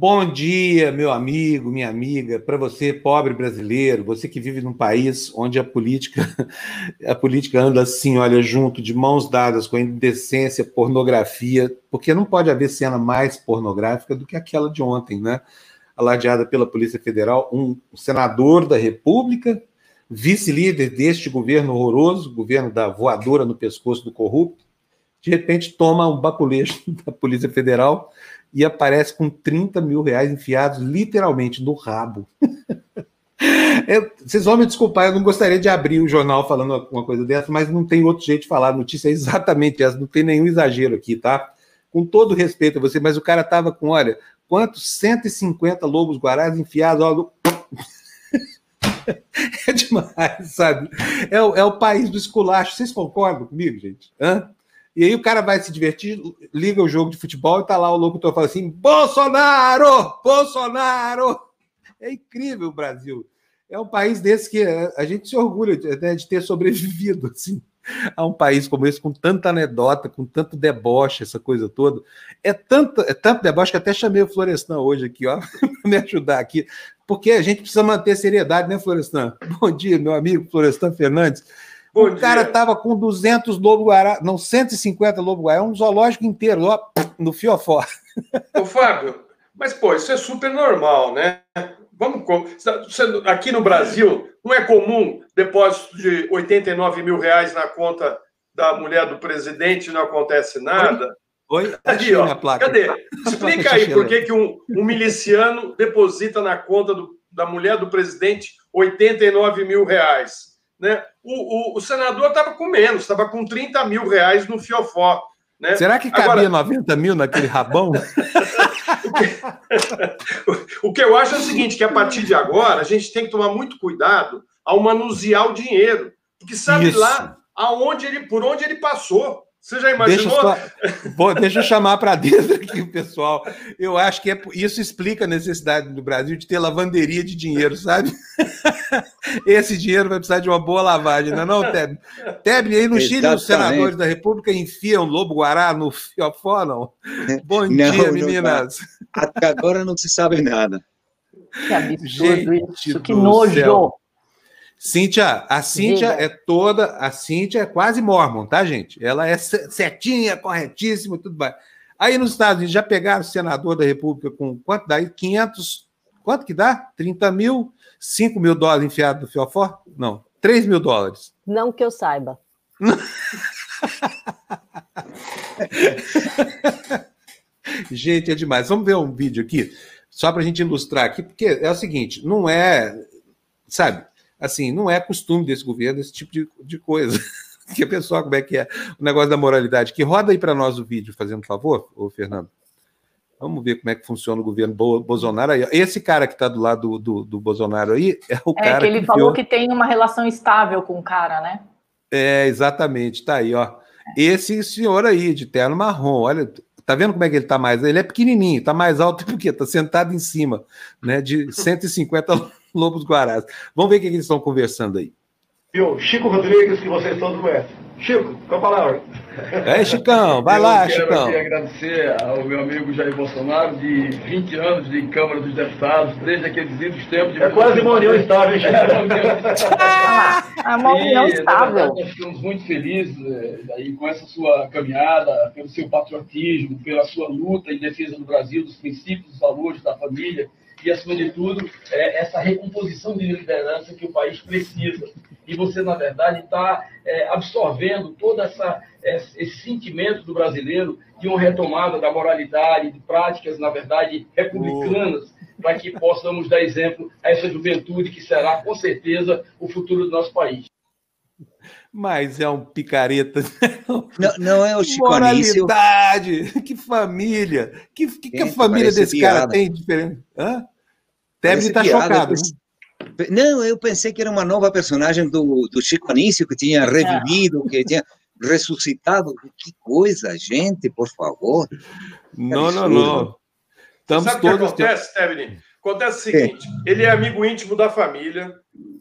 Bom dia, meu amigo, minha amiga, para você, pobre brasileiro, você que vive num país onde a política a política anda assim, olha, junto, de mãos dadas com a indecência, pornografia, porque não pode haver cena mais pornográfica do que aquela de ontem, né? Alardeada pela Polícia Federal, um senador da República, vice-líder deste governo horroroso, governo da voadora no pescoço do corrupto, de repente toma um baculejo da Polícia Federal e aparece com 30 mil reais enfiados literalmente no rabo. É, vocês vão me desculpar, eu não gostaria de abrir o jornal falando uma coisa dessa, mas não tem outro jeito de falar. A notícia é exatamente essa, não tem nenhum exagero aqui, tá? Com todo respeito a você, mas o cara tava com, olha, quantos 150 lobos guarás enfiados, ó, é demais, sabe? É o, é o país do esculacho. Vocês concordam comigo, gente? Hã? E aí o cara vai se divertir, liga o jogo de futebol e tá lá o locutor fala assim: Bolsonaro! Bolsonaro! É incrível o Brasil. É um país desse que a gente se orgulha né, de ter sobrevivido assim, a um país como esse, com tanta anedota, com tanto deboche, essa coisa toda. É tanto, é tanto deboche que até chamei o Florestan hoje aqui, ó, para me ajudar aqui, porque a gente precisa manter seriedade, né, Florestan? Bom dia, meu amigo Florestan Fernandes. Bom o dia. cara tava com 200 lobo guará, não, 150 lobo guará, um zoológico inteiro, ó, no fiofó. Ô, Fábio, mas, pô, isso é super normal, né? Vamos, aqui no Brasil, não é comum depósito de 89 mil reais na conta da mulher do presidente e não acontece nada? Oi? Aqui, ó. Placa. Cadê? Explica aí por que, que um, um miliciano deposita na conta do, da mulher do presidente 89 mil reais. Né? O, o, o senador estava com menos, estava com 30 mil reais no fiofó. Né? Será que cabia Agora... 90 mil naquele rabão? o, que, eu acho é o seguinte, que a partir de agora a gente tem que tomar muito cuidado ao manusear o dinheiro, porque sabe Isso. lá aonde ele, por onde ele passou. Você já imaginou? Deixa, só, deixa eu chamar para dentro aqui o pessoal. Eu acho que é, isso explica a necessidade do Brasil de ter lavanderia de dinheiro, sabe? Esse dinheiro vai precisar de uma boa lavagem, não é não, Teb? Teb, aí no Exatamente. Chile os senadores da República enfiam lobo guará no fiofó, não? Bom não, dia, meninas. Não, até agora não se sabe nada. Que absurdo Gente isso, que nojo. Céu. Cíntia, a Cíntia Diga. é toda, a Cíntia é quase mormon, tá, gente? Ela é certinha, corretíssima, tudo bem. Aí nos Estados Unidos já pegaram o senador da República com quanto dá? 500, quanto que dá? 30 mil, 5 mil dólares enfiado no fiofó? Não, 3 mil dólares. Não que eu saiba. gente, é demais. Vamos ver um vídeo aqui, só para a gente ilustrar aqui, porque é o seguinte, não é, sabe, assim, não é costume desse governo esse tipo de, de coisa. que pessoal, como é que é o negócio da moralidade? Que roda aí para nós o vídeo, fazendo favor, ô Fernando. Vamos ver como é que funciona o governo Bolsonaro aí. Esse cara que está do lado do, do, do, Bolsonaro aí é o é, cara. Que ele que falou que tem uma relação estável com o cara, né? É, exatamente, tá aí, ó. Esse senhor aí, de terno marrom, olha, tá vendo como é que ele tá mais? Ele é pequenininho, tá mais alto porque tá sentado em cima, né, de 150 lobos guarás. Vamos ver o que eles estão conversando aí. Viu? Chico Rodrigues, que vocês todos conhecem. Chico, com a palavra. É, Chicão, vai eu lá, quero Chicão. Aqui agradecer ao meu amigo Jair Bolsonaro, de 20 anos de Câmara dos Deputados, desde aqueles idos tempos de. É quase uma união estável, hein, É uma união estável. Nós ficamos muito felizes é, com essa sua caminhada, pelo seu patriotismo, pela sua luta em defesa do Brasil, dos princípios, dos valores da família e, acima de tudo, é essa recomposição de liderança que o país precisa. E você, na verdade, está é, absorvendo todo essa, esse sentimento do brasileiro de uma retomada da moralidade, de práticas, na verdade, republicanas, para que possamos dar exemplo a essa juventude que será, com certeza, o futuro do nosso país. Mas é um picareta. Não, não é o Chico Moralidade, que família. Que, que, que a família desse piada. cara tem diferente? Hã? Deve estar chocado. Né? Não, eu pensei que era uma nova personagem do, do Chico Anísio, que tinha revivido, que tinha ressuscitado. Que coisa, gente, por favor. Não, não, não. Estamos Sabe o que acontece, Stephanie? Acontece o seguinte: é. ele é amigo íntimo da família,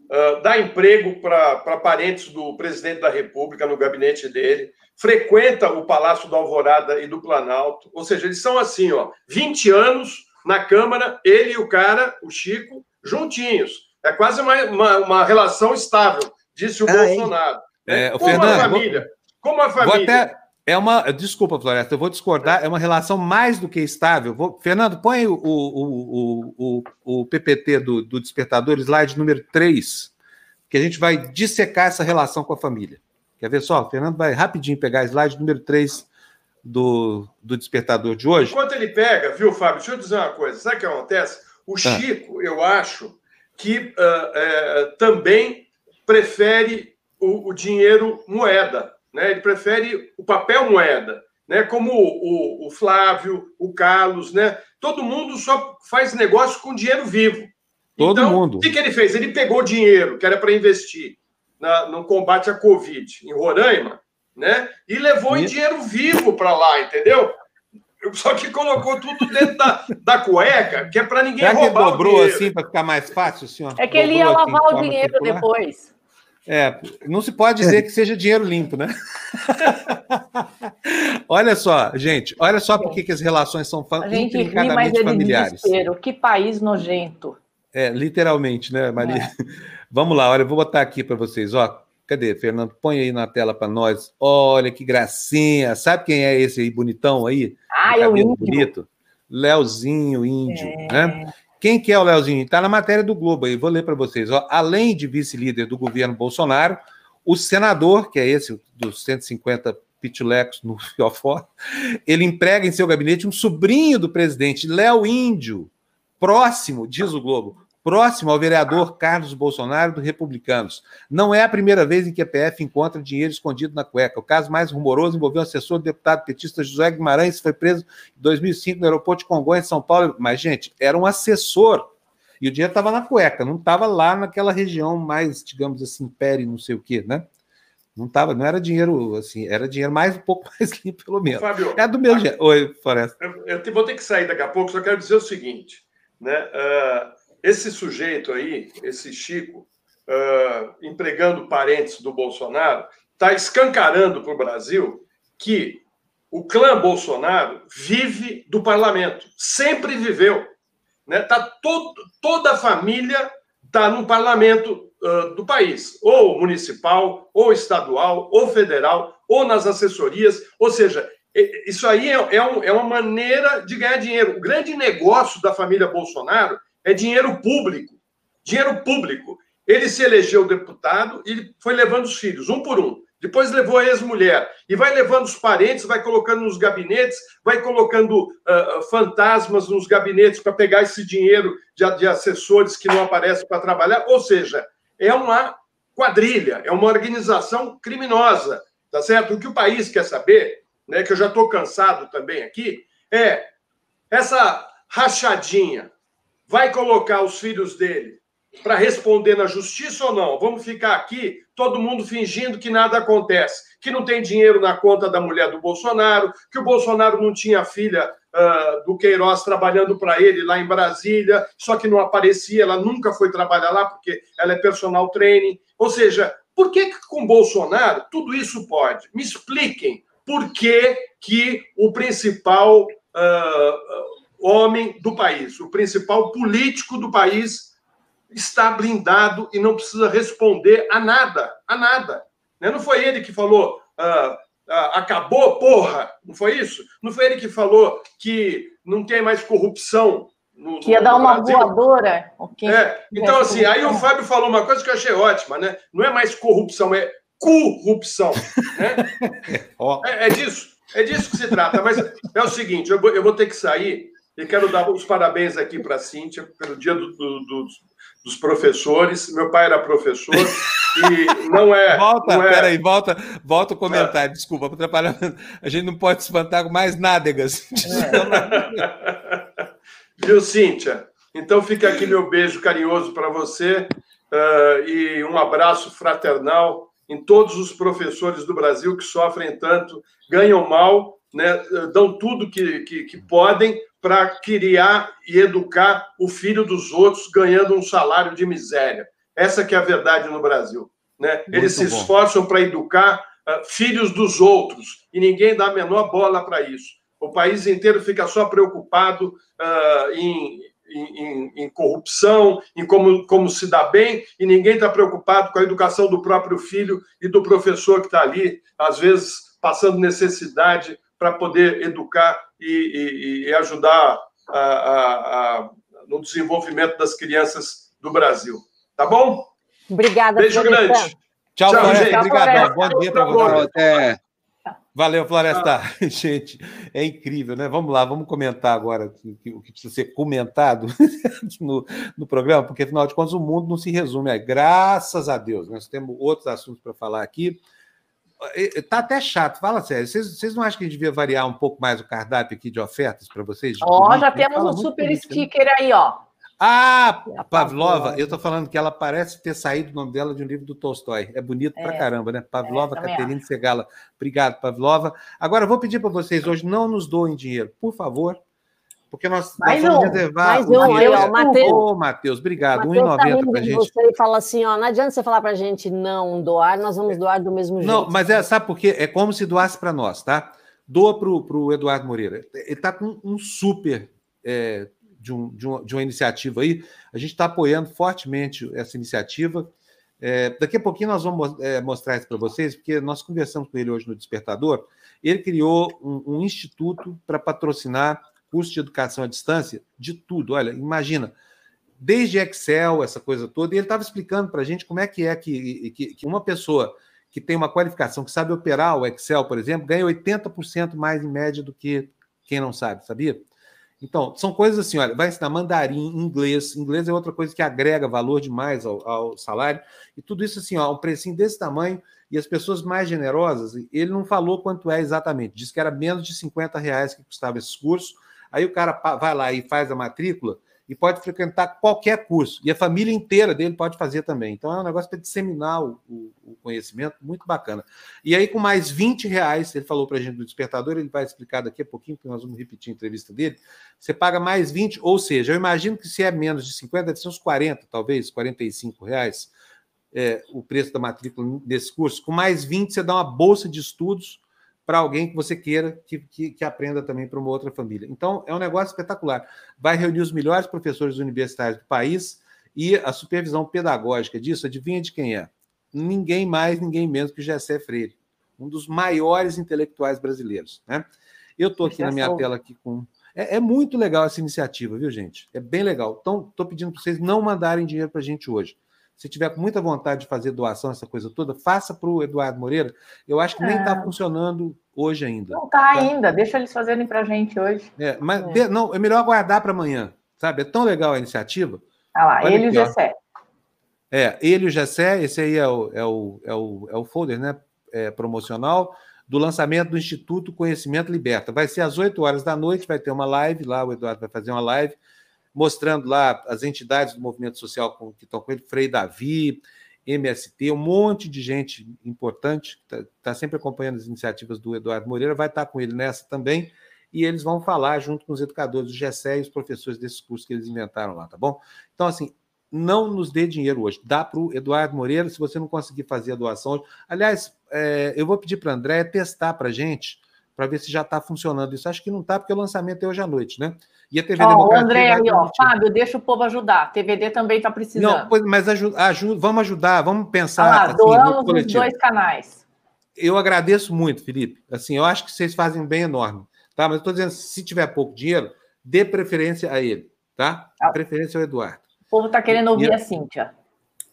uh, dá emprego para parentes do presidente da República no gabinete dele, frequenta o Palácio da Alvorada e do Planalto, ou seja, eles são assim, ó, 20 anos na Câmara, ele e o cara, o Chico, juntinhos. É quase uma, uma, uma relação estável, disse o ah, Bolsonaro. É, como Fernando, a família. Vou, como a família. Até, é uma. Desculpa, Floresta, eu vou discordar. É uma relação mais do que estável. Vou, Fernando, põe o, o, o, o, PPT do, do Despertador, slide número 3, que a gente vai dissecar essa relação com a família. Quer ver só? O Fernando vai rapidinho pegar slide número 3 do, do Despertador de hoje. Enquanto ele pega, viu, Fábio? Deixa eu dizer uma coisa. Sabe o que acontece? O ah. Chico, eu acho que uh, uh, também prefere o, o, dinheiro moeda, né? Ele prefere o papel moeda, né? Como o, o, o, Flávio, o Carlos, né? Todo mundo só faz negócio com dinheiro vivo. Todo então, mundo. O que, que ele fez? Ele pegou dinheiro que era para investir na, no combate à Covid em Roraima, né? E levou e... em dinheiro vivo para lá, entendeu? Só que colocou tudo dentro da, da cueca, que é para ninguém Será roubar que dobrou assim para ficar mais fácil, senhor? É que ele ia lavar o dinheiro circular? depois. É, não se pode dizer que seja dinheiro limpo, né? olha só, gente, olha só por que as relações são a gente ri, mas é familiares. Desespero. Que país nojento. É, literalmente, né, Maria? É. Vamos lá, olha, eu vou botar aqui para vocês, ó. Cadê, Fernando? Põe aí na tela para nós. Olha que gracinha. Sabe quem é esse aí bonitão aí? Ah, é o índio. bonito. Leozinho Índio, é. né? Quem que é o Leozinho? Está na matéria do Globo aí, vou ler para vocês. Ó, além de vice-líder do governo Bolsonaro, o senador, que é esse dos 150 pitulecos no Fiofó, ele emprega em seu gabinete um sobrinho do presidente, Léo Índio, próximo, diz o Globo, próximo ao vereador Carlos Bolsonaro do Republicanos. Não é a primeira vez em que a PF encontra dinheiro escondido na cueca. O caso mais rumoroso envolveu o assessor do deputado petista José Guimarães, que foi preso em 2005 no aeroporto de Congonhas, em São Paulo. Mas, gente, era um assessor. E o dinheiro estava na cueca, não estava lá naquela região mais, digamos assim, pere, não sei o quê, né? Não tava, não era dinheiro assim, era dinheiro mais um pouco mais limpo, pelo menos. Fábio, é do meu jeito. Oi, Floresta. Eu, eu, vou ter que sair daqui a pouco, só quero dizer o seguinte, né? Uh, esse sujeito aí, esse Chico, uh, empregando parentes do Bolsonaro, está escancarando para o Brasil que o clã Bolsonaro vive do parlamento, sempre viveu. Né? Tá todo, toda a família está no parlamento uh, do país, ou municipal, ou estadual, ou federal, ou nas assessorias. Ou seja, isso aí é, é, um, é uma maneira de ganhar dinheiro. O grande negócio da família Bolsonaro é dinheiro público. Dinheiro público. Ele se elegeu deputado e foi levando os filhos, um por um. Depois levou a ex-mulher. E vai levando os parentes, vai colocando nos gabinetes, vai colocando uh, fantasmas nos gabinetes para pegar esse dinheiro de, de assessores que não aparecem para trabalhar. Ou seja, é uma quadrilha, é uma organização criminosa. Tá certo? O que o país quer saber, né, que eu já estou cansado também aqui, é essa rachadinha vai colocar os filhos dele para responder na justiça ou não? Vamos ficar aqui, todo mundo fingindo que nada acontece, que não tem dinheiro na conta da mulher do Bolsonaro, que o Bolsonaro não tinha filha uh, do Queiroz trabalhando para ele lá em Brasília, só que não aparecia, ela nunca foi trabalhar lá porque ela é personal training. Ou seja, por que, que com Bolsonaro tudo isso pode? Me expliquem por que, que o principal. Uh, homem do país, o principal político do país, está blindado e não precisa responder a nada, a nada. Né? Não foi ele que falou ah, ah, acabou, porra, não foi isso? Não foi ele que falou que não tem mais corrupção no, que ia dar uma Brasil. voadora. É, então, assim, aí o Fábio falou uma coisa que eu achei ótima, né? Não é mais corrupção, é corrupção. Né? é, é, disso, é disso que se trata. Mas é o seguinte, eu vou, eu vou ter que sair. E quero dar os parabéns aqui para a Cíntia pelo dia do, do, do, dos professores. Meu pai era professor e não é. Volta, não é... peraí, volta, volta o comentário, é. desculpa, atrapalhando. A gente não pode se espantar com mais nádegas. É. Viu, Cíntia? Então fica aqui meu beijo carinhoso para você uh, e um abraço fraternal em todos os professores do Brasil que sofrem tanto, ganham mal, né, dão tudo que, que, que podem para criar e educar o filho dos outros ganhando um salário de miséria. Essa que é a verdade no Brasil. Né? Eles se esforçam para educar uh, filhos dos outros e ninguém dá a menor bola para isso. O país inteiro fica só preocupado uh, em, em, em, corrupção, em como, como se dá bem, e ninguém está preocupado com a educação do próprio filho e do professor que está ali, às vezes passando necessidade para poder educar e, e, e ajudar a, a, a, no desenvolvimento das crianças do Brasil. Tá bom? Obrigada, Beijo grande. Tchau, Tchau Floresta. Obrigado. Bom dia para você. Valeu, Floresta. Ah. Gente, é incrível, né? Vamos lá, vamos comentar agora o que precisa ser comentado no, no programa, porque, afinal de contas, o mundo não se resume aí. Graças a Deus, nós temos outros assuntos para falar aqui. Tá até chato, fala sério. Vocês, vocês não acham que a gente devia variar um pouco mais o cardápio aqui de ofertas para vocês? Ó, oh, já temos um super né? sticker né? aí, ó. Ah, Pavlova, eu estou falando que ela parece ter saído o nome dela de um livro do Tolstói. É bonito é, pra caramba, né? Pavlova, é, Caterina Segala. Obrigado, Pavlova. Agora, eu vou pedir para vocês hoje, não nos doem dinheiro, por favor, porque nós, vamos um, reservar. Mais um, aí, ó, Matheus. Ô, Matheus, obrigado. R$1,90 tá para gente. Você fala assim, ó, não adianta você falar para a gente não doar, nós vamos doar do mesmo jeito. Não, mas é, sabe por quê? É como se doasse para nós, tá? Doa para o Eduardo Moreira. Ele está com um super é, de, um, de, uma, de uma iniciativa aí. A gente está apoiando fortemente essa iniciativa. É, daqui a pouquinho nós vamos é, mostrar isso para vocês, porque nós conversamos com ele hoje no Despertador. Ele criou um, um instituto para patrocinar curso de educação à distância de tudo. Olha, imagina, desde Excel, essa coisa toda, e ele estava explicando para a gente como é que é que, que, que, uma pessoa que tem uma qualificação, que sabe operar o Excel, por exemplo, ganha 80% mais em média do que quem não sabe, sabia? Então, são coisas assim, olha, vai ensinar mandarim, inglês. Inglês é outra coisa que agrega valor demais ao, ao, salário. E tudo isso assim, ó, um precinho desse tamanho. E as pessoas mais generosas, ele não falou quanto é exatamente. Disse que era menos de 50 reais que custava esse curso. Aí o cara vai lá e faz a matrícula e pode frequentar qualquer curso. E a família inteira dele pode fazer também. Então é um negócio para disseminar o, o, conhecimento, muito bacana. E aí, com mais 20 reais, ele falou para a gente do despertador, ele vai explicar daqui a pouquinho, porque nós vamos repetir a entrevista dele. Você paga mais 20, ou seja, eu imagino que se é menos de 50, deve ser uns 40, talvez, 45 reais. É, o preço da matrícula desse curso, com mais 20 você dá uma bolsa de estudos para alguém que você queira que, que, que aprenda também para uma outra família. Então, é um negócio espetacular. Vai reunir os melhores professores universitários do país e a supervisão pedagógica disso, adivinha de quem é? Ninguém mais, ninguém menos que Gessé Freire, um dos maiores intelectuais brasileiros. Né? Eu estou aqui na minha tela aqui com. É, é, muito legal essa iniciativa, viu, gente? É bem legal. Então, estou pedindo para vocês não mandarem dinheiro para a gente hoje se tiver com muita vontade de fazer doação, essa coisa toda, faça para o Eduardo Moreira. Eu acho que nem está é. funcionando hoje ainda. Não está tá? ainda, deixa eles fazerem para a gente hoje. É, mas é. De, não, é melhor aguardar para amanhã, sabe? É tão legal a iniciativa. Ah lá, Olha ele e o Gessé. É, ele e o Gessé, esse aí é o, é o, é o, é o folder né, é, promocional do lançamento do Instituto Conhecimento Liberta. Vai ser às 8 horas da noite, vai ter uma live lá, o Eduardo vai fazer uma live mostrando lá as entidades do movimento social que estão com ele, Frei Davi, MST, um monte de gente importante, está tá sempre acompanhando as iniciativas do Eduardo Moreira, vai estar tá com ele nessa também, e eles vão falar junto com os educadores do GESE e os professores desses cursos que eles inventaram lá, tá bom? Então, assim, não nos dê dinheiro hoje, dá para o Eduardo Moreira, se você não conseguir fazer a doação hoje. Aliás, é, eu vou pedir para a André testar para a gente, para ver se já está funcionando isso. Acho que não está, porque o lançamento é hoje à noite, né? E a TV Democracia. O André aí, ó, Fábio, deixa o povo ajudar. A TVD também está precisando. Não, mas ajuda, ajuda, vamos ajudar, vamos pensar. Ah, assim, doamos os dois canais. Eu agradeço muito, Felipe. Assim, eu acho que vocês fazem bem enorme. Tá? Mas eu estou dizendo, se tiver pouco dinheiro, dê preferência a ele. Tá? A preferência ao Eduardo. O povo está querendo ouvir e... a Cíntia.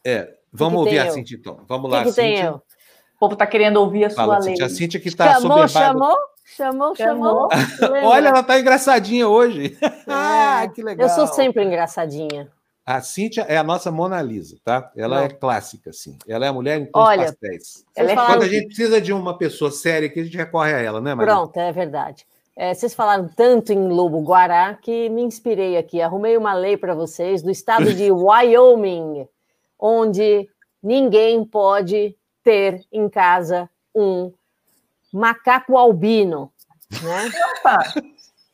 É, vamos que que ouvir a Cíntia então. Vamos lá, que Cíntia. O povo está querendo ouvir a Fala, sua lei. A Cíntia que está Chamou, chamou? Chamou, chamou. Olha, ela tá engraçadinha hoje. ah, que legal. Eu sou sempre engraçadinha. A Cíntia é a nossa Mona Lisa, tá? Ela Não. é clássica, assim. Ela é a mulher em todos Olha, os pastéis. É Quando a gente precisa de uma pessoa séria que a gente recorre a ela, né, Maria? Pronto, é verdade. É, vocês falaram tanto em lobo guará que me inspirei aqui. Arrumei uma lei para vocês do estado de Wyoming, onde ninguém pode ter em casa um macaco albino, né? Opa.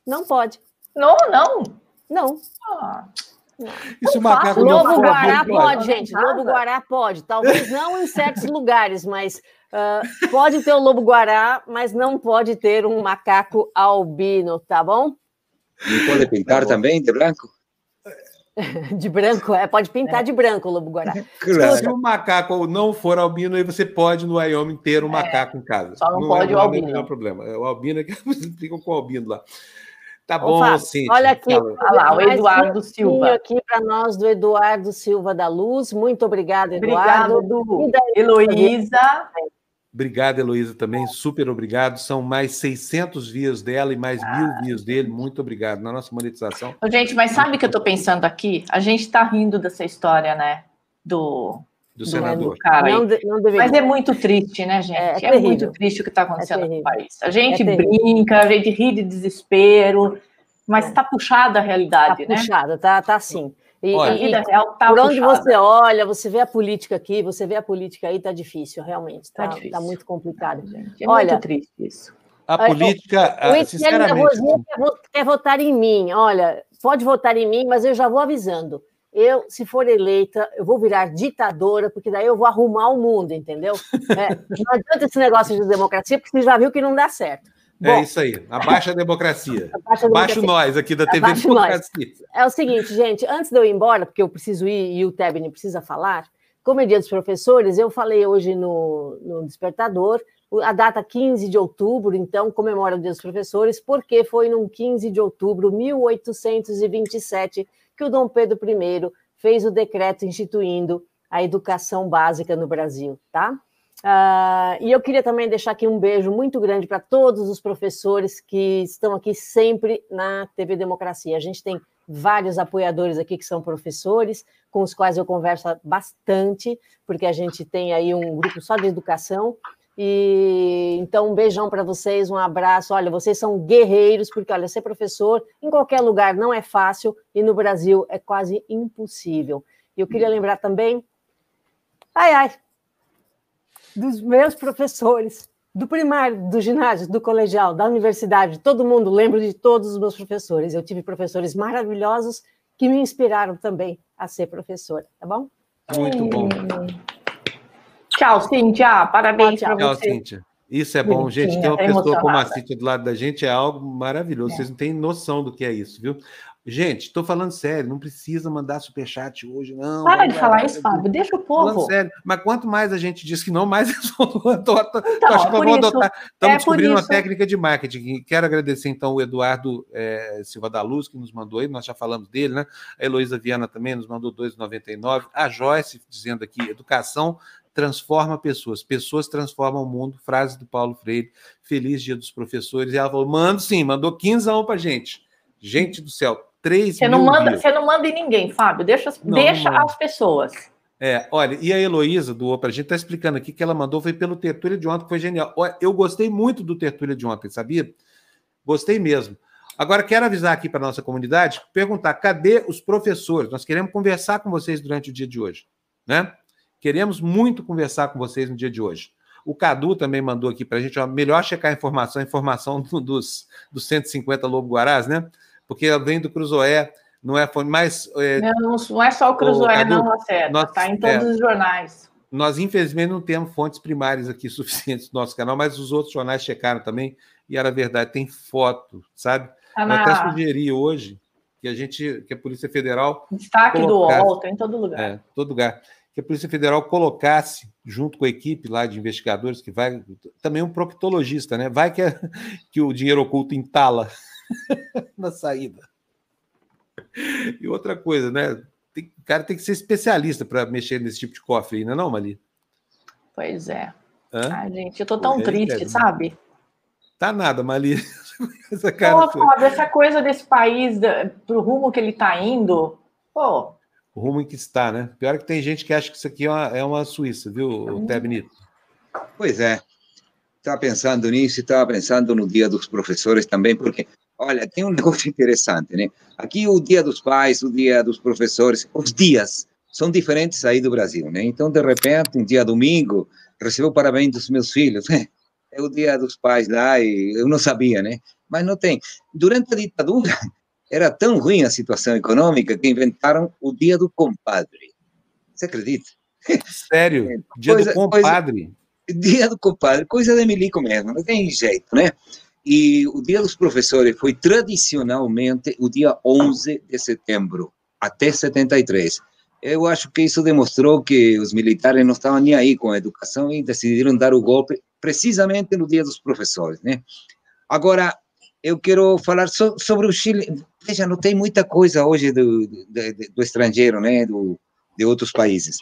Não pode. Não, não. Não. Ah. E se o macaco Lobo Guará pode, gente. Lobo Guará pode. Talvez não em certos lugares, mas uh, pode ter o Lobo Guará, mas não pode ter um macaco albino, tá bom? E pode pintar tá também de branco? De branco, é, pode pintar é. de branco o lobo guará. Claro. Se o macaco não for albino, aí você pode no Wyoming ter um é. macaco em casa. Só não, não pode é, o albino. Não é o problema. É o albino é que vocês ficam com o albino lá. Tá bom, sim. Olha aqui, olha lá, o Eduardo um Silva. aqui para nós do Eduardo Silva da Luz. Muito obrigada, Eduardo. Obrigado, Heloísa. Obrigado, Heloísa, também. Super obrigado. São mais 600 views dela e mais ah, mil views dele. Muito obrigado. Na nossa monetização. Gente, mas sabe o que eu estou pensando aqui? A gente está rindo dessa história, né? Do, do senador. Do cara não, não mas é muito triste, né, gente? É, é, é muito triste o que está acontecendo é no país. A gente é brinca, a gente ri de desespero, mas está puxada a realidade, tá né? Puxada, tá, tá sim. E, olha, e, real tá por onde você olha, você vê a política aqui, você vê a política aí, tá difícil, realmente. Tá, tá, tá muito complicado. Gente. É olha, muito triste isso. A política, o, o sinceramente... quer votar em mim. Olha, pode votar em mim, mas eu já vou avisando. Eu, se for eleita, eu vou virar ditadora, porque daí eu vou arrumar o mundo, entendeu? É, não adianta esse negócio de democracia, porque você já viu que não dá certo. É Bom, é isso aí, abaixa a democracia. Abaixa, a democracia. nós aqui da TV Abaixa Democracia. Nós. É o seguinte, gente, antes de eu ir embora, porque eu preciso ir e o Tebni precisa falar, como é dia dos professores, eu falei hoje no, no Despertador, a data 15 de outubro, então, comemora o Dia dos Professores, porque foi no 15 de outubro, 1827, que o Dom Pedro I fez o decreto instituindo a educação básica no Brasil, tá? Uh, e eu queria também deixar aqui um beijo muito grande para todos os professores que estão aqui sempre na TV Democracia. A gente tem vários apoiadores aqui que são professores, com os quais eu converso bastante, porque a gente tem aí um grupo só de educação. E então um beijão para vocês, um abraço. Olha, vocês são guerreiros, porque olha, ser professor em qualquer lugar não é fácil e no Brasil é quase impossível. E eu queria lembrar também, ai ai, dos meus professores, do primário, do ginásio, do colegial, da universidade, todo mundo, lembro de todos os meus professores. Eu tive professores maravilhosos que me inspiraram também a ser professora, tá bom? Muito bom. Tchau, Cíntia. Parabéns para você. Tchau, Cíntia. Isso é bom, gente. Ter uma pessoa como a Cíntia do lado da gente é algo maravilhoso. É. Vocês não têm noção do que é isso, viu? Gente, estou falando sério, não precisa mandar superchat hoje, não. Para de falar isso, Fábio, deixa o povo. Falando sério, mas quanto mais a gente diz que não, mais eles vão adotar. Então, é adotar. Estamos é descobrindo uma técnica de marketing. Quero agradecer, então, o Eduardo é, Silva da Luz, que nos mandou aí, nós já falamos dele, né? A Heloísa Viana também nos mandou 2,99. A Joyce dizendo aqui: educação transforma pessoas, pessoas transformam o mundo. Frase do Paulo Freire. Feliz Dia dos Professores. E ela falou: mando sim, mandou 15 para gente. Gente do céu, 3 você não manda Você não manda em ninguém, Fábio. Deixa, não, deixa não as pessoas. É, olha, e a Heloísa do Opa, a gente está explicando aqui que ela mandou foi pelo Tertúlia de ontem, que foi genial. Eu gostei muito do Tertúlia de ontem, sabia? Gostei mesmo. Agora, quero avisar aqui para a nossa comunidade, perguntar, cadê os professores? Nós queremos conversar com vocês durante o dia de hoje, né? Queremos muito conversar com vocês no dia de hoje. O Cadu também mandou aqui para a gente, ó, melhor checar a informação, a informação dos, dos 150 Lobo-Guarás, né? Porque vem do Cruzoé, não é mais. É, não, não é só o Cruzoé, não, Lacerda. Está em todos é, os jornais. Nós, infelizmente, não temos fontes primárias aqui suficientes no nosso canal, mas os outros jornais checaram também, e era verdade, tem foto, sabe? Tá na... Eu até sugeri hoje que a gente, que a Polícia Federal. Destaque do UOL, tem em todo lugar. É, todo lugar. Que a Polícia Federal colocasse, junto com a equipe lá de investigadores, que vai. Também um proctologista, né? Vai que, é, que o dinheiro oculto entala na saída. E outra coisa, né? Tem, o cara tem que ser especialista para mexer nesse tipo de cofre aí, não é não, Mali? Pois é. Hã? Ai, gente, eu tô tão é, triste, é, sabe? Tá nada, Mali. essa, cara pô, pô, essa coisa desse país, pro rumo que ele tá indo, pô. O rumo em que está, né? Pior que tem gente que acha que isso aqui é uma, é uma Suíça, viu, hum. Té Benito? Pois é. Estava pensando nisso, estava pensando no Dia dos Professores também, porque Olha, tem um negócio interessante, né? Aqui o dia dos pais, o dia dos professores, os dias são diferentes aí do Brasil, né? Então, de repente, um dia domingo, recebo parabéns dos meus filhos, né? É o dia dos pais lá e eu não sabia, né? Mas não tem. Durante a ditadura, era tão ruim a situação econômica que inventaram o Dia do Compadre. Você acredita? Sério? Dia coisa, do Compadre? Coisa, dia do Compadre, coisa de milico mesmo, não tem jeito, né? E o Dia dos Professores foi tradicionalmente o dia 11 de setembro, até 73. Eu acho que isso demonstrou que os militares não estavam nem aí com a educação e decidiram dar o golpe precisamente no Dia dos Professores, né? Agora, eu quero falar so, sobre o Chile. Veja, não tem muita coisa hoje do, do, do estrangeiro, né? Do, de outros países.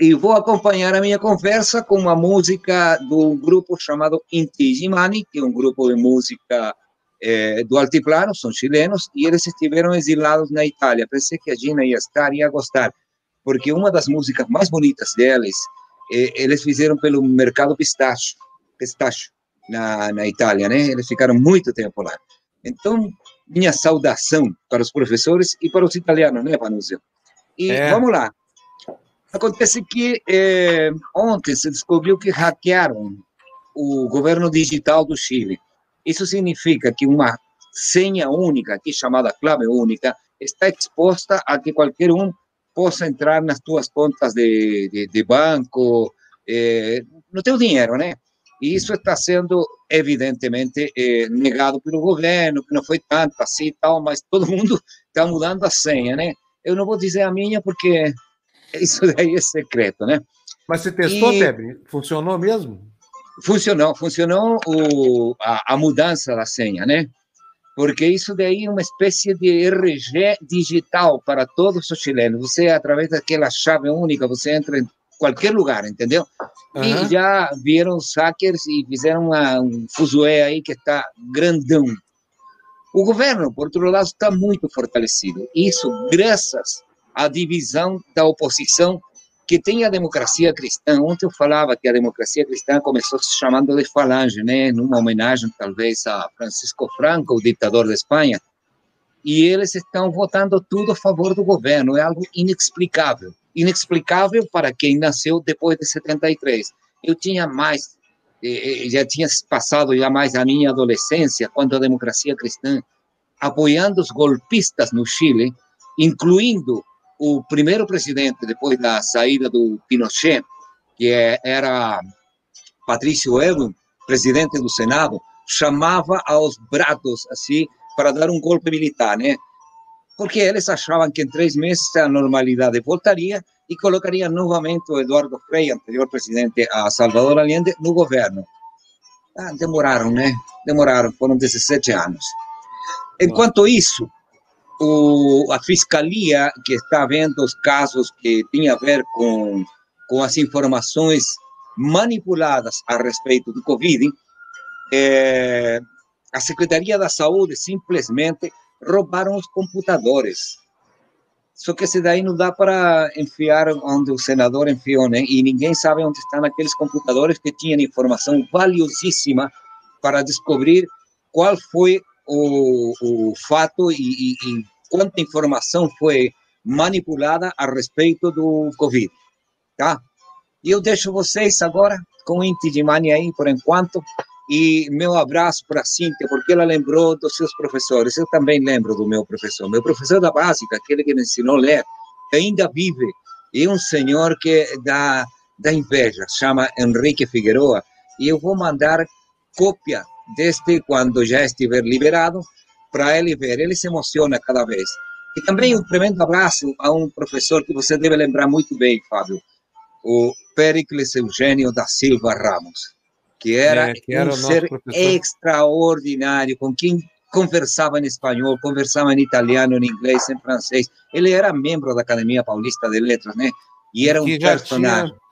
E vou acompanhar a minha conversa com uma música do grupo chamado Inti Gimani, que é um grupo de música é, do altiplano, são chilenos, e eles estiveram exilados na Itália. Pensei que a Gina ia estar, ia gostar, porque uma das músicas mais bonitas deles, é, eles fizeram pelo mercado pistacho, pistacho na, na Itália, né? Eles ficaram muito tempo lá. Então, minha saudação para os professores e para os italianos, né, Panúzio? E é. vamos lá. Acontece que é, ontem se descobriu que hackearam o governo digital do Chile. Isso significa que uma senha única, aqui chamada clave única, está exposta a que qualquer um possa entrar nas tuas contas de, de, de banco, é, no teu dinheiro, né? E isso está sendo, evidentemente, é, negado pelo governo, que não foi tanto assim e tal, mas todo mundo está mudando a senha, né? Eu não vou dizer a minha porque isso daí é secreto, né? Mas você testou, e... Funcionou mesmo? Funcionou, funcionou o, a, a, mudança da senha, né? Porque isso daí é uma espécie de RG digital para todos os chilenos. Você, através daquela chave única, você entra em qualquer lugar, entendeu? Uhum. E já viram os hackers e fizeram uma, um fuzué aí que está grandão. O governo, por outro lado, está muito fortalecido. Isso graças à divisão da oposição que tem a democracia cristã. Ontem eu falava que a democracia cristã começou se chamando de falange, né? Numa homenagem, talvez, a Francisco Franco, o ditador da Espanha. E eles estão votando tudo a favor do governo. É algo inexplicável. Inexplicável para quem nasceu depois de 73. Eu tinha mais já tinha passado já mais a minha adolescência, quando a democracia cristã, apoiando os golpistas no Chile, incluindo o primeiro presidente, depois da saída do Pinochet, que era Patrício Elwin, presidente do Senado, chamava aos brados, assim, para dar um golpe militar, né? Porque eles achavam que em três meses a normalidade voltaria e colocaria novamente o Eduardo Frei, anterior presidente a Salvador Allende, no governo. Ah, demoraram, né? Demoraram, foram 17 anos. Enquanto isso, o, a fiscalia que está vendo os casos que tinham a ver com, com as informações manipuladas a respeito do Covid, é, a Secretaria da Saúde simplesmente roubaram os computadores só que esse daí não dá para enfiar onde o senador enfiou, né? E ninguém sabe onde estão aqueles computadores que tinham informação valiosíssima para descobrir qual foi o, o fato e, e, e quanta informação foi manipulada a respeito do Covid, tá? E eu deixo vocês agora com o Inti de por enquanto, e meu abraço para a Cíntia, porque ela lembrou dos seus professores. Eu também lembro do meu professor. Meu professor da básica, aquele que me ensinou a ler, ainda vive. E um senhor que dá, dá inveja, chama Henrique Figueroa. E eu vou mandar cópia deste quando já estiver liberado, para ele ver. Ele se emociona cada vez. E também um tremendo abraço a um professor que você deve lembrar muito bem, Fábio, o Pericles Eugênio da Silva Ramos que era, é, que era um ser professor. extraordinário, com quem conversava em espanhol, conversava em italiano, em inglês, em francês. Ele era membro da Academia Paulista de Letras, né? E era um personagem. Tinha,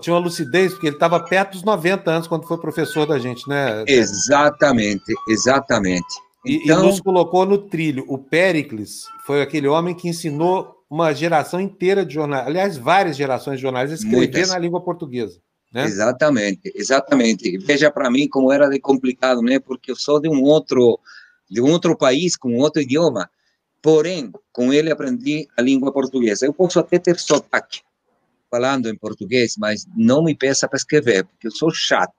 tinha uma lucidez, porque ele estava perto dos 90 anos quando foi professor da gente, né? Exatamente, exatamente. E, então... e nos colocou no trilho. O Péricles foi aquele homem que ensinou uma geração inteira de jornais, aliás, várias gerações de jornais a escrever Muitas. na língua portuguesa. Né? Exatamente, exatamente. Veja para mim como era de complicado, né? Porque eu sou de um outro, de um outro país com outro idioma. Porém, com ele aprendi a língua portuguesa. Eu posso até ter sotaque falando em português, mas não me peça para escrever, porque eu sou chato.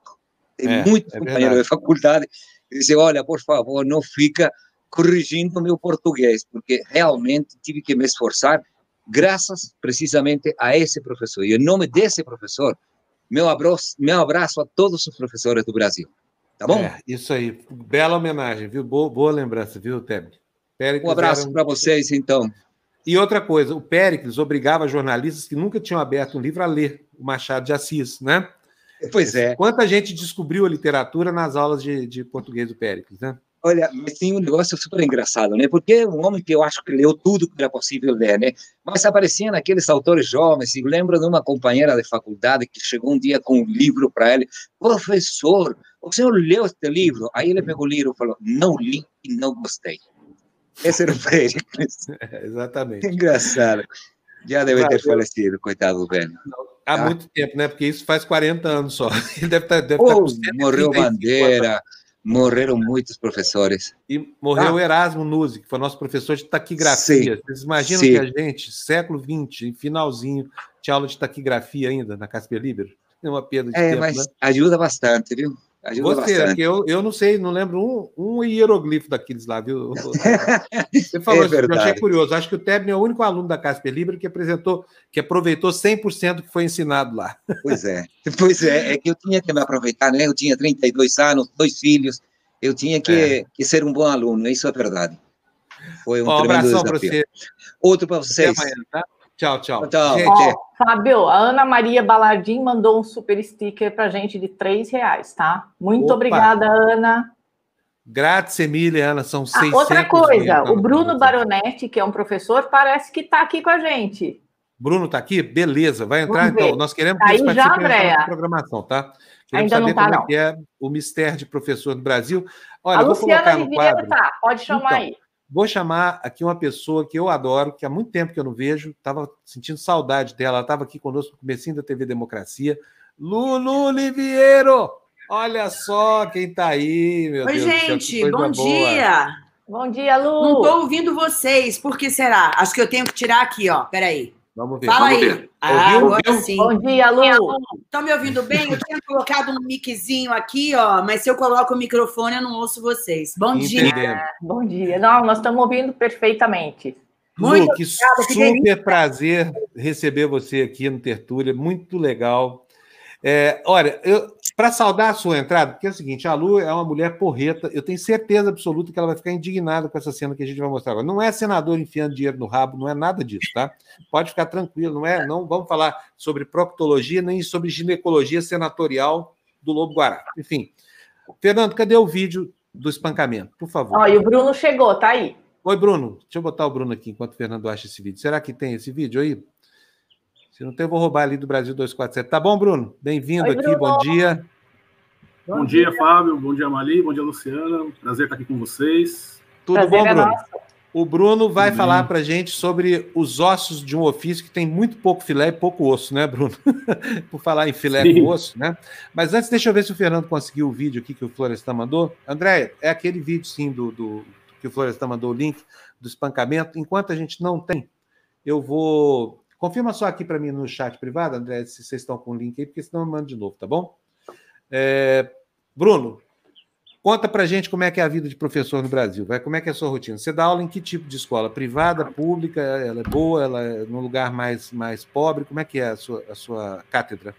Tem é, muitos é companheiros de faculdade que dizem: olha, por favor, não fica corrigindo meu português, porque realmente tive que me esforçar, graças precisamente a esse professor. E em nome desse professor, meu abraço, meu abraço a todos os professores do Brasil. Tá bom? É, isso aí. Bela homenagem, viu? Boa, boa lembrança, viu, Teb? Um abraço para vocês, então. E outra coisa, o Péricles obrigava jornalistas que nunca tinham aberto um livro a ler o Machado de Assis, né? Pois é. Quanta gente descobriu a literatura nas aulas de, de português do Péricles, né? Olha, mas tem um negócio super engraçado, né? Porque é um homem que eu acho que leu tudo que era possível ler, né? Mas apareciam aqueles autores jovens, e lembro de uma companheira de faculdade que chegou um dia com um livro para ele, professor, o senhor leu este livro? Aí ele pegou o livro e falou, não li e não gostei. Esse era o Péricles. É, exatamente. Engraçado. Já deve ter falecido, coitado do velho. Há tá? muito tempo, né? Porque isso faz 40 anos só. Ele deve estar. Tá, deve oh, estar morreu Bandeira, morreram muitos professores. E morreu o ah. Erasmo Nuzzi, que foi nosso professor de taquigrafia. Sim. Vocês imaginam Sim. que a gente, século XX, finalzinho, tinha aula de taquigrafia ainda na Casper Liber? É uma perda de é, tempo, mas né? ajuda bastante, viu? Ajuda Você, bastante. eu, eu não sei, não lembro um, um hieroglifo daqueles lá, viu? Você falou é eu achei curioso. Acho que o Tebni é o único aluno da Casper Libre que apresentou, que aproveitou 100% do que foi ensinado lá. Pois é, pois é, é que eu tinha que me aproveitar, né? Eu tinha 32 anos, dois filhos, eu tinha que, é. que ser um bom aluno, isso é verdade. Foi um, um abração para você. Outro para vocês. Amanhã, tá? Tchau, tchau. tchau. Gente, Fábio, a Ana Maria Balardim mandou um super sticker para gente de três reais, tá? Muito Opa. obrigada, Ana. Grátis, Emília, Ana, são seis. Ah, outra coisa, o Bruno Baronetti, que é um professor, parece que está aqui com a gente. Bruno está aqui? Beleza, vai entrar então. Nós queremos que ele já, da programação, tá? Queremos Ainda saber não tá, como é não. é o mistério de professor no Brasil. Olha, a Luciana colocar no quadro. tá, pode chamar então, aí. Vou chamar aqui uma pessoa que eu adoro, que há muito tempo que eu não vejo, estava sentindo saudade dela, ela estava aqui conosco no comecinho da TV Democracia. Lulu Liviero! Olha só quem está aí, meu Oi, Deus. Oi, gente, bom boa. dia. Bom dia, Lu. Não estou ouvindo vocês, por que será? Acho que eu tenho que tirar aqui, ó. Peraí. Vamos ver. Fala vamos aí. Ver. Ah, Ouviu? agora sim. Bom dia, Lu. Estão me ouvindo bem? Eu tinha colocado um miczinho aqui, ó, mas se eu coloco o microfone, eu não ouço vocês. Bom Entendendo. dia. Bom dia. Não, nós estamos ouvindo perfeitamente. Muito Lu, que super prazer receber você aqui no Tertúlia, muito legal. É, olha, para saudar a sua entrada, porque é o seguinte, a Lu é uma mulher porreta, eu tenho certeza absoluta que ela vai ficar indignada com essa cena que a gente vai mostrar agora. Não é senador enfiando dinheiro no rabo, não é nada disso, tá? Pode ficar tranquilo, não é? Não vamos falar sobre proctologia nem sobre ginecologia senatorial do Lobo Guará. Enfim. Fernando, cadê o vídeo do espancamento? Por favor. Olha, o Bruno chegou, tá aí. Oi, Bruno. Deixa eu botar o Bruno aqui enquanto o Fernando acha esse vídeo. Será que tem esse vídeo aí? Se não tem, eu vou roubar ali do Brasil 247. Tá bom, Bruno? Bem-vindo aqui, Bruno. bom dia. Bom, bom dia, dia, Fábio. Bom dia, Mali. Bom dia, Luciana. Prazer estar aqui com vocês. Tudo Prazer bom, é Bruno? o Bruno vai Sim. falar para gente sobre os ossos de um ofício que tem muito pouco filé e pouco osso, né, Bruno? Por falar em filé Sim. com osso, né? Mas antes, deixa eu ver se o Fernando conseguiu o vídeo aqui que o Florestan mandou. André, é aquele vídeo, sim, do, do que o Florestan mandou o link do espancamento. Enquanto a gente não tem, eu vou Confirma só aqui para mim no chat privado, André, se vocês estão com o link aí, porque senão eu mando de novo, tá bom? É... Bruno, conta para gente como é que é a vida de professor no Brasil. Vai, como é que é a sua rotina? Você dá aula em que tipo de escola? Privada, pública? Ela é boa? Ela é num lugar mais, mais pobre? Como é que é a sua, a sua cátedra?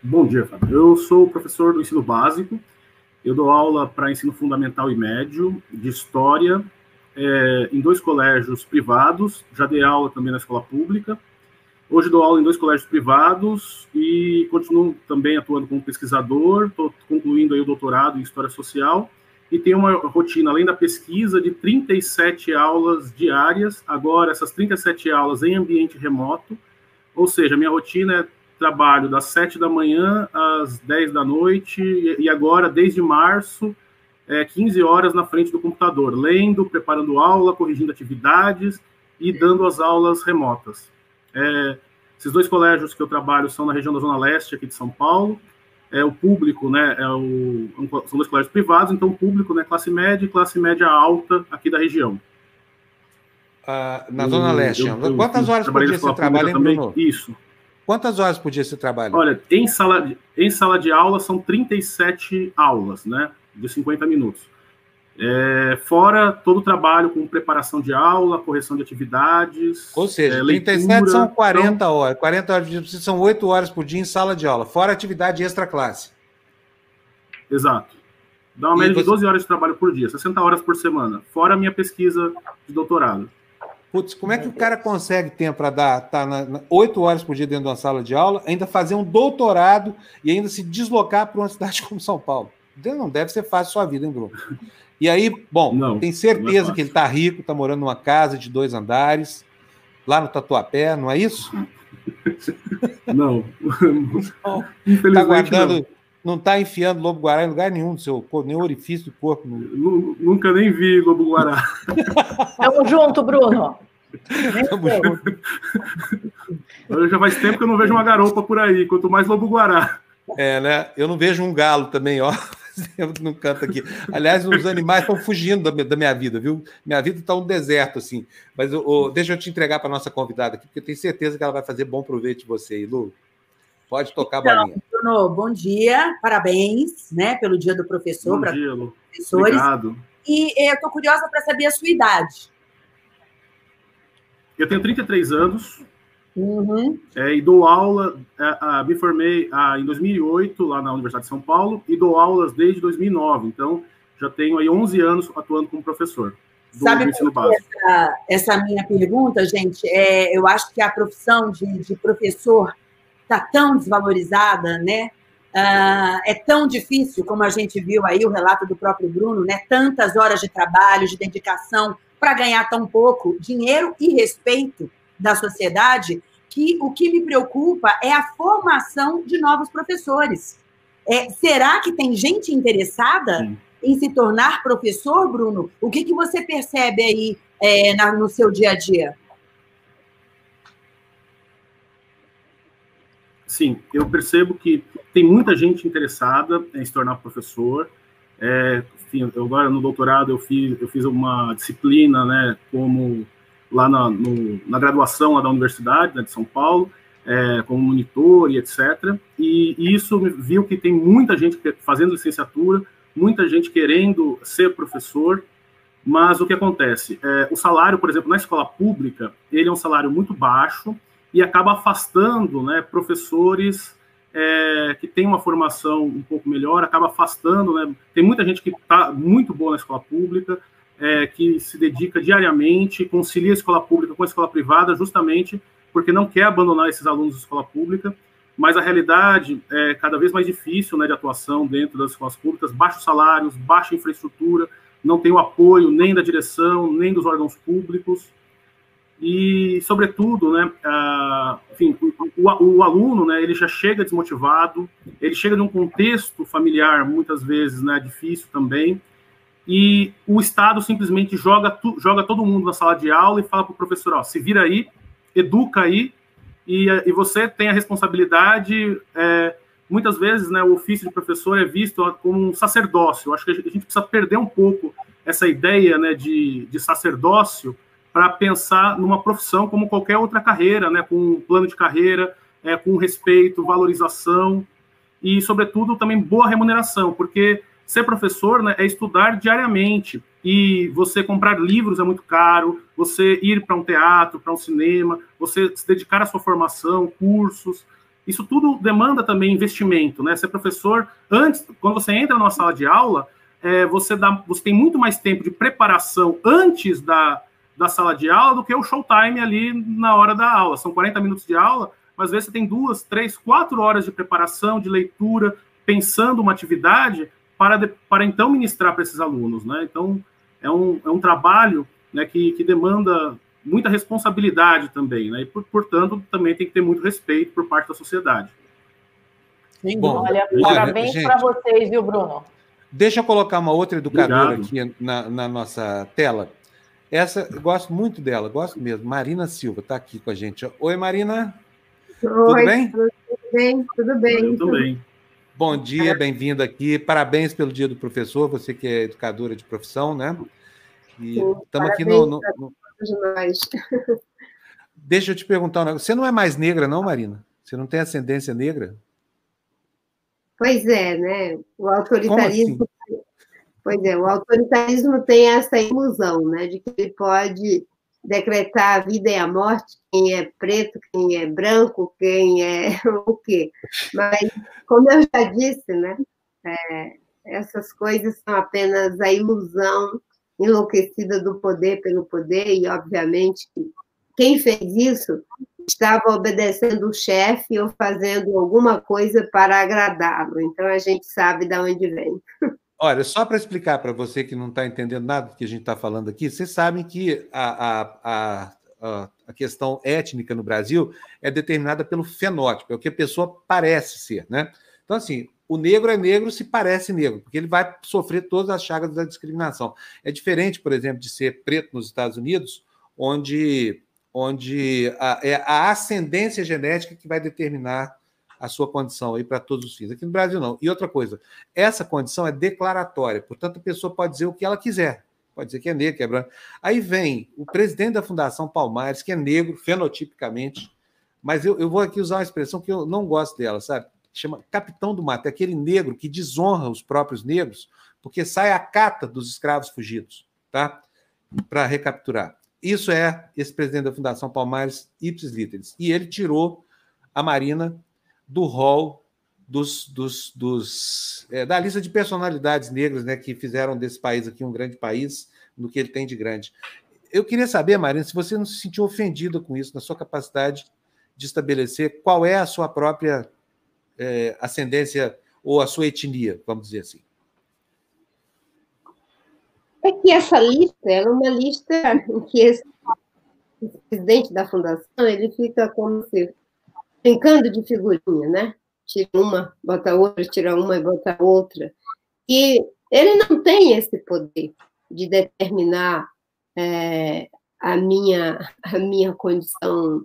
Bom dia, Fábio. Eu sou professor do ensino básico. Eu dou aula para ensino fundamental e médio, de história, é, em dois colégios privados, já dei aula também na escola pública. Hoje dou aula em dois colégios privados e continuo também atuando como pesquisador, estou concluindo aí o doutorado em História Social e tenho uma rotina, além da pesquisa, de 37 aulas diárias, agora essas 37 aulas em ambiente remoto, ou seja, minha rotina é trabalho das 7 da manhã às 10 da noite e agora, desde março, é, 15 horas na frente do computador, lendo, preparando aula, corrigindo atividades e dando as aulas remotas. É, esses dois colégios que eu trabalho são na região da Zona Leste, aqui de São Paulo. É, o público, né, é o, são dois colégios privados, então o público, né, classe média e classe média alta aqui da região. Ah, na Zona Leste. Eu, eu, Quantas horas por dia você trabalha, também? Bruno? Isso. Quantas horas por dia você trabalha? Olha, em sala, em sala de aula são 37 aulas, né? De 50 minutos. É, fora todo o trabalho com preparação de aula, correção de atividades. Ou seja, é, 37 leitura, são 40 então... horas. 40 horas de são 8 horas por dia em sala de aula, fora atividade extra classe. Exato. Dá uma média você... de 12 horas de trabalho por dia, 60 horas por semana, fora a minha pesquisa de doutorado. Putz, como é que o cara consegue tempo para dar tá na, na, 8 horas por dia dentro de uma sala de aula, ainda fazer um doutorado e ainda se deslocar para uma cidade como São Paulo? Não deve ser fácil a sua vida, hein, Bruno? E aí, bom, não, tem certeza não é que ele está rico, está morando numa casa de dois andares, lá no Tatuapé, não é isso? Não. Está guardando, não está enfiando lobo guará em lugar nenhum do seu corpo, nem orifício do corpo. Nunca nem vi lobo guará. Tamo junto, Bruno. Tamo junto. Já faz tempo que eu não vejo uma garopa por aí, quanto mais lobo guará. É, né? Eu não vejo um galo também, ó. no canto aqui. Aliás, os animais estão fugindo da minha, vida, viu? Minha vida está um deserto, assim. Mas oh, deixa eu te entregar para nossa convidada aqui, porque eu tenho certeza que ela vai fazer bom proveito de você aí, Lu. Pode tocar então, a bolinha. Bruno, bom dia, parabéns né, pelo dia do professor. Bom dia, Lu. Professores. Obrigado. E eu estou curiosa para saber a sua idade. Eu tenho 33 anos, Uhum. É, e dou aula, é, me formei em 2008 lá na Universidade de São Paulo e dou aulas desde 2009. Então, já tenho aí 11 anos atuando como professor. Sabe. Essa, essa minha pergunta, gente, é, eu acho que a profissão de, de professor está tão desvalorizada, né? Uh, é tão difícil, como a gente viu aí o relato do próprio Bruno, né? Tantas horas de trabalho, de dedicação para ganhar tão pouco dinheiro e respeito da sociedade que o que me preocupa é a formação de novos professores. É, será que tem gente interessada Sim. em se tornar professor, Bruno? O que, que você percebe aí é, na, no seu dia a dia? Sim, eu percebo que tem muita gente interessada em se tornar professor. É, enfim, eu agora no doutorado eu fiz, eu fiz uma disciplina, né, como lá na, no, na graduação lá da Universidade né, de São Paulo, é, como monitor e etc. E, e, isso viu que tem muita gente fazendo licenciatura, muita gente querendo ser professor, mas o que acontece? É, o salário, por exemplo, na escola pública, ele é um salário muito baixo e acaba afastando né, professores é, que têm uma formação um pouco melhor, acaba afastando, né, tem muita gente que está muito boa na escola pública, é, que se dedica diariamente, concilia a escola pública com a escola privada, justamente porque não quer abandonar esses alunos da escola pública, mas a realidade é cada vez mais difícil né, de atuação dentro das escolas públicas, baixos salários, baixa infraestrutura, não tem o apoio nem da direção, nem dos órgãos públicos, e, sobretudo, né, uh, enfim, o, o, o, aluno, né, ele já chega desmotivado, ele chega de um contexto familiar, muitas vezes, né, difícil também, e o Estado simplesmente joga, tu, joga todo mundo na sala de aula e fala para o professor, ó, se vira aí, educa aí, e, e você tem a responsabilidade, é, muitas vezes, né, o ofício de professor é visto como um sacerdócio, acho que a gente precisa perder um pouco essa ideia, né, de, de sacerdócio para pensar numa profissão como qualquer outra carreira, né, com um plano de carreira, é, com respeito, valorização, e, sobretudo, também boa remuneração, porque Ser professor né, é estudar diariamente e você comprar livros é muito caro, você ir para um teatro, para um cinema, você se dedicar à sua formação, cursos. Isso tudo demanda também investimento, né? Ser professor, antes, quando você entra numa sala de aula, é, você, dá, você tem muito mais tempo de preparação antes da, da sala de aula do que o showtime ali na hora da aula. São 40 minutos de aula, mas às vezes você tem duas, três, quatro horas de preparação, de leitura, pensando uma atividade para, de, para então ministrar para esses alunos. Né? Então, é um, é um trabalho né, que, que demanda muita responsabilidade também, né? e, por, portanto, também tem que ter muito respeito por parte da sociedade. Sim, Bom, olha, parabéns para vocês, viu, Bruno? Deixa eu colocar uma outra educadora Obrigado. aqui na, na, nossa tela. Essa, eu gosto muito dela, gosto mesmo. Marina Silva está aqui com a gente. Oi, Marina. Oi, tudo bem? Tudo bem, tudo bem. Eu também. Bom dia, bem-vindo aqui. Parabéns pelo dia do professor, você que é educadora de profissão, né? E estamos aqui no. no, no... Deixa eu te perguntar um negócio. Você não é mais negra, não, Marina? Você não tem ascendência negra? Pois é, né? O autoritarismo. Assim? Pois é, o autoritarismo tem essa ilusão, né, de que ele pode decretar a vida e a morte, quem é preto, quem é branco, quem é o quê. Mas, como eu já disse, né, é, essas coisas são apenas a ilusão enlouquecida do poder pelo poder, e, obviamente, quem fez isso estava obedecendo o chefe ou fazendo alguma coisa para agradá-lo. Então, a gente sabe de onde vem. Olha, só para explicar para você que não está entendendo nada do que a gente está falando aqui, vocês sabem que a, a, a, a, questão étnica no Brasil é determinada pelo fenótipo, é o que a pessoa parece ser, né? Então, assim, o negro é negro se parece negro, porque ele vai sofrer todas as chagas da discriminação. É diferente, por exemplo, de ser preto nos Estados Unidos, onde, onde a, é a ascendência genética que vai determinar a sua condição aí para todos os fins. Aqui no Brasil, não. E outra coisa, essa condição é declaratória, portanto, a pessoa pode dizer o que ela quiser. Pode dizer que é negro, que é branco. Aí vem o presidente da Fundação Palmares, que é negro, fenotipicamente, mas eu, eu vou aqui usar uma expressão que eu não gosto dela, sabe? Chama capitão do mato, é aquele negro que desonra os próprios negros, porque sai a cata dos escravos fugidos, tá? Para recapturar. Isso é esse presidente da Fundação Palmares, Ipsis Literis. E ele tirou a Marina do rol dos, dos, dos é, da lista de personalidades negras né, que fizeram desse país aqui um grande país, no que ele tem de grande. Eu queria saber, Marina, se você não se sentiu ofendida com isso, na sua capacidade de estabelecer qual é a sua própria é, ascendência ou a sua etnia, vamos dizer assim. É que essa lista é uma lista em que esse presidente da fundação ele fica como se brincando de figurinha, né? Tira uma, bota outra, tira uma e bota outra. E ele não tem esse poder de determinar é, a, minha, a minha condição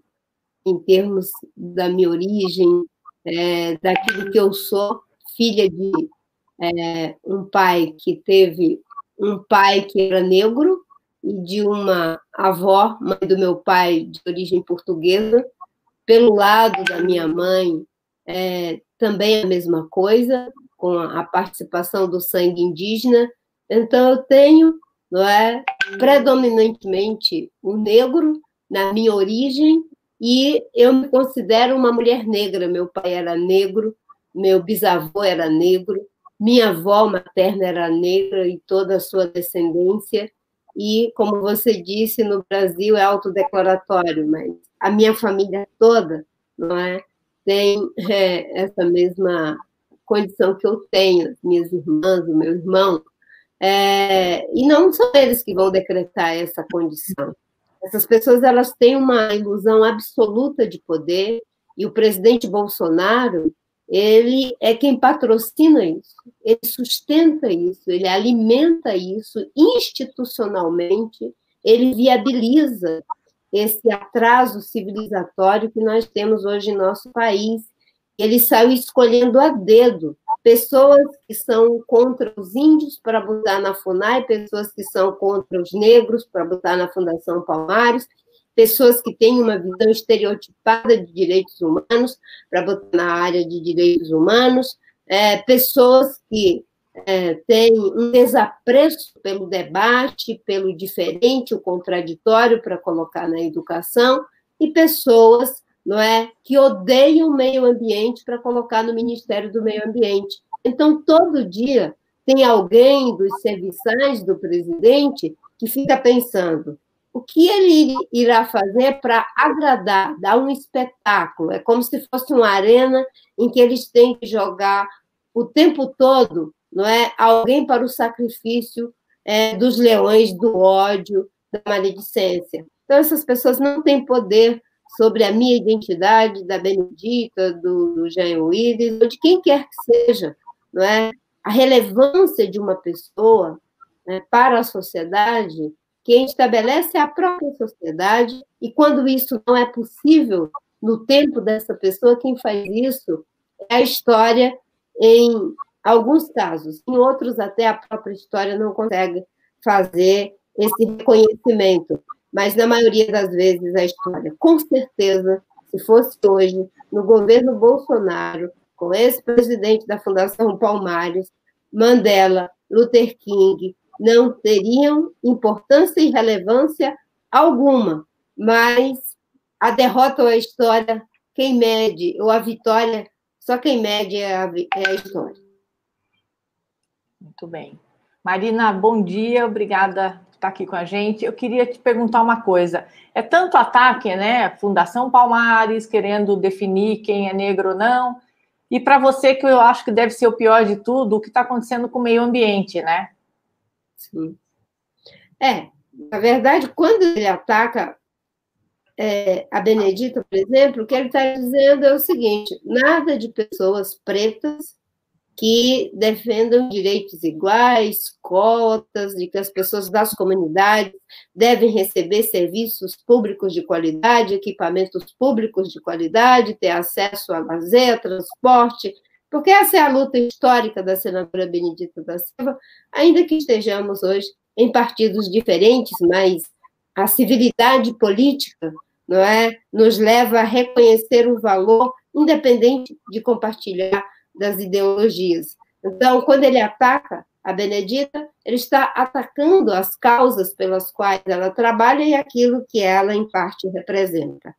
em termos da minha origem, é, daquilo que eu sou, filha de é, um pai que teve um pai que era negro e de uma avó, mãe do meu pai, de origem portuguesa, pelo lado da minha mãe, é, também a mesma coisa, com a participação do sangue indígena. Então, eu tenho, não é, predominantemente o negro na minha origem, e eu me considero uma mulher negra. Meu pai era negro, meu bisavô era negro, minha avó materna era negra e toda a sua descendência. E, como você disse, no Brasil é autodeclaratório, mas a minha família toda, não é? Tem é, essa mesma condição que eu tenho, minhas irmãs, o meu irmão, é, e não são eles que vão decretar essa condição. Essas pessoas elas têm uma ilusão absoluta de poder e o presidente Bolsonaro ele é quem patrocina isso, ele sustenta isso, ele alimenta isso institucionalmente, ele viabiliza esse atraso civilizatório que nós temos hoje em nosso país. Ele saiu escolhendo a dedo pessoas que são contra os índios para botar na FUNAI, pessoas que são contra os negros para botar na Fundação Palmares, pessoas que têm uma visão estereotipada de direitos humanos para botar na área de direitos humanos, é, pessoas que é, tem um desapreço pelo debate, pelo diferente, o contraditório para colocar na educação, e pessoas não é, que odeiam o meio ambiente para colocar no Ministério do Meio Ambiente. Então, todo dia tem alguém dos serviçais do presidente que fica pensando o que ele irá fazer para agradar, dar um espetáculo. É como se fosse uma arena em que eles têm que jogar o tempo todo não é? Alguém para o sacrifício é, dos leões do ódio, da maledicência. Então, essas pessoas não têm poder sobre a minha identidade, da Benedita, do, do Jean Willis, ou de quem quer que seja, não é? A relevância de uma pessoa né, para a sociedade, quem estabelece é a própria sociedade, e quando isso não é possível no tempo dessa pessoa, quem faz isso é a história em alguns casos, em outros até a própria história não consegue fazer esse reconhecimento, mas na maioria das vezes a história, com certeza, se fosse hoje, no governo Bolsonaro, com esse presidente da Fundação Palmares, Mandela Luther King não teriam importância e relevância alguma, mas a derrota ou a história, quem mede, ou a vitória, só quem mede é a, é a história. Muito bem. Marina, bom dia, obrigada por estar aqui com a gente. Eu queria te perguntar uma coisa. É tanto ataque, né? Fundação Palmares querendo definir quem é negro ou não. E para você, que eu acho que deve ser o pior de tudo, o que está acontecendo com o meio ambiente, né? Sim. É, na verdade, quando ele ataca é, a Benedita, por exemplo, o que ele está dizendo é o seguinte: nada de pessoas pretas que defendam direitos iguais, cotas, de que as pessoas das comunidades devem receber serviços públicos de qualidade, equipamentos públicos de qualidade, ter acesso a lazer, transporte, porque essa é a luta histórica da senadora Benedita da Silva, ainda que estejamos hoje em partidos diferentes, mas a civilidade política não é, nos leva a reconhecer o valor, independente de compartilhar das ideologias. Então, quando ele ataca a Benedita, ele está atacando as causas pelas quais ela trabalha e aquilo que ela, em parte, representa.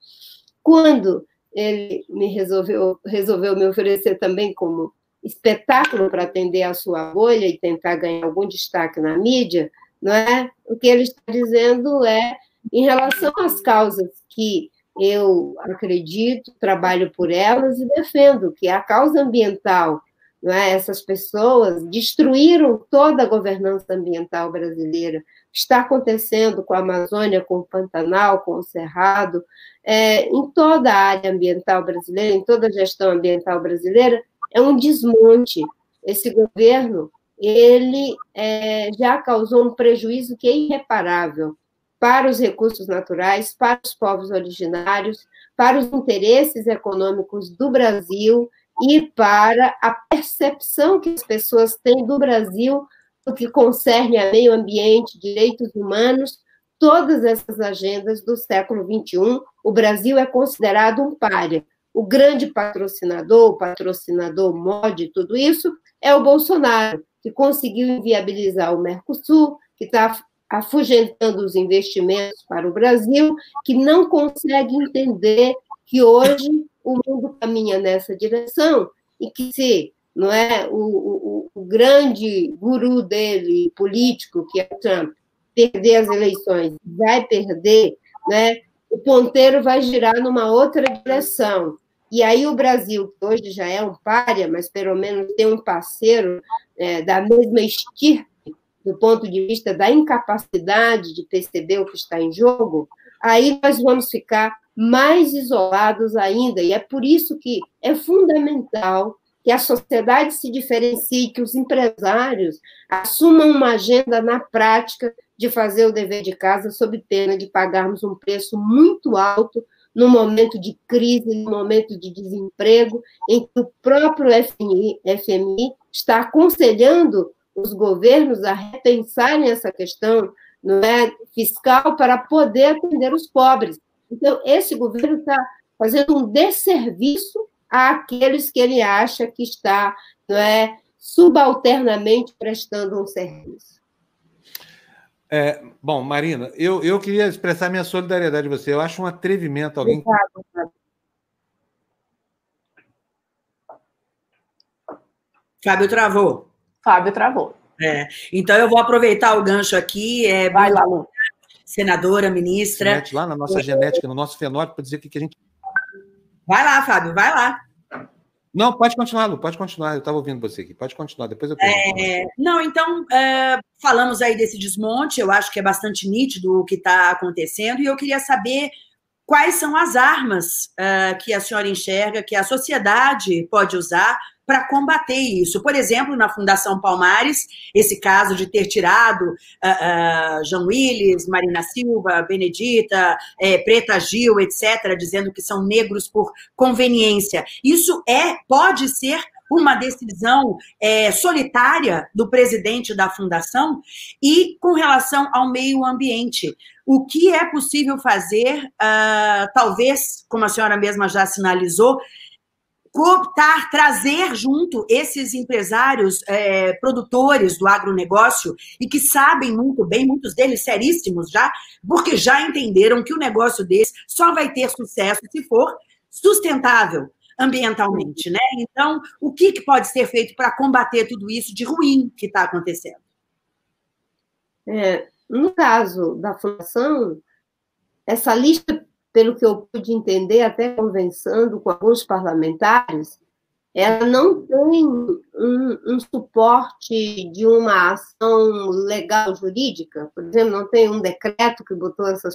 Quando ele me resolveu, resolveu me oferecer também como espetáculo para atender a sua bolha e tentar ganhar algum destaque na mídia, não é? O que ele está dizendo é em relação às causas que eu acredito, trabalho por elas e defendo, que a causa ambiental, é? essas pessoas destruíram toda a governança ambiental brasileira. Está acontecendo com a Amazônia, com o Pantanal, com o Cerrado, é, em toda a área ambiental brasileira, em toda a gestão ambiental brasileira, é um desmonte. Esse governo ele é, já causou um prejuízo que é irreparável para os recursos naturais, para os povos originários, para os interesses econômicos do Brasil e para a percepção que as pessoas têm do Brasil no que concerne a meio ambiente, direitos humanos, todas essas agendas do século XXI, o Brasil é considerado um párea. O grande patrocinador, o patrocinador mod, tudo isso, é o Bolsonaro, que conseguiu inviabilizar o Mercosul, que está afugentando os investimentos para o Brasil, que não consegue entender que hoje o mundo caminha nessa direção e que se não é o, o, o grande guru dele político que é Trump perder as eleições vai perder né? O ponteiro vai girar numa outra direção. E aí o Brasil que hoje já é um párea mas pelo menos tem um parceiro é, da mesma estirpe do ponto de vista da incapacidade de perceber o que está em jogo, aí nós vamos ficar mais isolados ainda. E é por isso que é fundamental que a sociedade se diferencie, que os empresários assumam uma agenda na prática de fazer o dever de casa, sob pena de pagarmos um preço muito alto no momento de crise, no momento de desemprego, em que o próprio FMI, FMI está aconselhando os governos a repensarem essa questão não é, fiscal para poder atender os pobres. Então, esse governo está fazendo um desserviço àqueles que ele acha que está não é, subalternamente prestando um serviço. É, bom, Marina, eu, eu queria expressar minha solidariedade a você. Eu acho um atrevimento alguém. Obrigado, Fábio travou. Fábio travou. É, então eu vou aproveitar o gancho aqui. É, Vai lá, Lu. Senadora, ministra. Mete lá na nossa genética, no nosso fenótipo, para dizer o que, que a gente. Vai lá, Fábio, vai lá. Não, pode continuar, Lu, pode continuar. Eu estava ouvindo você aqui. Pode continuar, depois eu. É, não, então, é, falamos aí desse desmonte, eu acho que é bastante nítido o que está acontecendo, e eu queria saber quais são as armas uh, que a senhora enxerga que a sociedade pode usar para combater isso. Por exemplo, na Fundação Palmares, esse caso de ter tirado uh, uh, João Willis, Marina Silva, Benedita, é, Preta Gil, etc., dizendo que são negros por conveniência. Isso é, pode ser uma decisão é, solitária do presidente da fundação e com relação ao meio ambiente. O que é possível fazer, uh, talvez, como a senhora mesma já sinalizou, cooptar, trazer junto esses empresários é, produtores do agronegócio e que sabem muito bem, muitos deles seríssimos já, porque já entenderam que o negócio deles só vai ter sucesso se for sustentável ambientalmente, né? Então, o que, que pode ser feito para combater tudo isso de ruim que está acontecendo? É, no caso da fundação, essa lista, pelo que eu pude entender, até conversando com alguns parlamentares, ela não tem um, um, suporte de uma ação legal jurídica, por exemplo, não tem um decreto que botou essas,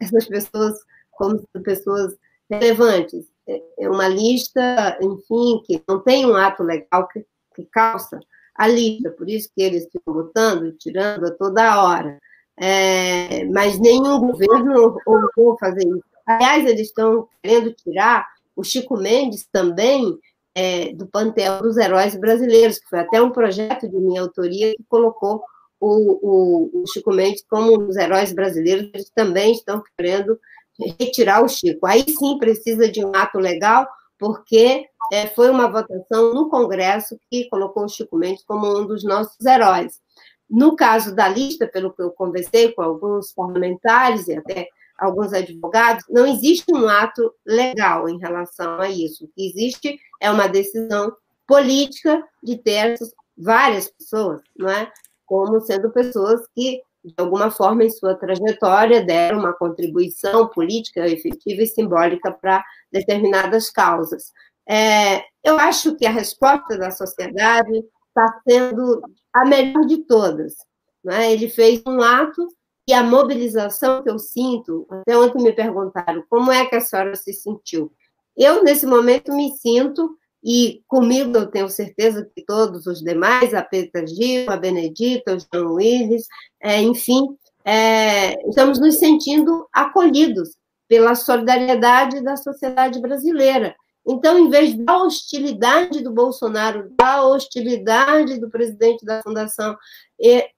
essas pessoas como pessoas relevantes. É, é uma lista, enfim, que não tem um ato legal que, que calça a lista, por isso que eles ficam botando e tirando a toda hora. É, mas nenhum governo ousou fazer isso. Aliás, eles estão querendo tirar o Chico Mendes também é, do panteão dos heróis brasileiros, que foi até um projeto de minha autoria que colocou o, o, o Chico Mendes como um dos heróis brasileiros. Eles também estão querendo retirar o Chico. Aí sim precisa de um ato legal, porque é, foi uma votação no Congresso que colocou o Chico Mendes como um dos nossos heróis. No caso da lista, pelo que eu conversei com alguns parlamentares e até alguns advogados, não existe um ato legal em relação a isso. O que existe é uma decisão política de ter várias pessoas, não é? Como sendo pessoas que de alguma forma, em sua trajetória, deram uma contribuição política efetiva e simbólica para determinadas causas. É, eu acho que a resposta da sociedade está sendo a melhor de todas. Né? Ele fez um ato e a mobilização que eu sinto, até ontem me perguntaram como é que a senhora se sentiu. Eu, nesse momento, me sinto e comigo eu tenho certeza que todos os demais, a Petra Gil, a Benedita, o João Willis, é, enfim, é, estamos nos sentindo acolhidos pela solidariedade da sociedade brasileira. Então, em vez da hostilidade do Bolsonaro, da hostilidade do presidente da fundação,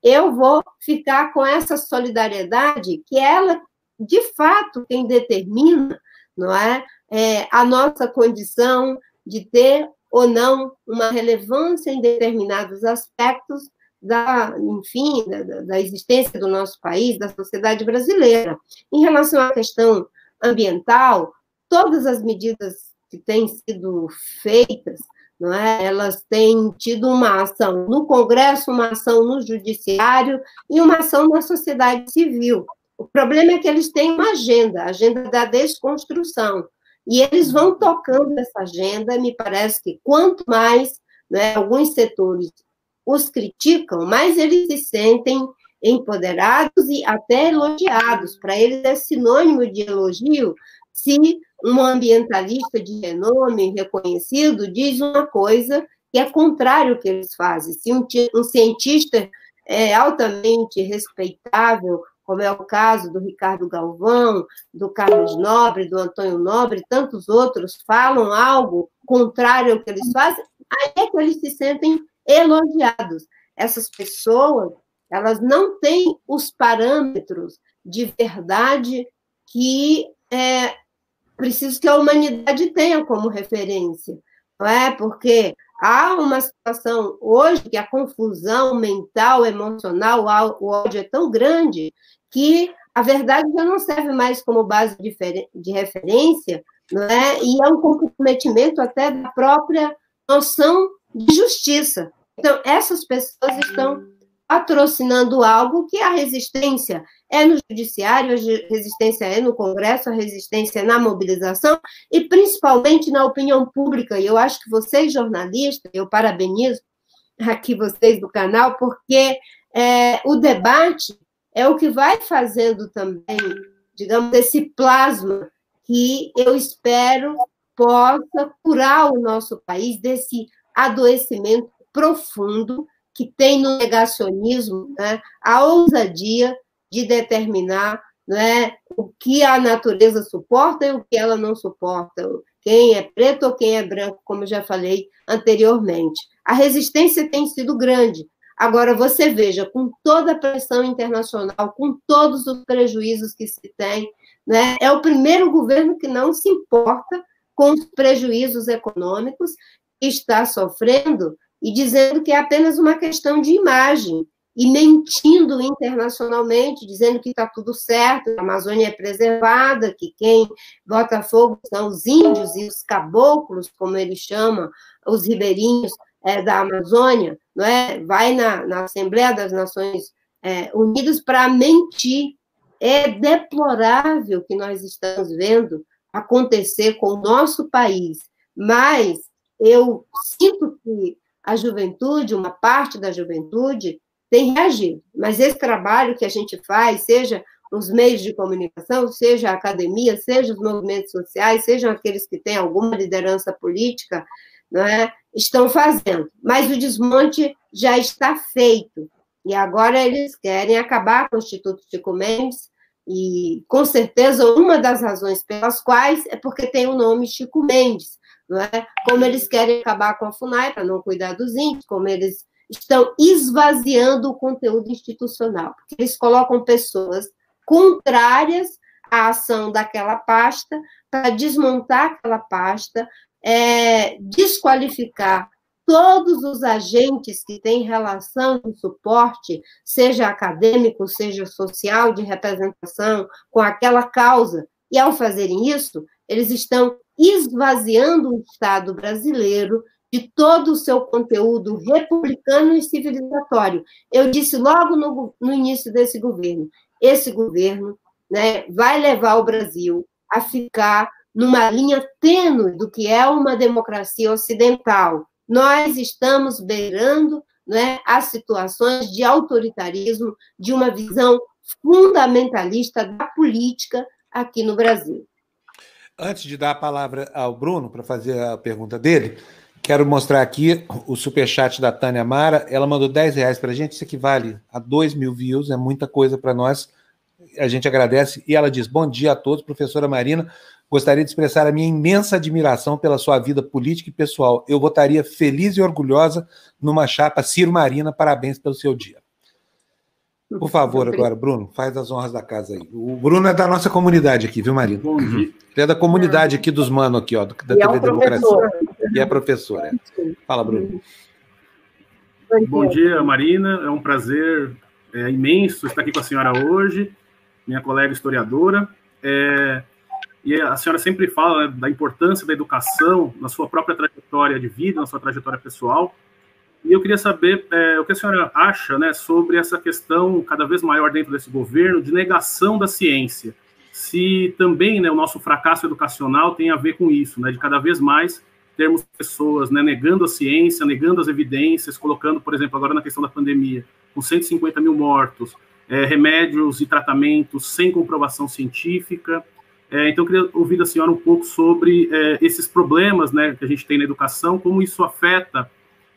eu vou ficar com essa solidariedade que ela, de fato, quem determina, não é, é a nossa condição de ter ou não uma relevância em determinados aspectos da, enfim, da, da, existência do nosso país, da sociedade brasileira. Em relação à questão ambiental, todas as medidas que têm sido feitas, não é? Elas têm tido uma ação no Congresso, uma ação no Judiciário e uma ação na sociedade civil. O problema é que eles têm uma agenda, a agenda da desconstrução. E eles vão tocando essa agenda, me parece que quanto mais né, alguns setores os criticam, mais eles se sentem empoderados e até elogiados. Para eles é sinônimo de elogio se um ambientalista de renome reconhecido diz uma coisa que é contrário ao que eles fazem. Se um, um cientista é altamente respeitável como é o caso do Ricardo Galvão, do Carlos Nobre, do Antônio Nobre, tantos outros, falam algo contrário ao que eles fazem, aí é que eles se sentem elogiados. Essas pessoas, elas não têm os parâmetros de verdade que é preciso que a humanidade tenha como referência, não é? Porque há uma situação hoje que a confusão mental, emocional, o ódio é tão grande que a verdade já não serve mais como base de, referência, não é? e é um comprometimento até da própria noção de justiça. Então, essas pessoas estão patrocinando algo que a resistência é no judiciário, a resistência é no Congresso, a resistência é na mobilização e principalmente na opinião pública. E eu acho que vocês, jornalistas, eu parabenizo aqui vocês do canal, porque é, o debate é o que vai fazendo também, digamos, esse plasma que eu espero possa curar o nosso país desse adoecimento profundo que tem no negacionismo né, a ousadia de determinar né, o que a natureza suporta e o que ela não suporta, quem é preto ou quem é branco, como já falei anteriormente. A resistência tem sido grande, Agora, você veja, com toda a pressão internacional, com todos os prejuízos que se tem, né, é o primeiro governo que não se importa com os prejuízos econômicos que está sofrendo e dizendo que é apenas uma questão de imagem e mentindo internacionalmente, dizendo que está tudo certo, a Amazônia é preservada, que quem bota fogo são os índios e os caboclos, como ele chama, os ribeirinhos é, da Amazônia, não é? vai na, na Assembleia das Nações é, Unidas para mentir. É deplorável que nós estamos vendo acontecer com o nosso país, mas eu sinto que a juventude, uma parte da juventude, tem reagido. Mas esse trabalho que a gente faz, seja nos meios de comunicação, seja a academia, seja os movimentos sociais, sejam aqueles que têm alguma liderança política, não é? estão fazendo. Mas o desmonte já está feito. E agora eles querem acabar com o Instituto Chico Mendes, e com certeza uma das razões pelas quais é porque tem o nome Chico Mendes, não é? Como eles querem acabar com a FUNAI para não cuidar dos índios, como eles estão esvaziando o conteúdo institucional, porque eles colocam pessoas contrárias à ação daquela pasta para desmontar aquela pasta, é, desqualificar todos os agentes que têm relação de suporte, seja acadêmico, seja social, de representação, com aquela causa. E ao fazerem isso, eles estão esvaziando o Estado brasileiro de todo o seu conteúdo republicano e civilizatório. Eu disse logo no, no início desse governo: esse governo né, vai levar o Brasil a ficar numa linha tênue do que é uma democracia ocidental. Nós estamos beirando né, as situações de autoritarismo, de uma visão fundamentalista da política aqui no Brasil. Antes de dar a palavra ao Bruno para fazer a pergunta dele, Quero mostrar aqui o superchat da Tânia Mara. Ela mandou 10 reais para a gente, isso equivale a 2 mil views, é muita coisa para nós. A gente agradece. E ela diz: Bom dia a todos, professora Marina. Gostaria de expressar a minha imensa admiração pela sua vida política e pessoal. Eu votaria feliz e orgulhosa numa chapa Ciro Marina. Parabéns pelo seu dia. Por favor, agora, Bruno, faz as honras da casa aí. O Bruno é da nossa comunidade aqui, viu, Marina? Bom dia. Ele é da comunidade aqui dos Mano, aqui, ó, da TV é um Democracia. E é professora. Fala, Bruno. Bom dia, Marina. É um prazer é, imenso estar aqui com a senhora hoje, minha colega historiadora. É, e a senhora sempre fala né, da importância da educação na sua própria trajetória de vida, na sua trajetória pessoal. E eu queria saber é, o que a senhora acha né, sobre essa questão cada vez maior dentro desse governo de negação da ciência. Se também né, o nosso fracasso educacional tem a ver com isso, né, de cada vez mais termos pessoas né, negando a ciência, negando as evidências, colocando, por exemplo, agora na questão da pandemia, com 150 mil mortos, é, remédios e tratamentos sem comprovação científica. É, então, eu queria ouvir da senhora um pouco sobre é, esses problemas né, que a gente tem na educação, como isso afeta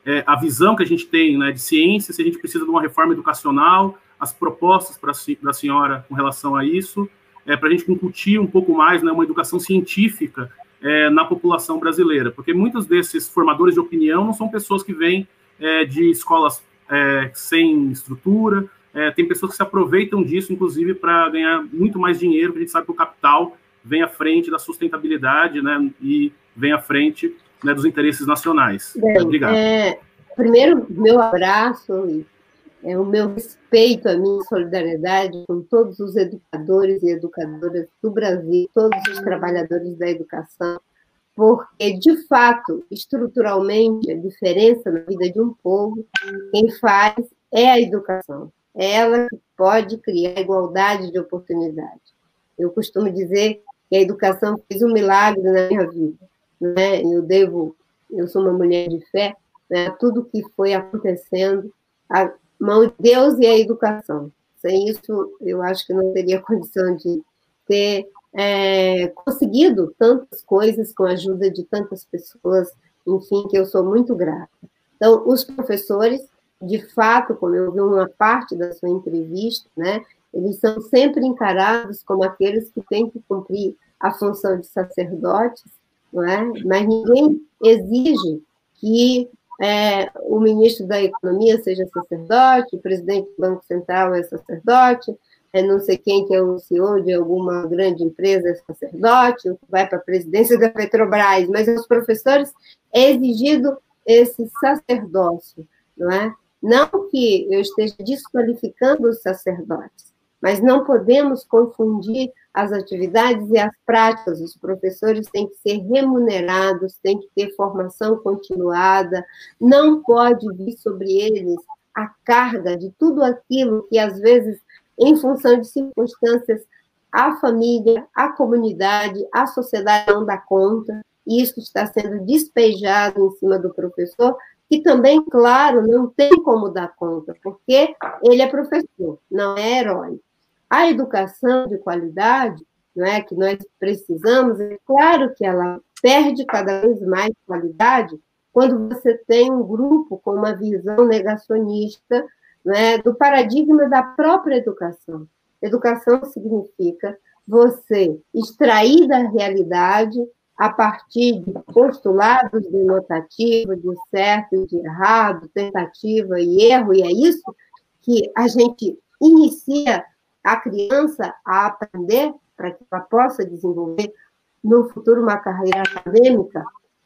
é, a visão que a gente tem né, de ciência, se a gente precisa de uma reforma educacional, as propostas para da senhora com relação a isso, é, para a gente incutir um pouco mais né, uma educação científica é, na população brasileira, porque muitos desses formadores de opinião não são pessoas que vêm é, de escolas é, sem estrutura, é, tem pessoas que se aproveitam disso, inclusive, para ganhar muito mais dinheiro, porque a gente sabe que o capital vem à frente da sustentabilidade né, e vem à frente né, dos interesses nacionais. Bem, Obrigado. É, primeiro, meu abraço é, o meu respeito, a minha solidariedade com todos os educadores e educadoras do Brasil, todos os trabalhadores da educação, porque, de fato, estruturalmente, a diferença na vida de um povo, quem faz é a educação. É ela que pode criar igualdade de oportunidade. Eu costumo dizer que a educação fez um milagre na minha vida né? Eu devo, eu sou uma mulher de fé, né? Tudo que foi acontecendo, a mão de Deus e a educação. Sem isso, eu acho que não teria condição de ter é, conseguido tantas coisas com a ajuda de tantas pessoas, enfim, que eu sou muito grata. Então, os professores, de fato, como eu vi uma parte da sua entrevista, né, eles são sempre encarados como aqueles que têm que cumprir a função de sacerdotes não é? Mas ninguém exige que é, o ministro da Economia seja sacerdote, o presidente do Banco Central é sacerdote, é não sei quem que é o CEO de alguma grande empresa, é sacerdote, vai para a presidência da Petrobras, mas aos professores é exigido esse sacerdócio, não é? Não que eu esteja desqualificando os sacerdotes, mas não podemos confundir as atividades e as práticas. Os professores têm que ser remunerados, têm que ter formação continuada, não pode vir sobre eles a carga de tudo aquilo que, às vezes, em função de circunstâncias, a família, a comunidade, a sociedade não dá conta, e isso está sendo despejado em cima do professor, que também, claro, não tem como dar conta, porque ele é professor, não é herói. A educação de qualidade, não é que nós precisamos, é claro que ela perde cada vez mais qualidade quando você tem um grupo com uma visão negacionista né, do paradigma da própria educação. Educação significa você extrair da realidade a partir de postulados denotativos, de certo e de errado, tentativa e erro, e é isso que a gente inicia a criança a aprender para que ela possa desenvolver no futuro uma carreira acadêmica,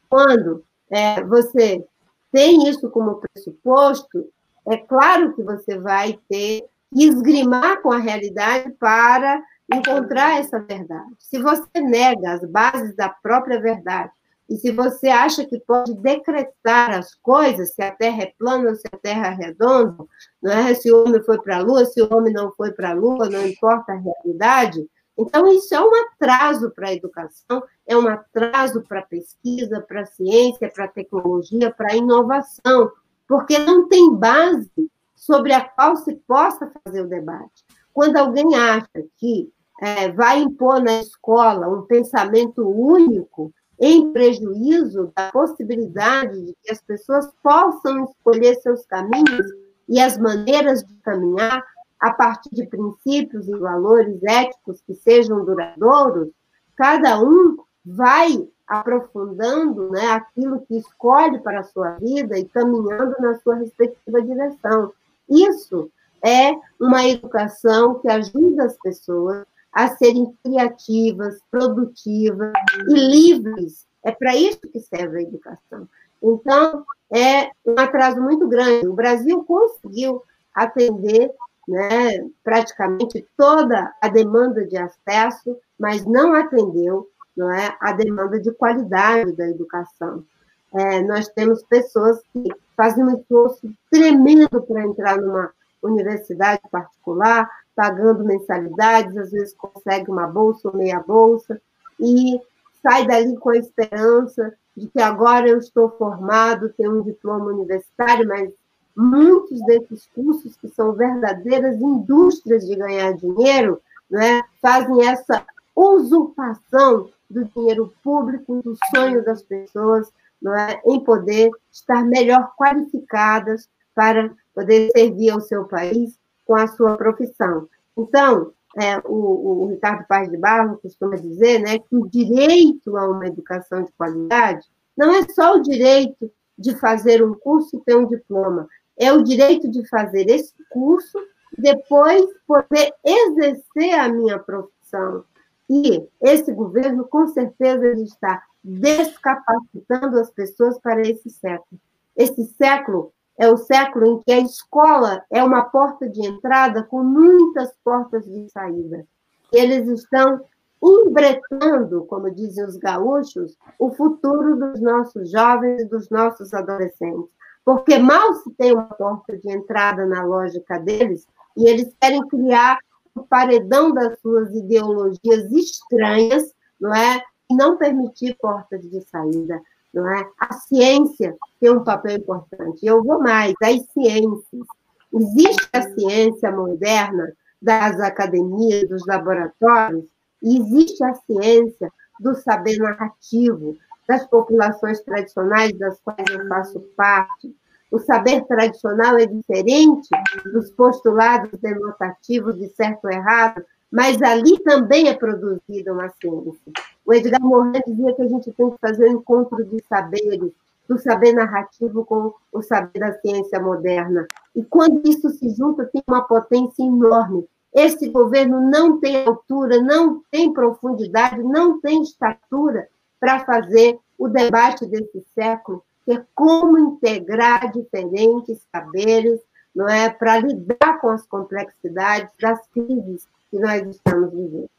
quando é, você tem isso como pressuposto, é claro que você vai ter que esgrimar com a realidade para encontrar essa verdade. Se você nega as bases da própria verdade, e se você acha que pode decretar as coisas, se a Terra é plana ou se a Terra é redonda, não é? se o homem foi para a Lua, se o homem não foi para a Lua, não importa a realidade. Então, isso é um atraso para a educação, é um atraso para a pesquisa, para a ciência, para a tecnologia, para a inovação, porque não tem base sobre a qual se possa fazer o debate. Quando alguém acha que é, vai impor na escola um pensamento único, em prejuízo da possibilidade de que as pessoas possam escolher seus caminhos e as maneiras de caminhar a partir de princípios e valores éticos que sejam duradouros, cada um vai aprofundando né, aquilo que escolhe para a sua vida e caminhando na sua respectiva direção. Isso é uma educação que ajuda as pessoas a serem criativas, produtivas e livres. É para isso que serve a educação. Então, é um atraso muito grande. O Brasil conseguiu atender né, praticamente toda a demanda de acesso, mas não atendeu não é, a demanda de qualidade da educação. É, nós temos pessoas que fazem um esforço tremendo para entrar numa universidade particular, pagando mensalidades, às vezes consegue uma bolsa ou meia bolsa, e sai dali com a esperança de que agora eu estou formado, tenho um diploma universitário, mas muitos desses cursos, que são verdadeiras indústrias de ganhar dinheiro, né, fazem essa usurpação do dinheiro público, do sonho das pessoas, é, em poder estar melhor qualificadas para poder servir ao seu país com a sua profissão. Então, é, o, o, Ricardo Paz de Barro costuma dizer né, que o direito a uma educação de qualidade não é só o direito de fazer um curso e ter um diploma, é o direito de fazer esse curso e depois poder exercer a minha profissão. E esse governo, com certeza, está descapacitando as pessoas para esse século. Esse século é o século em que a escola é uma porta de entrada com muitas portas de saída. Eles estão embretando, como dizem os gaúchos, o futuro dos nossos jovens e dos nossos adolescentes. Porque mal se tem uma porta de entrada na lógica deles, e eles querem criar o paredão das suas ideologias estranhas, não é? E não permitir portas de saída não é? A ciência tem um papel importante. Eu vou mais, as ciências. Existe a ciência moderna das academias, dos laboratórios, e existe a ciência do saber narrativo, das populações tradicionais das quais eu faço parte. O saber tradicional é diferente dos postulados denotativos de certo ou errado, mas ali também é produzida uma ciência. O Edgar Morin dizia que a gente tem que fazer um encontro de saberes, do saber narrativo com o saber da ciência moderna. E quando isso se junta, tem uma potência enorme. Esse governo não tem altura, não tem profundidade, não tem estatura para fazer o debate desse século, que é como integrar diferentes saberes, não é, para lidar com as complexidades das crises que nós estamos vivendo.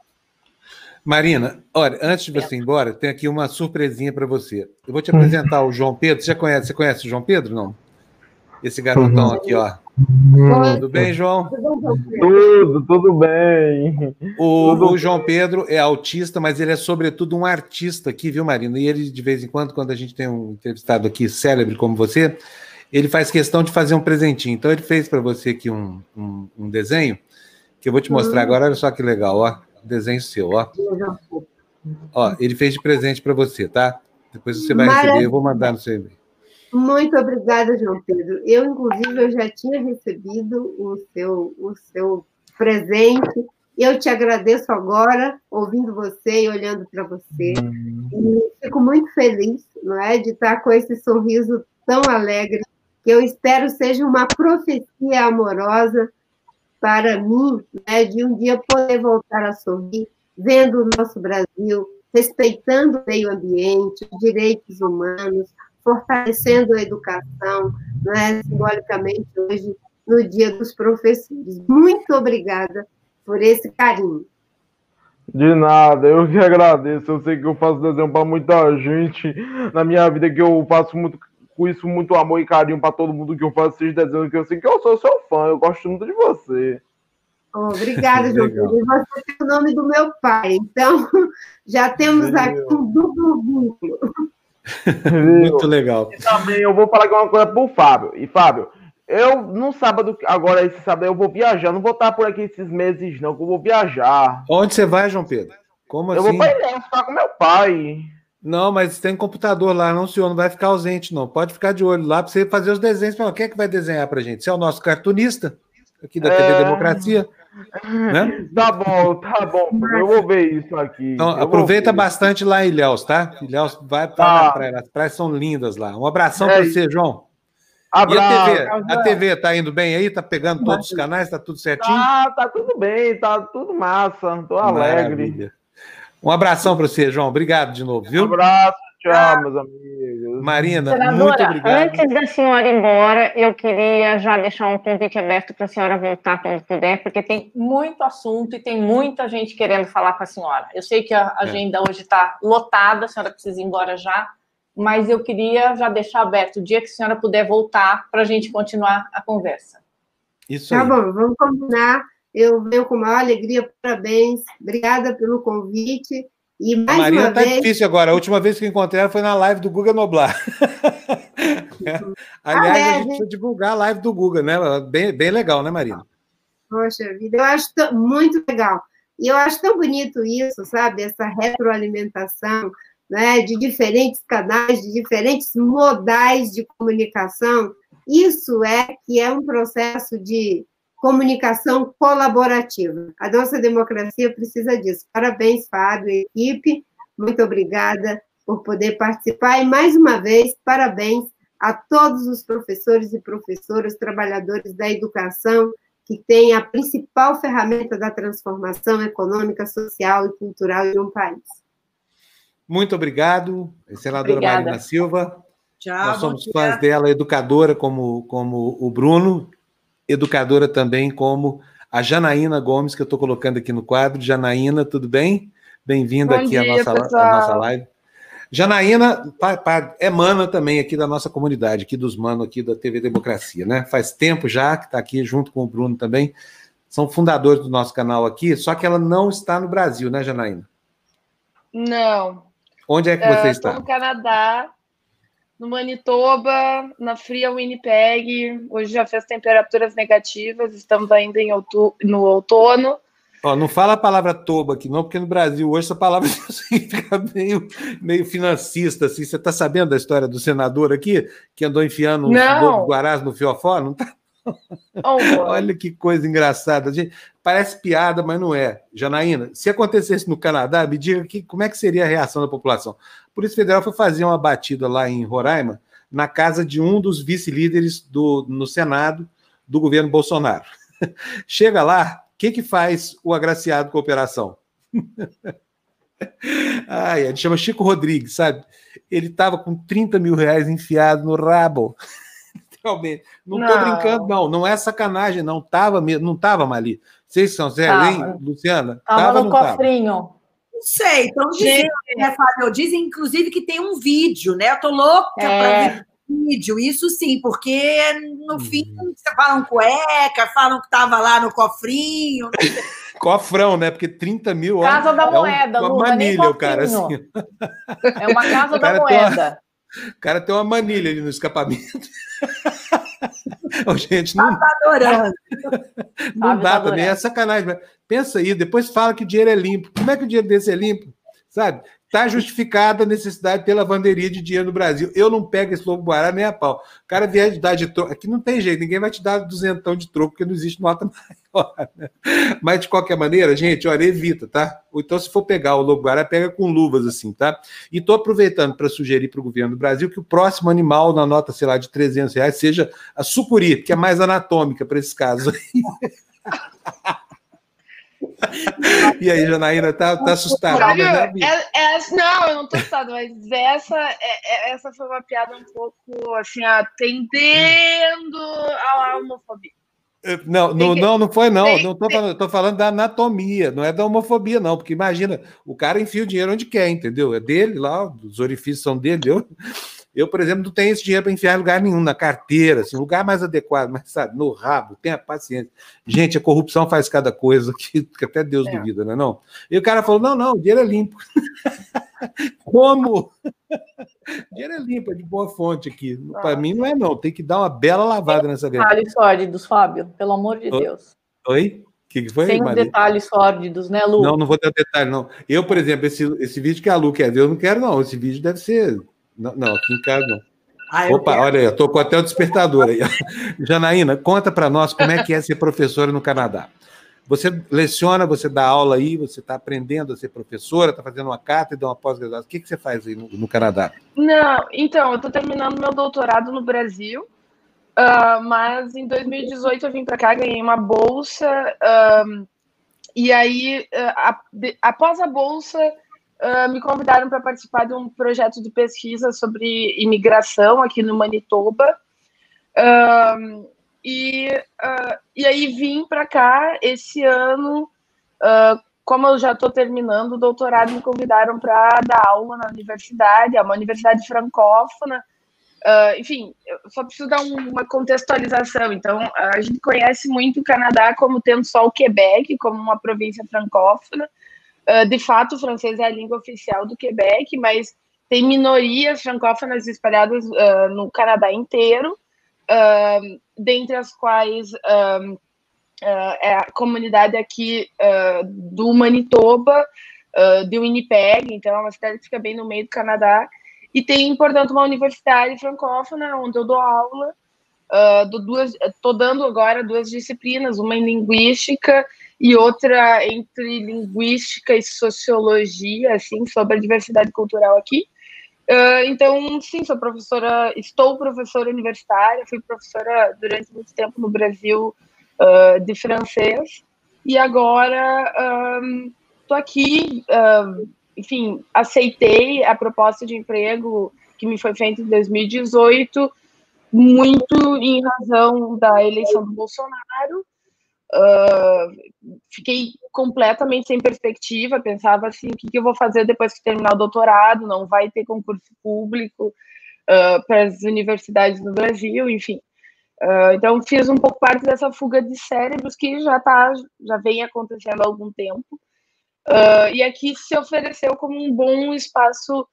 Marina, olha, antes de você ir embora, tem aqui uma surpresinha para você. Eu vou te apresentar o João Pedro. Você já conhece? Você conhece o João Pedro, não? Esse garotão aqui, ó. Tudo bem, João? Tudo, tudo bem. O, tudo o João Pedro é autista, mas ele é sobretudo um artista aqui, viu, Marina? E ele, de vez em quando, quando a gente tem um entrevistado aqui célebre como você, ele faz questão de fazer um presentinho. Então, ele fez para você aqui um, um, um, desenho, que eu vou te mostrar agora. Olha só que legal, ó. Desenho seu, ó. Ó, ele fez de presente para você, tá? Depois você vai Maravilha. receber, eu vou mandar no seu e-mail. Muito obrigada, João Pedro. Eu, inclusive, eu já tinha recebido o seu, o seu presente. Eu te agradeço agora, ouvindo você e olhando para você. E fico muito feliz não é, de estar com esse sorriso tão alegre, que eu espero seja uma profecia amorosa para mim, né, de um dia poder voltar a sorrir, vendo o nosso Brasil, respeitando o meio ambiente, os direitos humanos, fortalecendo a educação, né, simbolicamente hoje, no Dia dos Professores. Muito obrigada por esse carinho. De nada, eu que agradeço. Eu sei que eu faço desenho para muita gente na minha vida, que eu faço muito com isso muito amor e carinho para todo mundo que eu faço esses desenhos, que eu sei que eu sou seu fã, eu gosto muito de você. obrigada, João Pedro. Você tem o nome do meu pai, então já temos aqui um duplo vínculo. Muito legal. E também eu vou falar uma coisa pro Fábio. E Fábio, eu no sábado, agora esse sábado eu vou viajar. Não vou estar por aqui esses meses, não, que eu vou viajar. Onde você vai, João Pedro? Como eu assim? Eu vou para Ilhéus, ficar com meu pai. Não, mas tem computador lá, não, senhor, não vai ficar ausente, não. Pode ficar de olho lá para você fazer os desenhos. Quem é que vai desenhar para gente? Você é o nosso cartunista aqui da é... TV Democracia. Né? Tá bom, tá bom. Eu vou ver isso aqui. Então, aproveita bastante lá em Ilhéus, tá? Ilhéus vai para tá. praia. As praias são lindas lá. Um abração é para você, João. Abraço. E a TV? A TV tá indo bem aí? Tá pegando todos os canais? Tá tudo certinho? Tá, tá tudo bem, tá tudo massa. Tô alegre. Maravilha. Um abração para você, João. Obrigado de novo, viu? Um abraço. Tchau, meus amigos. Marina, Senadora, muito obrigado. Antes da senhora ir embora, eu queria já deixar um convite aberto para a senhora voltar quando puder, porque tem muito assunto e tem muita gente querendo falar com a senhora. Eu sei que a é. agenda é. hoje está lotada, a senhora precisa ir embora já, mas eu queria já deixar aberto o dia que a senhora puder voltar para a gente continuar a conversa. Isso tá aí. Tá bom, vamos combinar. Eu venho com maior alegria, parabéns. Obrigada pelo convite. E mais a Marina uma tá vez... difícil agora. A última vez que encontrei ela foi na live do Guga Noblar. Aliás, ah, é, a gente precisa divulgar a live do Guga, né? Bem, bem legal, né, Marina? Poxa vida, eu acho muito legal. E eu acho tão bonito isso, sabe? Essa retroalimentação né, de diferentes canais, de diferentes modais de comunicação. Isso é que é um processo de comunicação colaborativa. A nossa democracia precisa disso. Parabéns, Fábio e equipe. Muito obrigada por poder participar. E, mais uma vez, parabéns a todos os professores e professoras, trabalhadores da educação, que têm a principal ferramenta da transformação econômica, social e cultural de um país. Muito obrigado, senadora Obrigada. Marina Silva. Tchau, Nós somos fãs dela, educadora como, como o Bruno, educadora também como a Janaína Gomes, que eu estou colocando aqui no quadro. Janaína, tudo bem? Bem-vinda aqui dia, à, nossa, à nossa live. Janaína é mana também aqui da nossa comunidade, aqui dos manos aqui da TV Democracia, né? Faz tempo já que está aqui junto com o Bruno também. São fundadores do nosso canal aqui, só que ela não está no Brasil, né, Janaína? Não. Onde é que você uh, está? No Canadá, no Manitoba, na fria Winnipeg. Hoje já fez temperaturas negativas, estamos ainda em outu no outono. Ó, não fala a palavra toba aqui, não, porque no Brasil hoje essa palavra fica meio, meio financista. Assim. Você está sabendo da história do senador aqui, que andou enfiando os guarás no fiofó? Não está? Oh, Olha que coisa engraçada. Gente, parece piada, mas não é. Janaína, se acontecesse no Canadá, me diga que, como é que seria a reação da população. A Polícia Federal foi fazer uma batida lá em Roraima, na casa de um dos vice-líderes do, no Senado do governo Bolsonaro. Chega lá, que, que faz o agraciado com a operação? Ai, ele chama Chico Rodrigues, sabe? Ele estava com 30 mil reais enfiado no rabo. Literalmente. Não estou brincando, não. Não é sacanagem, não. Tava, não estava ali. Vocês são sérios, hein, Luciana? Tava, tava no cofrinho. Tava? Não sei, então dizem, né, Fábio? Dizem, inclusive, que tem um vídeo, né? Eu tô louca é. para ver vídeo, isso sim, porque no hum. fim falam cueca, falam que tava lá no cofrinho. Cofrão, né? Porque 30 mil. Casa da moeda, é uma manilha, o cara assim. É uma casa da moeda. O cara tem uma manilha ali no escapamento. gente, não, tá adorando. não dá também, é sacanagem. Pensa aí, depois fala que o dinheiro é limpo. Como é que o dinheiro desse é limpo? Sabe? Está justificada a necessidade pela lavanderia de dinheiro no Brasil. Eu não pego esse lobo guará nem a pau. O cara vier de dar de troco. Aqui não tem jeito, ninguém vai te dar duzentão de troco, porque não existe nota maior. Né? Mas, de qualquer maneira, gente, olha, evita, tá? Ou então, se for pegar o lobo guará, pega com luvas, assim, tá? E estou aproveitando para sugerir para o governo do Brasil que o próximo animal na nota, sei lá, de 300 reais seja a sucuri, que é mais anatômica para esse caso aí. E aí, Janaína, tá, tá assustada? Sabe, né, é, é, não, eu não tô assustada, mas essa, é, é, essa foi uma piada um pouco, assim, atendendo à homofobia. É, não, não, não, não foi, não. Tem, não tô falando, tô falando da anatomia, não é da homofobia, não. Porque imagina, o cara enfia o dinheiro onde quer, entendeu? É dele lá, os orifícios são dele. Eu, eu, por exemplo, não tenho esse dinheiro para enfiar em lugar nenhum, na carteira, assim, lugar mais adequado, mas sabe, no rabo, tenha paciência. Gente, a corrupção faz cada coisa que, que até Deus é. duvida, não é não? E o cara falou: não, não, o dinheiro é limpo. Como? o dinheiro é limpo, é de boa fonte aqui. Ah. Para mim não é, não. Tem que dar uma bela lavada nessa vez. Detalhes sórdidos, Fábio, pelo amor de Deus. Oi? O que, foi? Sem detalhes sórdidos, né, Lu? Não, não vou dar detalhe, não. Eu, por exemplo, esse, esse vídeo que a Lu quer ver, eu não quero, não. Esse vídeo deve ser não, não, aqui em casa não. Ah, Opa, quero. olha aí, estou com até o despertador aí. Janaína, conta para nós como é que é ser professora no Canadá. Você leciona, você dá aula aí, você está aprendendo a ser professora, está fazendo uma cátedra, uma pós-graduação. O que, que você faz aí no, no Canadá? Não, então, eu estou terminando meu doutorado no Brasil, uh, mas em 2018 eu vim para cá, ganhei uma bolsa, uh, e aí, uh, a, de, após a bolsa, uh, me convidaram para participar de um projeto de pesquisa sobre imigração aqui no Manitoba. Uh, e, uh, e aí vim para cá esse ano, como eu já estou terminando o doutorado, me convidaram para dar aula na universidade, é uma universidade francófona. enfim, eu só preciso dar uma contextualização. Então, a gente conhece muito o Canadá como tendo só o Quebec como uma província francófona, Uh, de fato, o francês é a língua oficial do Quebec, mas tem minorias francófonas espalhadas uh, no Canadá inteiro, uh, dentre as quais é a comunidade aqui do Manitoba, de Winnipeg, então é uma cidade que fica bem no meio do Canadá, e tem, portanto, uma universidade francófona onde eu dou aula, estou dando agora duas disciplinas, uma em linguística e outra entre linguística e sociologia, assim, sobre a diversidade cultural aqui. Uh, então, sim, sou professora, estou professora universitária, fui professora durante muito tempo no Brasil uh, de francês, e agora estou um, aqui, enfim, aceitei a proposta de emprego que me foi feita em 2018, muito em razão da eleição do Bolsonaro, Uh, fiquei completamente sem perspectiva, pensava assim, o que, que, eu vou fazer depois que terminar o doutorado, não vai ter concurso público uh, para as universidades no Brasil, enfim. Uh, então fiz um pouco parte dessa fuga de cérebros que já tá, já vem acontecendo há algum tempo. e aqui se ofereceu como um bom espaço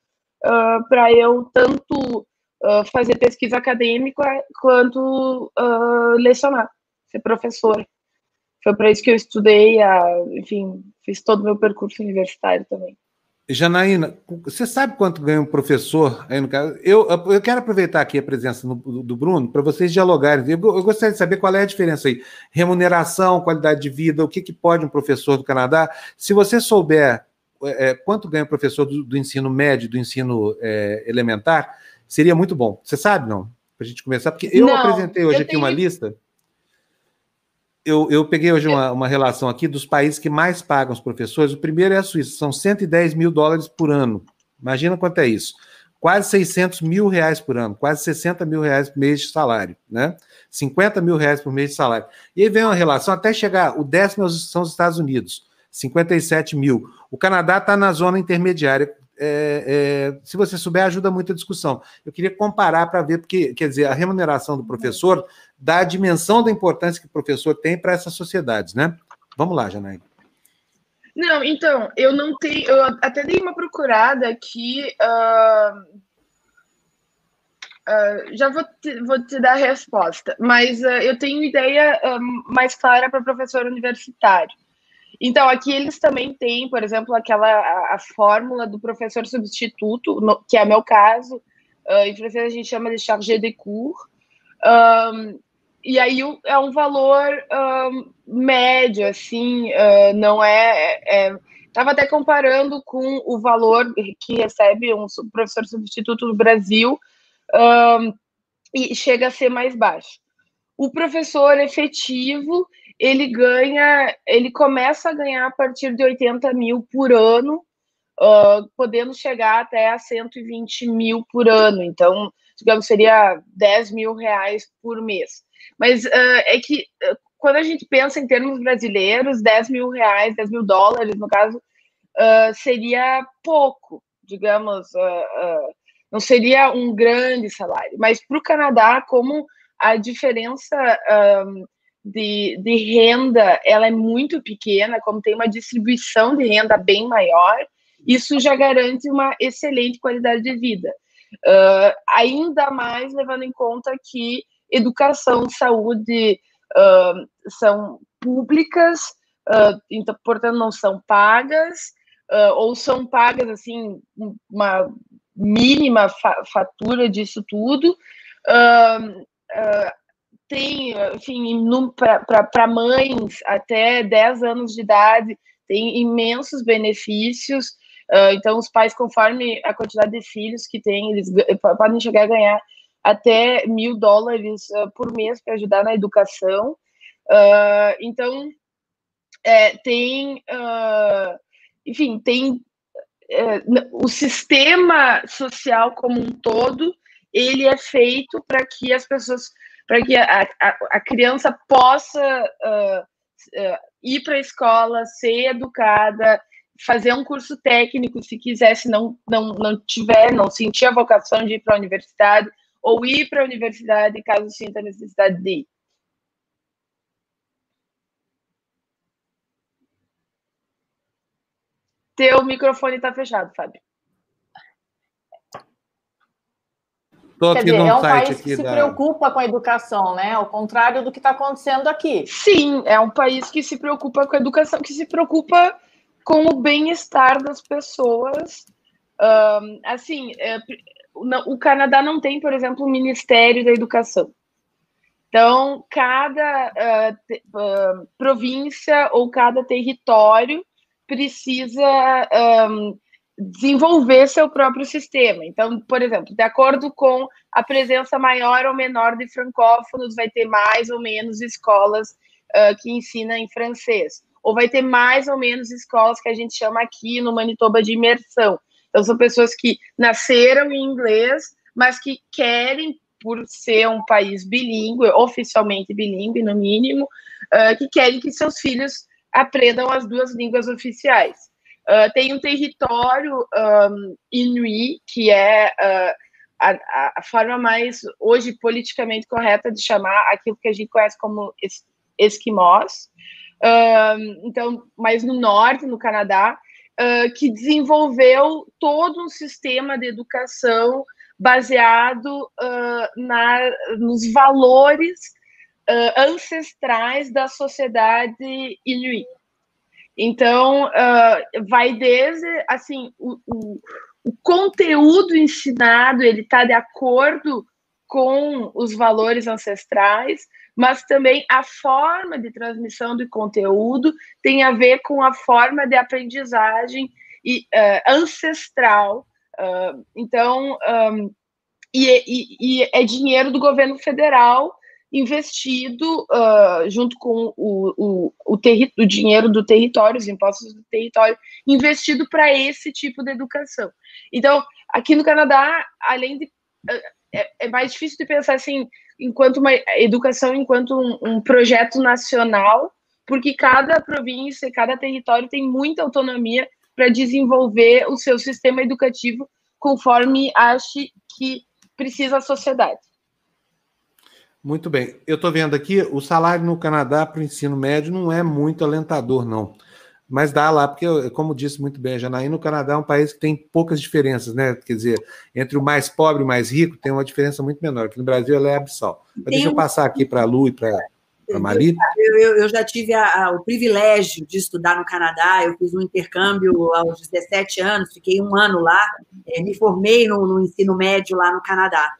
para eu tanto fazer pesquisa acadêmica quanto lecionar, ser professora. Foi para isso que eu estudei, a, enfim, fiz todo o meu percurso universitário também. Janaína, você sabe quanto ganha um professor aí no caso? Eu, eu quero aproveitar aqui a presença no, do Bruno para vocês dialogarem. Eu, eu, gostaria de saber qual é a diferença aí. Remuneração, qualidade de vida, o que, que pode um professor do Canadá? Se você souber é, é quanto ganha um professor do, do ensino médio, do ensino é, elementar, seria muito bom. Você sabe, não? Para a gente começar, porque eu não, apresentei hoje aqui uma lista eu, eu peguei hoje uma, uma relação aqui dos países que mais pagam os professores. O primeiro é a Suíça, são 110 mil dólares por ano. Imagina quanto é isso. Quase 600 mil reais por ano, quase 60 mil reais por mês de salário, né? 50 mil reais por mês de salário. E aí vem uma relação até chegar, o décimo são os Estados Unidos, 57 mil. O Canadá está na zona intermediária, é, é, se você souber, ajuda muito a discussão. Eu queria comparar para ver, porque, quer dizer, a remuneração do professor dá a dimensão da importância que o professor tem para essas sociedades, né? Vamos lá, Janaína. Não, então, eu não tenho. Eu até dei uma procurada aqui. Uh, uh, já vou te, vou te dar a resposta, mas uh, eu tenho ideia mais clara para professor universitário. Então, aqui eles também têm, por exemplo, aquela a, a fórmula do professor substituto, no, que é meu caso. Uh, em francês a gente chama de chargé de cours. Um, e aí é um valor um, médio, assim, uh, não é, é, Estava até comparando com o valor que recebe um professor substituto no Brasil um, e chega a ser mais baixo. O professor efetivo ele ganha, ele começa a ganhar a partir de 80 mil por ano, uh, podendo chegar até a 120 mil por ano. Então, digamos, seria 10 mil reais por mês. Mas uh, é que uh, quando a gente pensa em termos brasileiros, 10 mil reais, 10 mil dólares, no caso, seria pouco, digamos, não seria um grande salário. Mas para o Canadá, como a diferença de, de renda ela é muito pequena, como tem uma distribuição de renda bem maior, isso já garante uma excelente qualidade de vida. Uh, ainda mais levando em conta que educação, saúde uh, são públicas, uh, então, portanto, não são pagas, ou são pagas assim, uma mínima fa fatura disso tudo tem, enfim, para mães até 10 anos de idade, tem imensos benefícios. Uh, então, os pais, conforme a quantidade de filhos que têm, eles podem chegar a ganhar até mil dólares uh, por mês para ajudar na educação. Uh, então, é, tem, enfim, tem é, o sistema social como um todo, ele é feito para que as pessoas para que a, a, a, criança possa uh, uh, ir para a escola, ser educada, fazer um curso técnico, se quiser, se não, não, não tiver, não sentir a vocação de ir para a universidade, ou ir para a universidade caso sinta a necessidade de ir. Teu microfone está fechado, Fábio. Quer dizer, é um país que se da... preocupa com a educação, né? Ao contrário do que está acontecendo aqui. Sim, é um país que se preocupa com a educação, que se preocupa com o bem-estar das pessoas. Um, assim, é, o Canadá não tem, por exemplo, o Ministério da Educação. Então, cada uh, uh, província ou cada território precisa um, desenvolver seu próprio sistema. Então, por exemplo, de acordo com a presença maior ou menor de francófonos, vai ter mais ou menos escolas uh, que ensinam em francês, ou vai ter mais ou menos escolas que a gente chama aqui no Manitoba de imersão. Então, são pessoas que nasceram em inglês, mas que querem, por ser um país bilíngue, oficialmente bilíngue, no mínimo, uh, que querem que seus filhos aprendam as duas línguas oficiais. Uh, tem um território um, inuí, que é uh, a, a, forma mais, hoje, politicamente correta de chamar aquilo que a gente conhece como es, esquimós. Então, mais no norte, no Canadá, que desenvolveu todo um sistema de educação baseado na, nos valores ancestrais da sociedade inuit. Então, uh, vai desde, assim, o, o, o conteúdo ensinado, ele está de acordo com os valores ancestrais, mas também a forma de transmissão do conteúdo tem a ver com a forma de aprendizagem e, uh, ancestral. Uh, então, um, e, e, e, é dinheiro do governo federal investido uh, junto com o, o, o, o dinheiro do território, os impostos do território, investido para esse tipo de educação. Então, aqui no Canadá, além de. É, é, mais difícil de pensar assim, enquanto uma educação, enquanto um, um projeto nacional, porque cada província, cada território tem muita autonomia para desenvolver o seu sistema educativo conforme ache que precisa a sociedade. Muito bem. Eu estou vendo aqui, o salário no Canadá para o ensino médio não é muito alentador, não. Mas dá lá, porque, como disse muito bem a Janaína, o Canadá é um país que tem poucas diferenças, né? Quer dizer, entre o mais pobre e o mais rico tem uma diferença muito menor. Aqui no Brasil ela é abissal. Mas deixa eu passar aqui para a Lu e para a Mari. Eu, eu, já tive a, a, o privilégio de estudar no Canadá, eu fiz um intercâmbio aos 17 anos, fiquei um ano lá, é, me formei no, no ensino médio lá no Canadá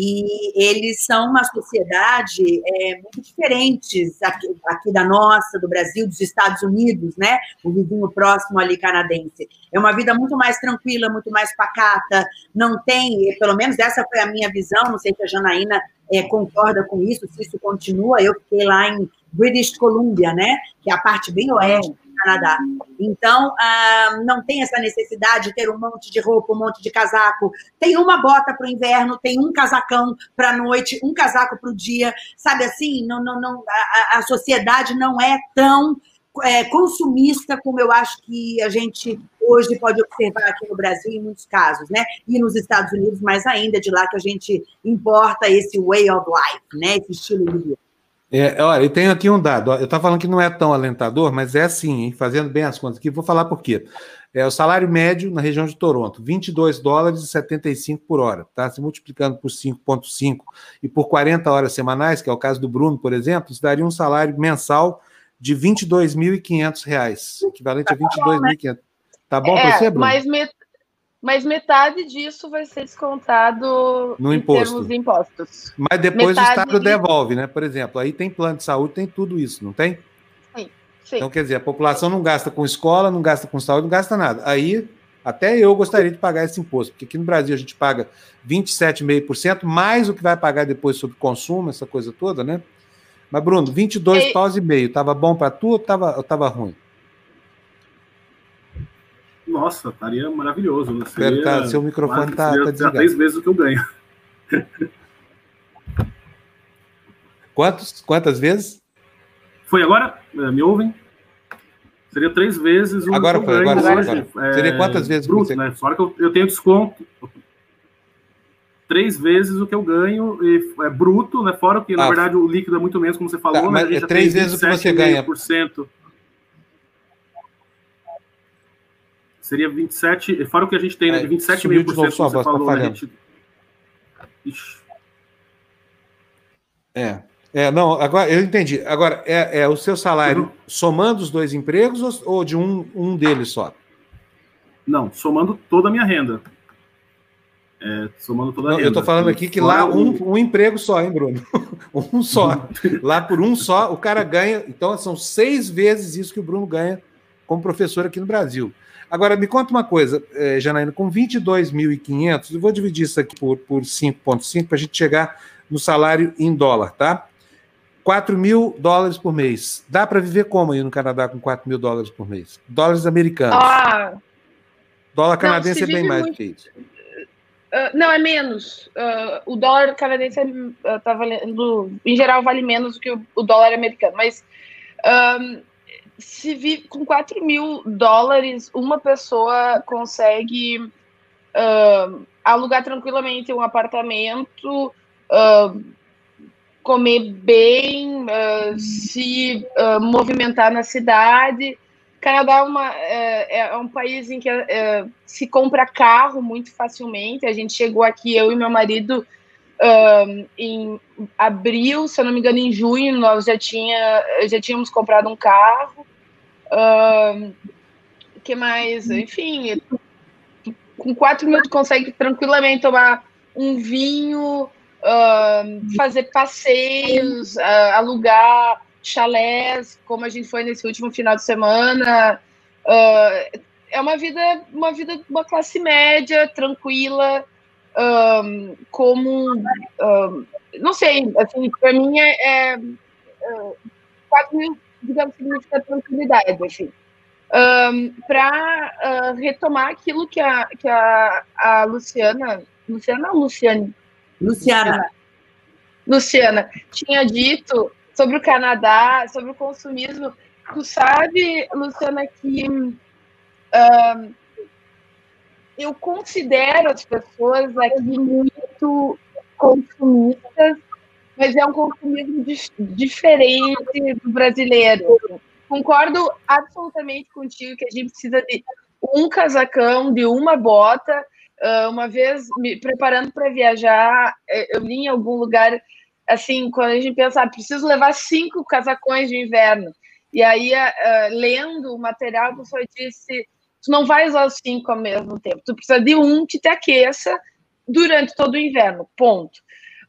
e eles são uma sociedade é, muito diferentes aqui, aqui, da nossa, do Brasil, dos Estados Unidos, né? O vizinho próximo ali canadense. É uma vida muito mais tranquila, muito mais pacata. Não tem, pelo menos essa foi a minha visão. Não sei se a Janaína é, concorda com isso, se isso continua. Eu fiquei lá em British Columbia, né? Que é a parte bem oeste Canadá. Então, ah, não tem essa necessidade de ter um monte de roupa, um monte de casaco. Tem uma bota para o inverno, tem um casacão para a noite, um casaco para o dia. Sabe assim, não, não, não, a, a sociedade não é tão é, consumista como eu acho que a gente hoje pode observar aqui no Brasil em muitos casos, né? E nos Estados Unidos, mais ainda, de lá que a gente importa esse way of life, né? Esse estilo de vida. É, olha, eu tenho aqui um dado. Eu estava falando que não é tão alentador, mas é assim, hein? fazendo bem as contas aqui, vou falar por quê. É, o salário médio na região de Toronto, 22 dólares e 75 por hora, tá? Se multiplicando por 5,5 e por 40 horas semanais, que é o caso do Bruno, por exemplo, isso daria um salário mensal de 22.500 reais, equivalente a 22.500. Tá bom para é, você, Bruno? Mas met mas metade disso vai ser descontado no imposto. termos de impostos. Mas depois metade o Estado de... devolve, né? Por exemplo, aí tem plano de saúde, tem tudo isso, não tem? Sim, sim. Então, quer dizer, a população não gasta com escola, não gasta com saúde, não gasta nada. Aí, até eu gostaria de pagar esse imposto, porque aqui no Brasil a gente paga 27,5%, mais o que vai pagar depois sobre consumo, essa coisa toda, né? Mas, Bruno, 22 e... paus e meio, tava bom para tu ou tava, ou tava ruim? Nossa, estaria maravilhoso. Né? Seria, tá, seu microfone está tá desligado. três vezes o que eu ganho. Quantos, quantas vezes? Foi agora? É, me ouvem? Seria três vezes o agora que eu ganho agora, hoje. Agora. É, Seria quantas vezes? Bruto, você... né? Fora que eu, eu tenho desconto. Três vezes o que eu ganho e é bruto, né? Fora que, ah, na verdade, o líquido é muito menos, como você falou. Tá, mas é três vezes o que você ganha. Seria 27, fora o que a gente tem, né? De 27,5% que você voz, falou, tá né? Gente... É. É, não, agora eu entendi. Agora, é, é o seu salário uhum. somando os dois empregos ou, ou de um, um deles só? Não, somando toda a minha renda. É, somando toda a não, renda. Eu estou falando aqui que lá um, um emprego só, hein, Bruno? um só. lá por um só, o cara ganha. Então, são seis vezes isso que o Bruno ganha como professor aqui no Brasil. Agora, me conta uma coisa, eh, Janaína, com 22.500, eu vou dividir isso aqui por, por 5,5 para a gente chegar no salário em dólar, tá? 4 mil dólares por mês. Dá para viver como aí no Canadá com 4 mil dólares por mês? Dólares americanos. Ah, dólar canadense não, é bem mais do que isso. Uh, não, é menos. Uh, o dólar canadense uh, tá valendo, em geral, vale menos do que o, o dólar americano. Mas se vive com 4 mil dólares, uma pessoa consegue uh, alugar tranquilamente um apartamento, uh, comer bem, uh, se movimentar na cidade. Canadá é, uma, é, é um país em que se compra carro muito facilmente. A gente chegou aqui, eu e meu marido, em abril, se eu não me engano, em junho, nós já, tinha, já tínhamos comprado um carro. Uh, que mais? Enfim, com 4 mil tu consegue tranquilamente tomar um vinho, uh, fazer passeios, uh, alugar chalés, como a gente foi nesse último final de semana. Uh, é uma vida, uma vida, uma classe média, tranquila, um, como, um, não sei, assim, para mim é, é, é quase, digamos, significa tranquilidade, assim. Um, para uh, retomar aquilo que a, que a, a Luciana, Luciana ou Luciane? Luciana. Luciana tinha dito sobre o Canadá, sobre o consumismo. Tu sabe, Luciana, que um, eu considero as pessoas aqui muito consumistas, mas é um consumismo diferente do brasileiro. Concordo absolutamente contigo que a gente precisa de um casacão, de uma bota. Uh, uma vez, me preparando para viajar, eh, eu li em algum lugar, assim, quando a gente pensa, ah, preciso levar cinco casacões de inverno. E aí, uh, lendo o material, a pessoa disse, tu não vai usar os cinco ao mesmo tempo, tu precisa de um que te aqueça durante todo o inverno, ponto.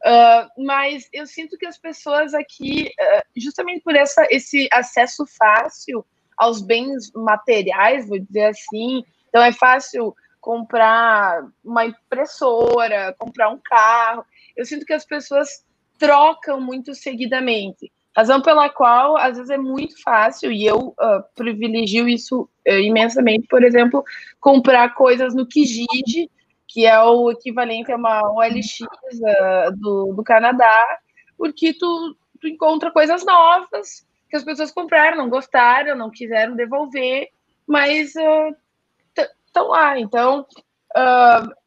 Uh, mas eu sinto que as pessoas aqui, uh, justamente por essa, esse acesso fácil aos bens materiais, vou dizer assim, então é fácil comprar uma impressora, comprar um carro. Eu sinto que as pessoas trocam muito seguidamente. Razão pela qual, às vezes, é muito fácil, e eu uh, privilegio isso uh, imensamente, por exemplo, comprar coisas no Kijiji, que é o equivalente a uma OLX uh, do, do Canadá, porque tu, tu encontra coisas novas que as pessoas compraram, não gostaram, não quiseram devolver, mas estão uh, lá. Então,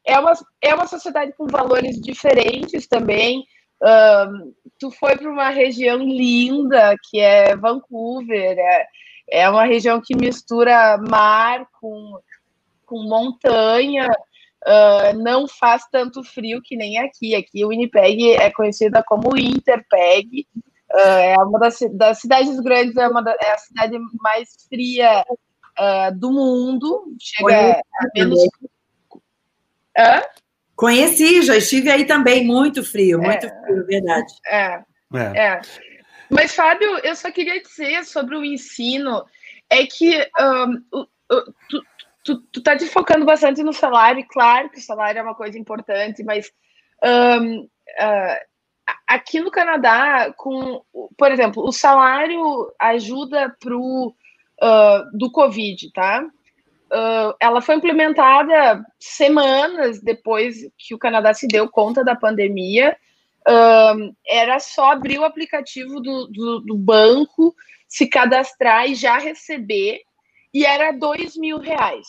é, uma, é uma sociedade com valores diferentes também. Uh, tu foi para uma região linda, que é Vancouver, é, é uma região que mistura mar com, com montanha, uh, não faz tanto frio que nem aqui. Aqui o Winnipeg é conhecida como Interpeg, uh, é uma das, das, cidades grandes, é, uma da, é a cidade mais fria uh, do mundo, chega a menos. Hã? Conheci, já estive aí também, muito frio, muito é, frio, verdade. É, é, é. Mas, Fábio, eu só queria dizer sobre o ensino, é que um, tu, tu, tu tá te focando bastante no salário, claro que o salário é uma coisa importante, mas um, uh, aqui no Canadá, com, por exemplo, o salário ajuda pro uh, do Covid, tá? Uh, ela foi implementada semanas depois que o Canadá se deu conta da pandemia. Uh, era só abrir o aplicativo do, do, do, banco, se cadastrar e já receber e era dois mil reais.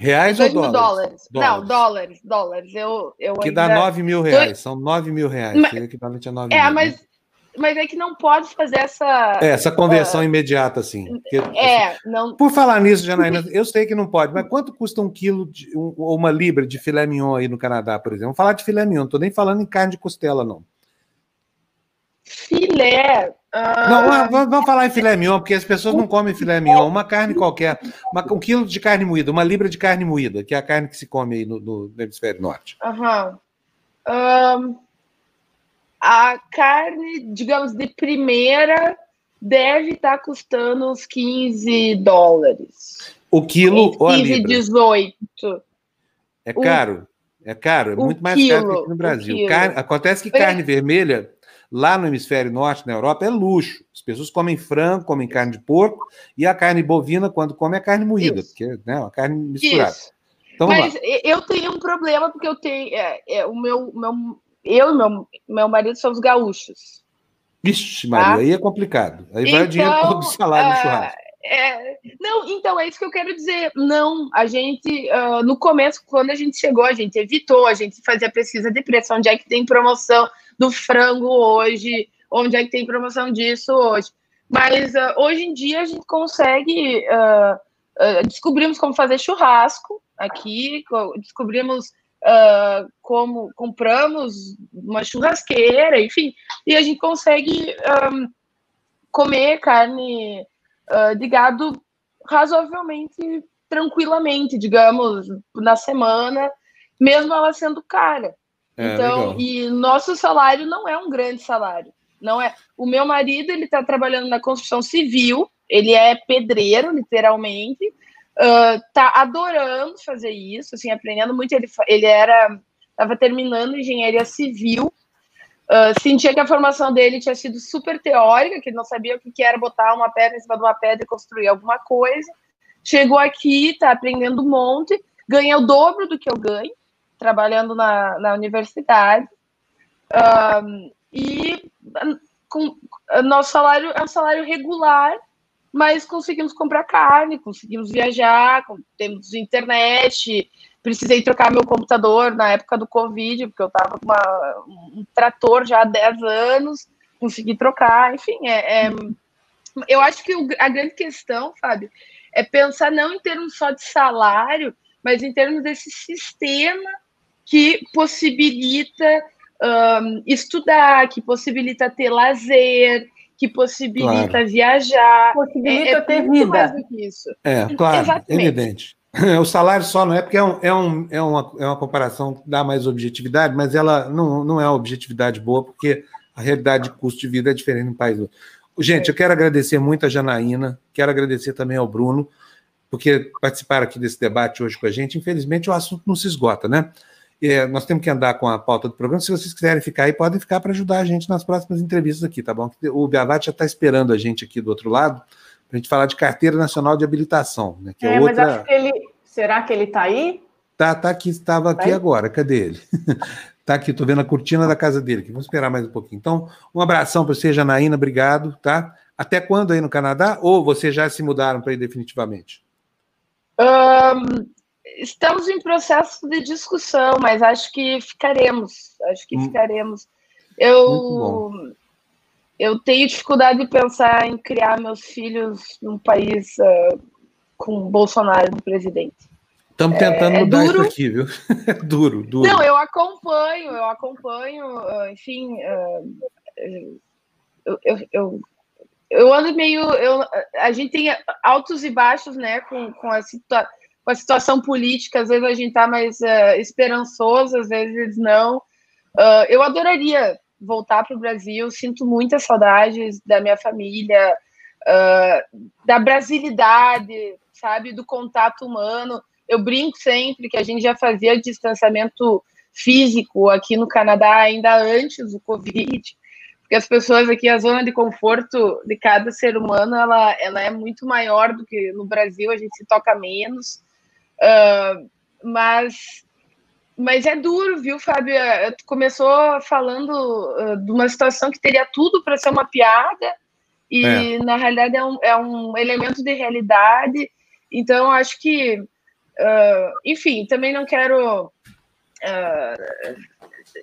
Reais dois ou mil dólares? dólares? Não, dólares, dólares. Eu, eu que ainda... dá nove mil reais, são nove mil reais, mas... equivalente a nove é, mil. Mas, né? Mas é que não pode fazer essa... É, essa conversão uh... imediata, assim. Porque, é, não... Por falar nisso, Janaína, eu sei que não pode, mas quanto custa um quilo de, um, ou uma libra de filé mignon aí no Canadá, por exemplo? Vamos falar de filé mignon, não estou nem falando em carne de costela, não. Filé. Uh... Não, vamos falar em filé mignon, porque as pessoas não comem filé mignon, uma carne qualquer. Uma, um quilo de carne moída, uma libra de carne moída, que é a carne que se come aí no, no, hemisfério norte. Uhum. Um, a carne, digamos, de primeira deve estar tá custando uns 15 dólares. O quilo 15, ou a libra? 18. É caro. É caro, é muito mais quilo, caro que aqui no Brasil. Carne, acontece que carne é. vermelha Lá no hemisfério norte, na Europa, é luxo. As pessoas comem frango, comem carne de porco, e a carne bovina, quando come, é carne moída, Isso. porque né, é uma carne misturada. Isso. Então, Mas lá. eu tenho um problema, porque eu tenho. É, é, o meu, meu, eu e meu, meu marido somos gaúchos. Vixe, Maria, tá? aí é complicado. Aí então, vai o dinheiro todo do salário no é, churrasco. É, não, então é isso que eu quero dizer. Não, a gente, uh, no começo, quando a gente chegou, a gente evitou, a gente fazia pesquisa de preço, onde é que tem promoção, do frango hoje, onde é que tem promoção disso hoje. Mas uh, hoje em dia a gente consegue. Uh, uh, descobrimos como fazer churrasco aqui, descobrimos como compramos uma churrasqueira, enfim, e a gente consegue um, comer carne de gado razoavelmente tranquilamente, digamos, na semana, mesmo ela sendo cara. É, então, legal. e nosso salário não é um grande salário. Não é. O meu marido ele está trabalhando na construção civil, ele é pedreiro, literalmente, uh, tá adorando fazer isso, assim, aprendendo muito. Ele, ele era estava terminando engenharia civil. Uh, sentia que a formação dele tinha sido super teórica, que ele não sabia o que era botar uma pedra em cima de uma pedra e construir alguma coisa. Chegou aqui, está aprendendo um monte, ganha o dobro do que eu ganho, trabalhando na, na universidade. Um, e com, nosso salário é um salário regular, mas conseguimos comprar carne, conseguimos viajar, temos internet. Precisei trocar meu computador na época do Covid, porque eu estava com uma, um trator já há 10 anos, consegui trocar, enfim, é, é eu acho que o, a grande questão, Fábio, é pensar não em termos só de salário, mas em termos desse sistema que possibilita um, estudar, que possibilita ter lazer, que possibilita claro. viajar. Possibilita é, é ter vida. É, claro, Exatamente. evidente. O salário só não é porque é, um, é, um, é, uma, é uma comparação que dá mais objetividade, mas ela não, não é uma objetividade boa, porque a realidade de custo de vida é diferente no país. Gente, eu quero agradecer muito a Janaína, quero agradecer também ao Bruno, porque participaram aqui desse debate hoje com a gente. Infelizmente, o assunto não se esgota, né? É, nós temos que andar com a pauta do programa. Se vocês quiserem ficar aí, podem ficar para ajudar a gente nas próximas entrevistas aqui, tá bom? O Biavat já está esperando a gente aqui do outro lado para a gente falar de carteira nacional de habilitação, né? Que é, é outra... mas acho que ele. Será que ele está aí? Tá, tá aqui, estava tá aqui aí? agora. Cadê ele? tá aqui, estou vendo a cortina da casa dele aqui. Vamos esperar mais um pouquinho. Então, um abração para você, Janaína, obrigado, tá? Até quando aí no Canadá? Ou vocês já se mudaram para ir definitivamente? Um, estamos em processo de discussão, mas acho que ficaremos. Acho que hum. ficaremos. Eu eu tenho dificuldade de pensar em criar meus filhos num país uh, com Bolsonaro no presidente. Estamos tentando é, é mudar duro. isso aqui, viu? É duro, duro. Não, eu acompanho, eu acompanho, uh, enfim, uh, eu, eu, eu, eu, ando meio. Eu, a gente tem altos e baixos, né, com, com a situação com a situação política, às vezes a gente está mais uh, esperançoso, às vezes não. Uh, eu adoraria voltar para o Brasil, sinto muitas saudades da minha família, uh, da brasilidade, sabe, do contato humano. Eu brinco sempre que a gente já fazia distanciamento físico aqui no Canadá ainda antes do Covid, porque as pessoas aqui, a zona de conforto de cada ser humano, ela, ela é muito maior do que no Brasil, a gente se toca menos. Uh, mas, mas é duro, viu, Fábio? É, tu começou falando uh, de uma situação que teria tudo para ser uma piada, e é. na realidade é um, é um elemento de realidade. Então, acho que, uh, enfim, também não quero.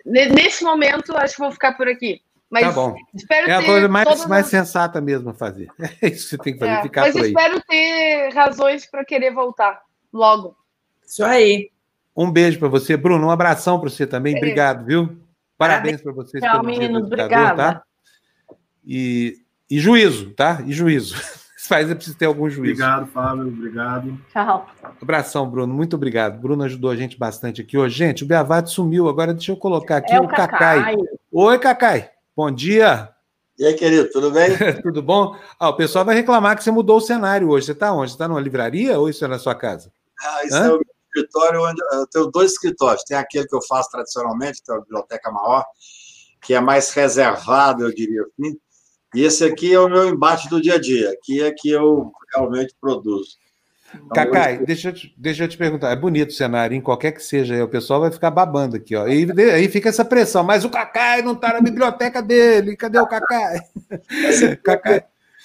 nesse momento, acho que vou ficar por aqui. Mas tá bom. é a coisa mais, mais sensata mesmo fazer. É isso que você tem que fazer, é, ficar mas por aí. espero ter razões para querer voltar logo. Isso aí. Um beijo para você, Bruno. Um abração para você também. Obrigado, viu? Parabéns para vocês. Tchau, meninos. Obrigada. Tá? E, e juízo, tá? E juízo. Faz é preciso ter algum juízo. Obrigado, Fábio. Obrigado. Tchau. Abração, Bruno. Muito obrigado. Bruno ajudou a gente bastante aqui hoje. Gente, o Beavate sumiu. Agora deixa eu colocar aqui é o, o Cacai. Cacai. Oi, Cacai. Bom dia. E aí, querido, tudo bem? tudo bom? Ah, o pessoal vai reclamar que você mudou o cenário hoje. Você está onde? Você está numa livraria ou isso é na sua casa? Ah, isso Hã? é o escritório onde eu tenho dois escritórios. Tem aquele que eu faço tradicionalmente, que é a biblioteca maior, que é mais reservado, eu diria assim. E esse aqui é o meu embate do dia a dia. Aqui é que eu realmente produzo. Então, Cacai, deixa, eu te, deixa eu te perguntar. É bonito o cenário, em qualquer que seja, o pessoal vai ficar babando aqui, ó. E aí fica essa pressão, mas o Cacai não está na biblioteca dele. Cadê o Cacai? Cacai.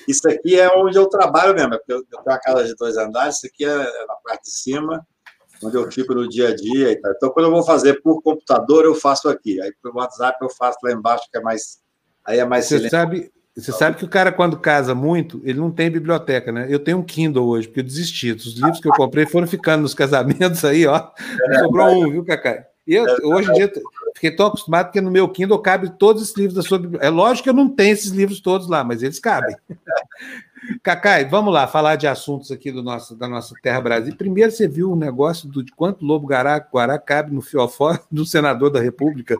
Isso aqui é onde eu trabalho mesmo, porque eu tenho uma casa de dois andares, isso aqui é na parte de cima, onde eu fico no dia a dia. Então, quando eu vou fazer por computador, eu faço aqui. Aí, pelo WhatsApp, eu faço lá embaixo, que é mais. Aí é mais Você sabe, você sabe que o cara, quando casa muito, ele não tem biblioteca, né? Eu tenho um Kindle hoje, porque eu desisti. Os livros que eu comprei foram ficando nos casamentos aí, ó. É, sobrou um, viu, Cacai? Eu, é, hoje em dia, fiquei tão acostumado porque no meu Kindle cabe todos os livros da sua biblioteca. É lógico que eu não tenho esses livros todos lá, mas eles cabem. Cacai, vamos lá, falar de assuntos aqui do nosso, da nossa terra Brasil. Primeiro, você viu o negócio do, de quanto lobo guará, guará cabe no fiofó do senador da República?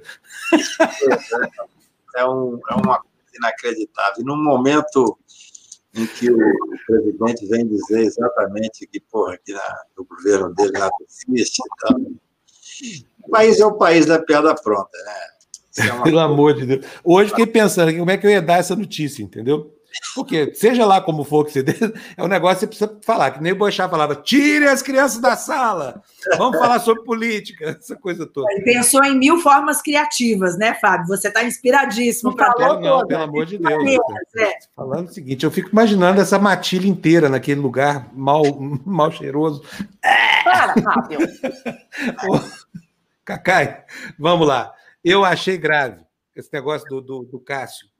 É, um, é uma coisa inacreditável. E num momento em que o, o presidente vem dizer exatamente que, porra, aqui na, no governo dele nada existe e tal O país é o país da piada pronta, né? É Pelo amor de Deus. Hoje fiquei pensando como é que eu ia dar essa notícia, entendeu? Porque, seja lá como for que você dê, é um negócio que você precisa falar, que nem o Boixá falava, tire as crianças da sala, vamos falar sobre política, essa coisa toda. Ele pensou em mil formas criativas, né, Fábio? Você está inspiradíssimo para não, não, pelo amor de Deus. É. Falando o seguinte, eu fico imaginando essa matilha inteira naquele lugar mal, mal cheiroso. Para, Fábio! Cacai, vamos lá. Eu achei grave esse negócio do, do, do Cássio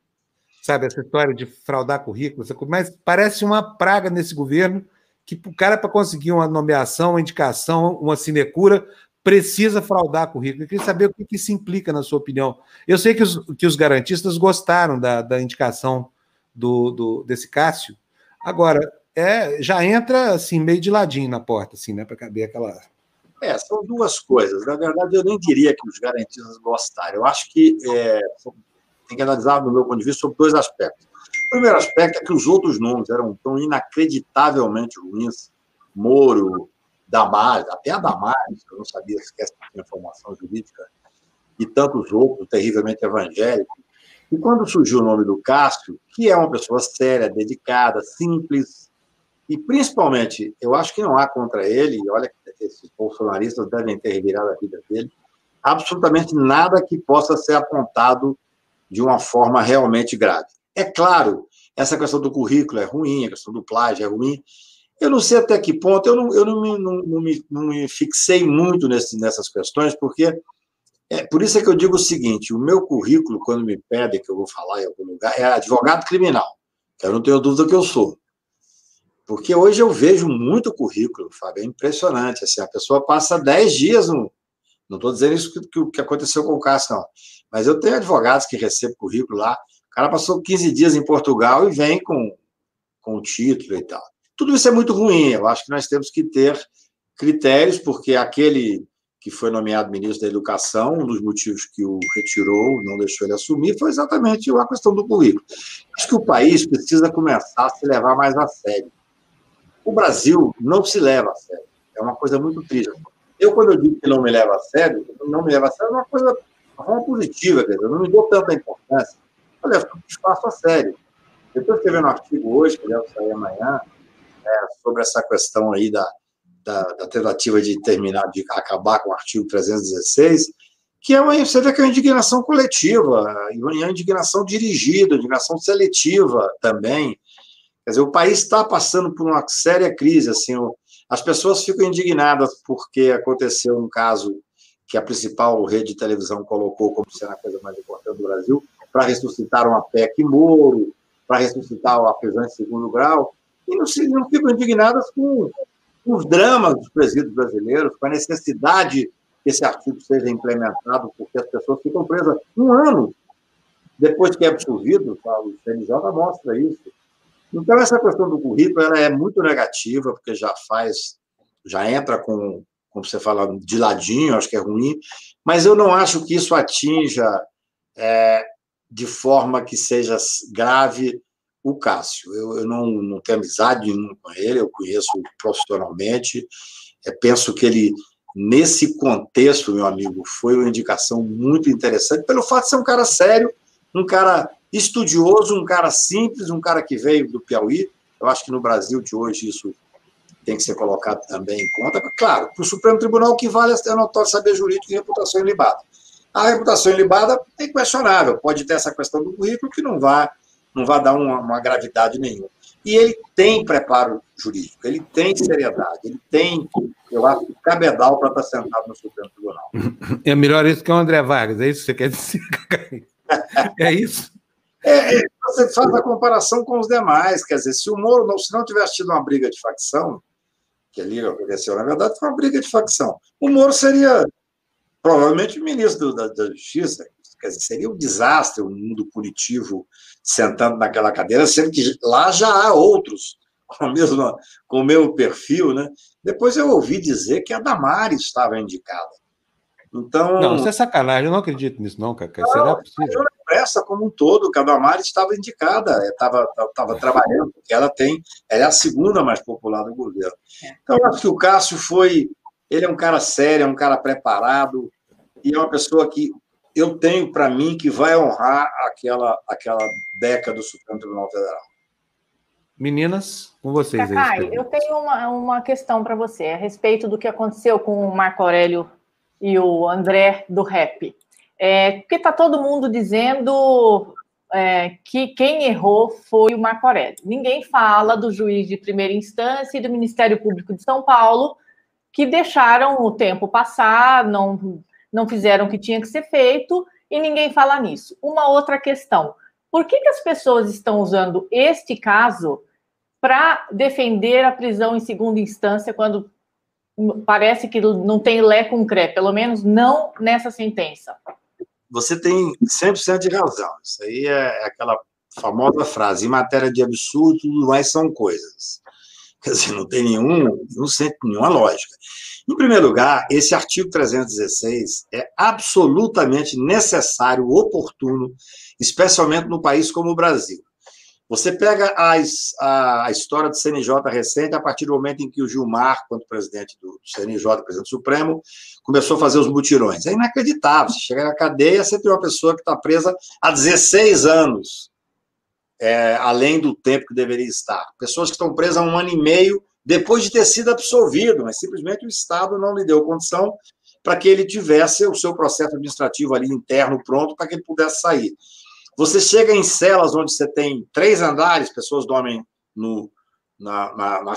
sabe, essa história de fraudar currículo, mas parece uma praga nesse governo que o cara, para conseguir uma nomeação, uma indicação, uma sinecura, precisa fraudar currículo. Eu queria saber o que, que isso implica, na sua opinião. Eu sei que os, que os garantistas gostaram da, da indicação do, do, desse Cássio. Agora, é, já entra assim, meio de ladinho na porta, assim, né? Para caber aquela. É, são duas coisas. Na verdade, eu nem diria que os garantistas gostaram. Eu acho que é, tem que analisar, do meu ponto de vista, sobre dois aspectos. O primeiro aspecto é que os outros nomes eram tão inacreditavelmente ruins. Moro, Damares, até a Damares, eu não sabia se tinha formação jurídica, e tantos outros, terrivelmente evangélicos. E quando surgiu o nome do Cássio, que é uma pessoa séria, dedicada, simples, e principalmente, eu acho que não há contra ele, olha que esses bolsonaristas devem ter revirado a vida dele, absolutamente nada que possa ser apontado de uma forma realmente grave. É claro, essa questão do currículo é ruim, a questão do plágio é ruim. Eu não sei até que ponto, eu não, eu não, me, não, não me, não me fixei muito nesse, nessas questões, porque é, por isso é que eu digo o seguinte: o meu currículo, quando me pedem que eu vou falar em algum lugar, é advogado criminal, eu não tenho dúvida que eu sou. Porque hoje eu vejo muito currículo, Fábio, é impressionante. Assim, a pessoa passa 10 dias no. Não estou dizendo isso que, que, que aconteceu com o Cássio, não. Mas eu tenho advogados que recebem currículo lá. O cara passou 15 dias em Portugal e vem com, com o título e tal. Tudo isso é muito ruim. Eu acho que nós temos que ter critérios, porque aquele que foi nomeado ministro da Educação, um dos motivos que o retirou, não deixou ele assumir, foi exatamente a questão do currículo. Acho que o país precisa começar a se levar mais a sério. O Brasil não se leva a sério. É uma coisa muito triste. Eu, quando eu digo que não me leva a sério, não me leva a sério é uma coisa forma positiva, quer dizer, eu não me dou tanta importância. Eu espaço a sério. Eu estou escrevendo um artigo hoje, que deve sair amanhã, é, sobre essa questão aí da, da, da, tentativa de terminar, de acabar com o artigo 316, que é uma, você vê que é uma indignação coletiva, e uma indignação dirigida, indignação seletiva também. Quer dizer, o país está passando por uma séria crise, assim, as pessoas ficam indignadas porque aconteceu um caso que a principal rede de televisão colocou como sendo a coisa mais importante do Brasil, para ressuscitar uma PEC Moro, para ressuscitar a prisão em segundo grau, e não, se, não ficam indignadas com, com os dramas dos presídios brasileiros, com a necessidade que esse artigo seja implementado, porque as pessoas ficam presas um ano depois que é absolvido, tá? o CNJ mostra isso. Então, essa questão do currículo ela é muito negativa, porque já faz, já entra com como você fala, de ladinho, acho que é ruim, mas eu não acho que isso atinja é, de forma que seja grave o Cássio. Eu, eu não, não, tenho amizade nenhuma com ele, eu conheço profissionalmente, é, penso que ele, nesse contexto, meu amigo, foi uma indicação muito interessante, pelo fato de ser um cara sério, um cara estudioso, um cara simples, um cara que veio do Piauí. Eu acho que no Brasil de hoje isso tem que ser colocado também em conta. Claro, para o Supremo Tribunal o que vale é notório saber jurídico e reputação ilibada. A reputação ilibada é questionável, pode ter essa questão do currículo que não vai, não vai dar uma, uma gravidade nenhuma. E ele tem preparo jurídico, ele tem seriedade, ele tem, eu acho, cabedal para estar sentado no Supremo Tribunal. É melhor isso que o André Vargas, é isso que você quer dizer? é isso? É, é, você faz a comparação com os demais, quer dizer, se o Moro não, se não tivesse tido uma briga de facção, que ali aconteceu, na verdade, foi uma briga de facção. O Moro seria provavelmente ministro da, da Justiça, quer dizer, seria um desastre o um mundo punitivo sentando naquela cadeira, sendo que lá já há outros com, a mesma, com o meu perfil, né? Depois eu ouvi dizer que a Damares estava indicada. Então. Não, isso é sacanagem, eu não acredito nisso, não, Cacá. Será possível? A imprensa como um todo, que a Damares estava indicada, estava estava trabalhando, porque ela tem, ela é a segunda mais popular do governo. É. Então, eu acho que o Cássio foi. Ele é um cara sério, é um cara preparado, e é uma pessoa que eu tenho para mim que vai honrar aquela, aquela década do Supremo Tribunal Federal. Meninas, com vocês Cacai, aí. eu tenho uma, uma questão para você a respeito do que aconteceu com o Marco Aurélio e o André do rap. É, porque está todo mundo dizendo é, que quem errou foi o Marco Aurélio. Ninguém fala do juiz de primeira instância e do Ministério Público de São Paulo, que deixaram o tempo passar, não, não fizeram o que tinha que ser feito, e ninguém fala nisso. Uma outra questão: por que, que as pessoas estão usando este caso para defender a prisão em segunda instância quando parece que não tem lé com cré, pelo menos não nessa sentença? Você tem 100% de razão. Isso aí é aquela famosa frase: em matéria de absurdo, tudo mais são coisas. Quer dizer, não tem nenhum, não sente nenhuma lógica. Em primeiro lugar, esse artigo 316 é absolutamente necessário, oportuno, especialmente no país como o Brasil. Você pega a, a, história do CNJ recente, a partir do momento em que o Gilmar, quando presidente do CNJ, presidente Supremo, começou a fazer os mutirões. É inacreditável. Você chega na cadeia, você tem uma pessoa que está presa há 16 anos, é, além do tempo que deveria estar. Pessoas que estão presas há um ano e meio depois de ter sido absolvido, mas simplesmente o Estado não lhe deu condição para que ele tivesse o seu processo administrativo ali interno pronto para que ele pudesse sair. Você chega em celas onde você tem três andares, pessoas dormem no, na, na, na,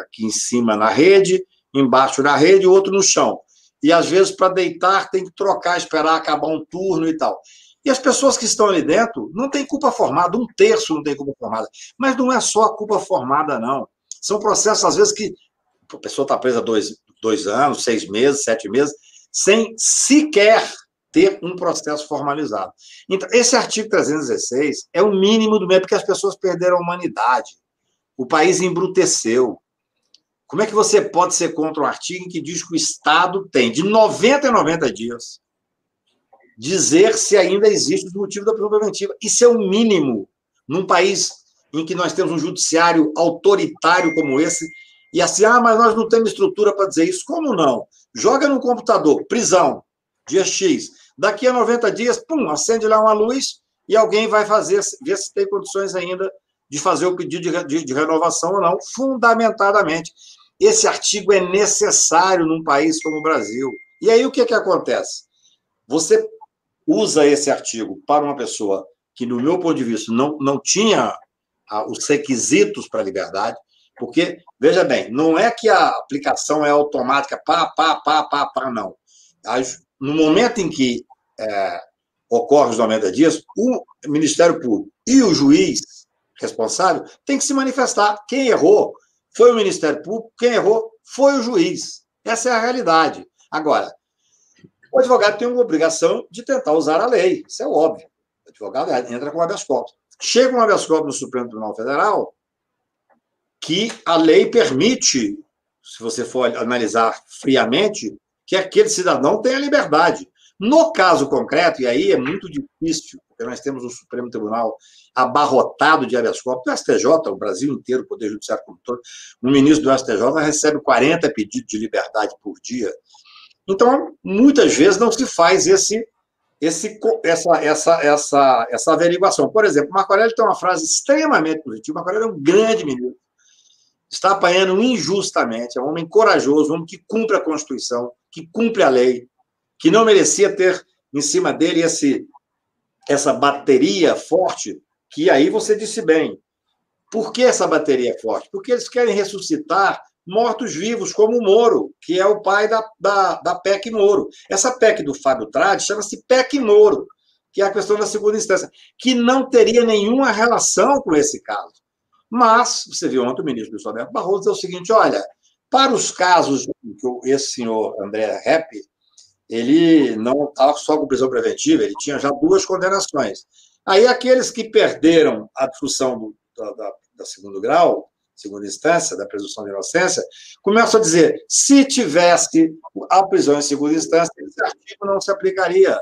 aqui em cima na rede, embaixo na rede e outro no chão. E às vezes, para deitar, tem que trocar, esperar acabar um turno e tal. E as pessoas que estão ali dentro não têm culpa formada, um terço não tem culpa formada. Mas não é só a culpa formada, não. São processos, às vezes, que a pessoa está presa dois, dois anos, seis meses, sete meses, sem sequer ter um processo formalizado. Então, esse artigo 316 é o mínimo do meio, porque as pessoas perderam a humanidade. O país embruteceu. Como é que você pode ser contra um artigo que diz que o Estado tem de 90 a 90 dias dizer se ainda existe o motivo da prisão preventiva? Isso é o mínimo num país em que nós temos um judiciário autoritário como esse, e assim, ah, mas nós não temos estrutura para dizer isso. Como não? Joga no computador, prisão, dia X. Daqui a 90 dias, pum, acende lá uma luz e alguém vai fazer, ver se tem condições ainda de fazer o pedido de, de, de renovação ou não, fundamentadamente. Esse artigo é necessário num país como o Brasil. E aí o que, que acontece? Você usa esse artigo para uma pessoa que, no meu ponto de vista, não, não tinha os requisitos para a liberdade, porque, veja bem, não é que a aplicação é automática, pá, pá, pá, pá, pá, não. No momento em que é, ocorre os 90 dias, o Ministério Público e o juiz responsável tem que se manifestar. Quem errou foi o Ministério Público, quem errou foi o juiz. Essa é a realidade. Agora, o advogado tem uma obrigação de tentar usar a lei, isso é óbvio. O advogado entra com habeas corpus. Chega um habeas corpus no Supremo Tribunal Federal que a lei permite, se você for analisar friamente, que aquele cidadão tenha liberdade. No caso concreto, e aí é muito difícil, porque nós temos o Supremo Tribunal abarrotado de habeas corpus, o STJ, o Brasil inteiro, o Poder Judiciário como todo, um ministro do STJ recebe 40 pedidos de liberdade por dia. Então, muitas vezes não se faz esse esse, essa, essa, essa, essa averiguação. Por exemplo, Marco Aurélio tem uma frase extremamente positiva. Marco Aurélio é um grande ministro. Está apanhando injustamente. É um homem corajoso, um homem que cumpre a Constituição, que cumpre a lei, que não merecia ter em cima dele esse, essa bateria forte, que aí você disse bem. Por que essa bateria é forte? Porque eles querem ressuscitar mortos-vivos, como o Moro, que é o pai da, da, da PEC Moro. Essa PEC do Fábio Trade chama-se PEC Moro, que é a questão da segunda instância, que não teria nenhuma relação com esse caso. Mas, você viu ontem o ministro Luiz Roberto Barroso dizer o seguinte: olha, para os casos que esse senhor André Rep, ele não estava só com prisão preventiva, ele tinha já duas condenações. Aí aqueles que perderam a discussão do, da, da, segundo grau, segunda instância, da presunção de inocência, começam a dizer: se tivesse a prisão em segunda instância, esse artigo não se aplicaria.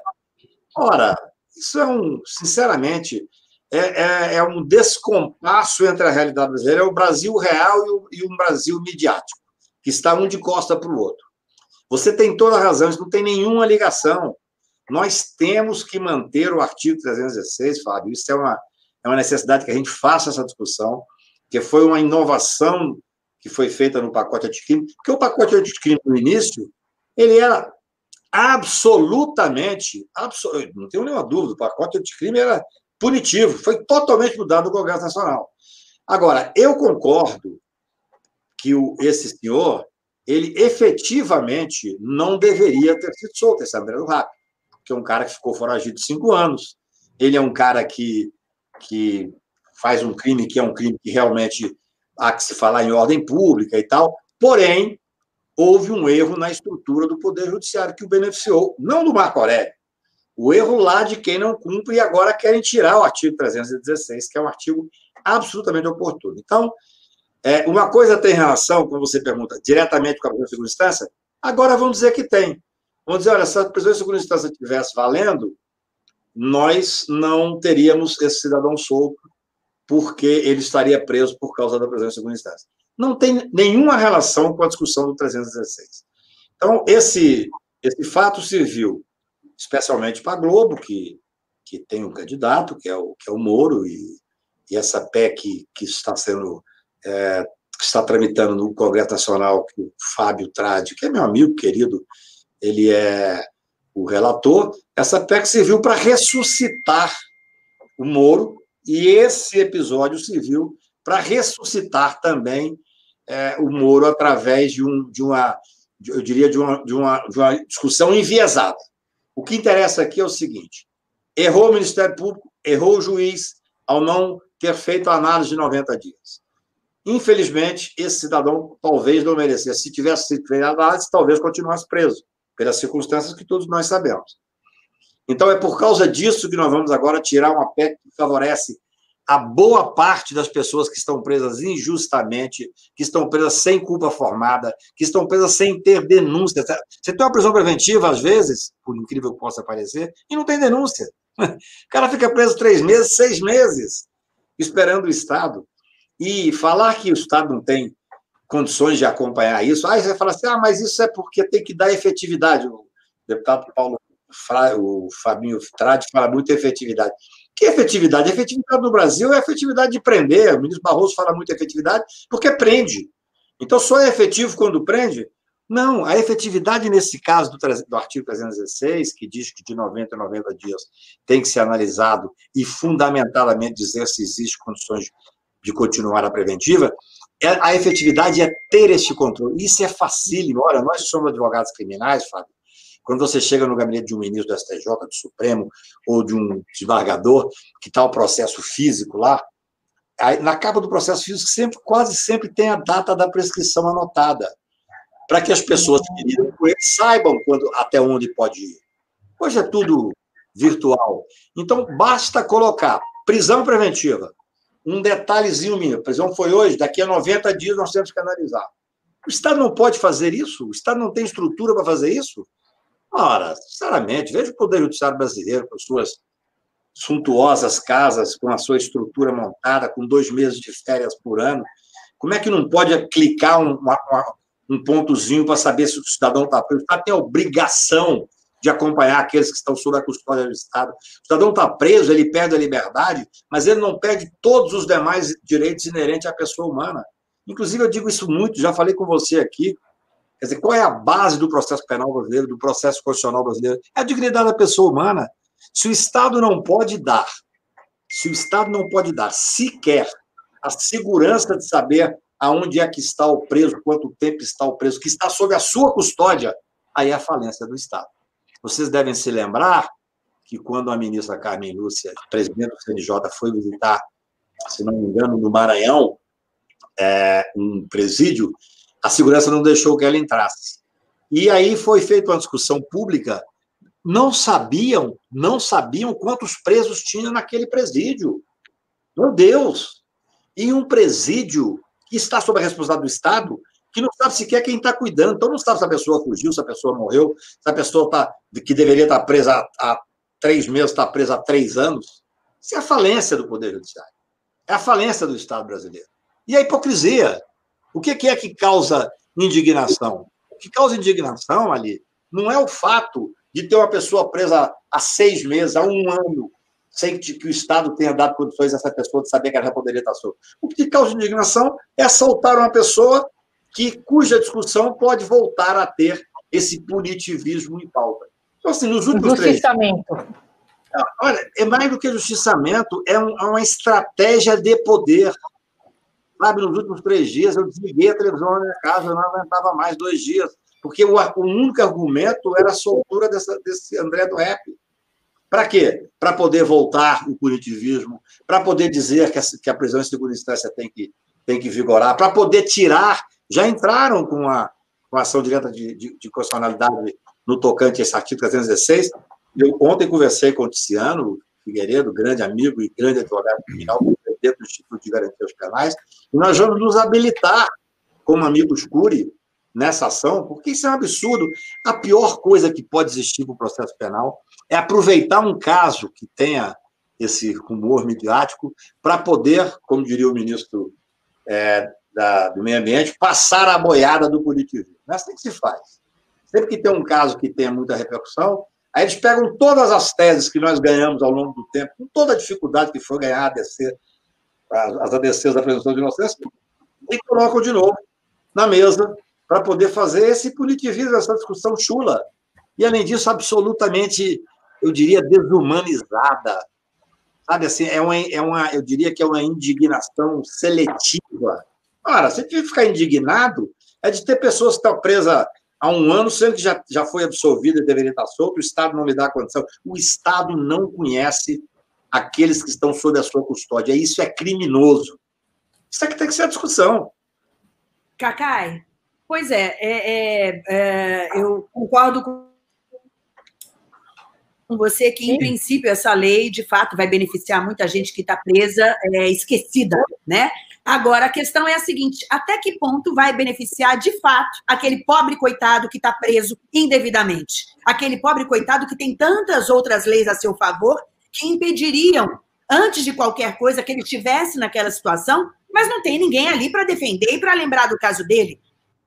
Ora, isso é um, sinceramente, é, é, é um descompasso entre a realidade brasileira, é o Brasil real e o, e o Brasil midiático, que está um de costa para o outro. Você tem toda a razão, isso não tem nenhuma ligação. Nós temos que manter o artigo 316, Fábio. Isso é uma, é uma necessidade que a gente faça essa discussão, que foi uma inovação que foi feita no pacote anticrime, porque o pacote anticrime, no início, ele era absolutamente, absolut, não tenho nenhuma dúvida, o pacote anticrime era punitivo, foi totalmente mudado no Congresso Nacional. Agora, eu concordo que o, esse senhor, ele efetivamente não deveria ter sido solto, esse André do Rap, que é um cara que ficou foragido cinco anos, ele é um cara que, que faz um crime que é um crime que realmente há que se falar em ordem pública e tal, porém, houve um erro na estrutura do Poder Judiciário que o beneficiou, não do Marco Aurélio, o erro lá de quem não cumpre e agora querem tirar o artigo 316, que é um artigo absolutamente oportuno. Então, é, uma coisa tem relação, quando você pergunta diretamente com a prisão de segunda instância, agora vamos dizer que tem. Vamos dizer, olha, se a prisão de segunda instância estivesse valendo, nós não teríamos esse cidadão solto porque ele estaria preso por causa da prisão em segunda instância. Não tem nenhuma relação com a discussão do 316. Então, esse, esse fato serviu especialmente para a Globo, que, que tem um candidato, que é o, que é o Moro, e, e essa PEC que está sendo é, que está tramitando no Congresso Nacional, que o Fábio Trade, que é meu amigo querido, ele é o relator, essa PEC serviu para ressuscitar o Moro e esse episódio serviu para ressuscitar também é, o Moro através de, um, de uma, eu diria, de uma, de, uma, de uma discussão enviesada. O que interessa aqui é o seguinte: errou o Ministério Público, errou o juiz ao não ter feito a análise de 90 dias. Infelizmente, esse cidadão talvez não merecia. Se tivesse sido feita a análise, talvez continuasse preso, pelas circunstâncias que todos nós sabemos. Então, é por causa disso que nós vamos agora tirar uma PEC que favorece a boa parte das pessoas que estão presas injustamente, que estão presas sem culpa formada, que estão presas sem ter denúncia. Você tem uma prisão preventiva, às vezes, por incrível que possa parecer, e não tem denúncia. O cara fica preso três meses, seis meses, esperando o Estado. E falar que o Estado não tem condições de acompanhar isso, aí você fala assim, ah, mas isso é porque tem que dar efetividade. O deputado Paulo o Fabinho Trade fala muito efetividade. Que efetividade? efetividade no Brasil é efetividade de prender. O ministro Barroso fala muito efetividade porque prende. Então, só é efetivo quando prende? Não, a efetividade nesse caso do, do artigo 316, que diz que de 90 a 90 dias tem que ser analisado e fundamentadamente dizer se existe condições de continuar a preventiva, é, a efetividade é ter este controle. Isso é facílimo. Olha, nós somos advogados criminais, Fábio, quando você chega no gabinete de um ministro do STJ, do Supremo, ou de um desembargador, que está o processo físico lá, na capa do processo físico sempre, quase sempre tem a data da prescrição anotada, para que as pessoas que lidam com ele saibam quando, até onde pode ir. Hoje é tudo virtual. Então, basta colocar prisão preventiva, um detalhezinho mínimo. A prisão foi hoje, daqui a 90 dias nós temos que analisar. O Estado não pode fazer isso? O Estado não tem estrutura para fazer isso? Ora, sinceramente, veja o Poder Judiciário brasileiro com suas suntuosas casas, com a sua estrutura montada, com dois meses de férias por ano. Como é que não pode clicar um, uma, um pontozinho para saber se o cidadão está preso? O Estado tem a obrigação de acompanhar aqueles que estão sob a custódia do Estado. O cidadão está preso, ele perde a liberdade, mas ele não perde todos os demais direitos inerentes à pessoa humana. Inclusive, eu digo isso muito, já falei com você aqui, Quer dizer, qual é a base do processo penal brasileiro, do processo constitucional brasileiro? É a dignidade da pessoa humana. Se o Estado não pode dar, se o Estado não pode dar sequer a segurança de saber aonde é que está o preso, quanto tempo está o preso, que está sob a sua custódia, aí é a falência do Estado. Vocês devem se lembrar que quando a ministra Carmen Lúcia, presidente do CNJ, foi visitar, se não me engano, no Maranhão, é, um presídio, a segurança não deixou que ela entrasse. E aí foi feita uma discussão pública. Não sabiam, não sabiam quantos presos tinha naquele presídio. Meu Deus! E um presídio que está sob a responsabilidade do Estado, que não sabe sequer quem está cuidando. Então não sabe se a pessoa fugiu, se a pessoa morreu, se a pessoa tá, que deveria estar presa há, há três meses está presa há três anos. Isso é a falência do Poder Judiciário. É a falência do Estado brasileiro. E a hipocrisia. O que é que causa indignação? que causa indignação ali não é o fato de ter uma pessoa presa há seis meses, há um ano, sem que, que o Estado tenha dado condições a essa pessoa de saber que ela já poderia estar solta. O que causa indignação é soltar uma pessoa que, cuja discussão pode voltar a ter esse punitivismo em pauta. Então, assim, nos últimos Justiçamento. três... Olha, é mais do que justiçamento, é, um, é uma estratégia de poder. Sabe, nos últimos três dias eu desliguei a televisão na minha casa, eu não aguentava mais dois dias, porque o, o único argumento era a soltura dessa, desse André do Rap. Para quê? Para poder voltar o punitivismo, para poder dizer que a, que a prisão em segunda instância tem que, tem que vigorar, para poder tirar. Já entraram com a, com ação direta de, de, de constitucionalidade no tocante a esse artigo 316. Eu ontem conversei com o Tiziano Figueiredo, grande amigo e grande advogado criminal, dentro do Instituto de Garantias Penais, e nós vamos nos habilitar, como amigo escure, nessa ação, porque isso é um absurdo. A pior coisa que pode existir para o processo penal é aproveitar um caso que tenha esse rumor midiático para poder, como diria o ministro é, da, do Meio Ambiente, passar a boiada do politivismo. Não é assim que se faz. Sempre que tem um caso que tenha muita repercussão, aí eles pegam todas as teses que nós ganhamos ao longo do tempo, com toda a dificuldade que foi ganhar a ADC, as ADCs da presunção de inocência, e colocam de novo na mesa para poder fazer esse punitivismo, essa discussão chula. E, além disso, absolutamente, eu diria, desumanizada. Sabe assim, é uma, é uma, eu diria que é uma indignação seletiva. Ora, você ficar indignado é de ter pessoas que estão presas há um ano, sendo que já, já foi absolvida e deveria estar solto, o Estado não lhe dá condição. O Estado não conhece aqueles que estão sob a sua custódia. Isso é criminoso. Isso que tem que ser a discussão. Cacai, Pois é, é, é, é eu concordo com você que, em Sim. princípio, essa lei, de fato, vai beneficiar muita gente que está presa, é, esquecida, né? Agora, a questão é a seguinte: até que ponto vai beneficiar, de fato, aquele pobre coitado que está preso indevidamente? Aquele pobre coitado que tem tantas outras leis a seu favor que impediriam, antes de qualquer coisa, que ele estivesse naquela situação, mas não tem ninguém ali para defender e para lembrar do caso dele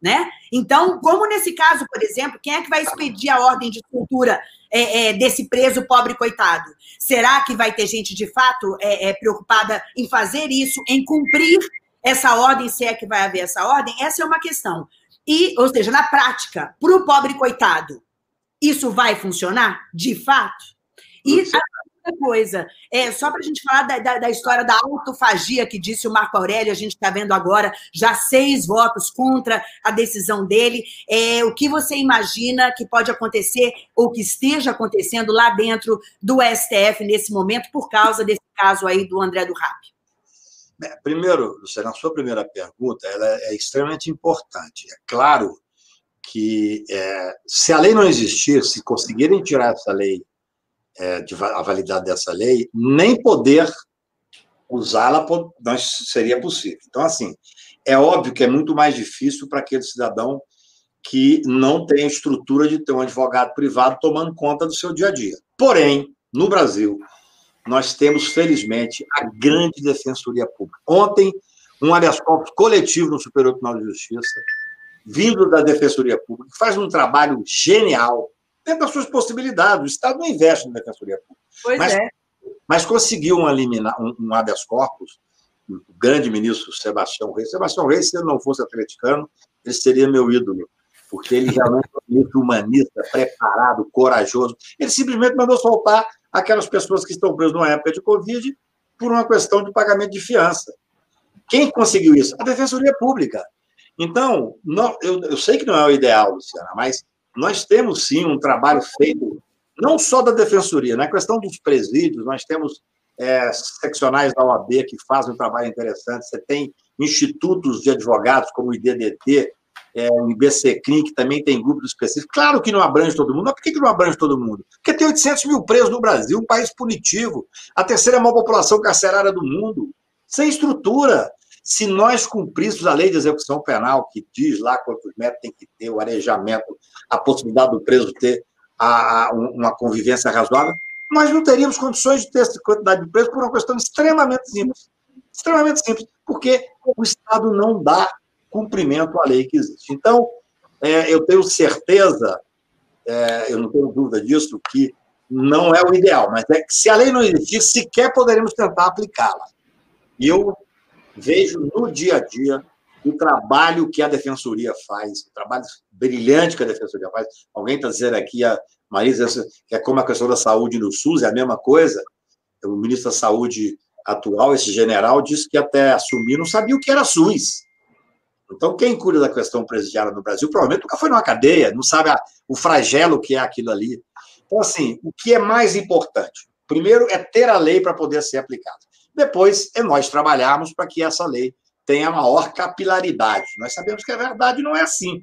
né? Então, como nesse caso, por exemplo, quem é que vai expedir a ordem de soltura é, é, desse preso pobre coitado? Será que vai ter gente de fato é, é, preocupada em fazer isso, em cumprir essa ordem, se é que vai haver essa ordem? Essa é uma questão. E, ou seja, na prática, para o pobre coitado, isso vai funcionar de fato? E coisa, é, só para a gente falar da, da, da, história da autofagia que disse o Marco Aurélio, a gente está vendo agora já seis votos contra a decisão dele. É, o que você imagina que pode acontecer ou que esteja acontecendo lá dentro do STF nesse momento por causa desse caso aí do André do Rap? Primeiro, Luciana, a sua primeira pergunta ela é extremamente importante. É claro que é, se a lei não existir, se conseguirem tirar essa lei é, de, a validade dessa lei, nem poder usá-la seria possível. Então, assim, é óbvio que é muito mais difícil para aquele cidadão que não tem a estrutura de ter um advogado privado tomando conta do seu dia a dia. Porém, no Brasil, nós temos, felizmente, a grande defensoria pública. Ontem, um habeas corpus coletivo no Superior Tribunal de Justiça, vindo da defensoria pública, faz um trabalho genial, dentro das suas possibilidades. O Estado não investe na defensoria pública. Pois mas, é. Mas conseguiu um, eliminar, um, um habeas corpus, o grande ministro Sebastião Reis. Sebastião Reis, se ele não fosse atleticano, ele seria meu ídolo, porque ele realmente é um ministro humanista, preparado, corajoso. Ele simplesmente mandou soltar aquelas pessoas que estão presas numa época de Covid por uma questão de pagamento de fiança. Quem conseguiu isso? A Defensoria Pública. Então, não, eu, eu sei que não é o ideal, Luciana, mas nós temos sim um trabalho feito, não só da defensoria, na questão dos presídios, nós temos é, seccionais da OAB que fazem um trabalho interessante, você tem institutos de advogados como o IDDT, é, o IBCCRIM, que também tem grupos específicos. Claro que não abrange todo mundo, mas por que, que não abrange todo mundo? Porque tem 800 mil presos no Brasil, um país punitivo, a terceira maior população carcerária do mundo, sem estrutura. Se nós cumpríssemos a lei de execução penal, que diz lá quantos metros tem que ter, o arejamento, a possibilidade do preso ter a, a, uma convivência razoável, nós não teríamos condições de ter essa quantidade de presos por uma questão extremamente simples. Extremamente simples, porque o Estado não dá cumprimento à lei que existe. Então, é, eu tenho certeza, é, eu não tenho dúvida disso, que não é o ideal, mas é que se a lei não existir, sequer poderemos tentar aplicá-la. E eu vejo no dia a dia o trabalho que a defensoria faz, o trabalho brilhante que a defensoria faz. Alguém está dizendo aqui, a Marisa, que é como a questão da saúde no SUS, é a mesma coisa. O ministro da Saúde atual, esse general, disse que até assumir não sabia o que era SUS. Então, quem cuida da questão presidiária no Brasil provavelmente nunca foi numa cadeia, não sabe a, o flagelo que é aquilo ali. Então, assim, o que é mais importante? Primeiro é ter a lei para poder ser aplicada. Depois é nós trabalharmos para que essa lei tenha maior capilaridade. Nós sabemos que a verdade não é assim.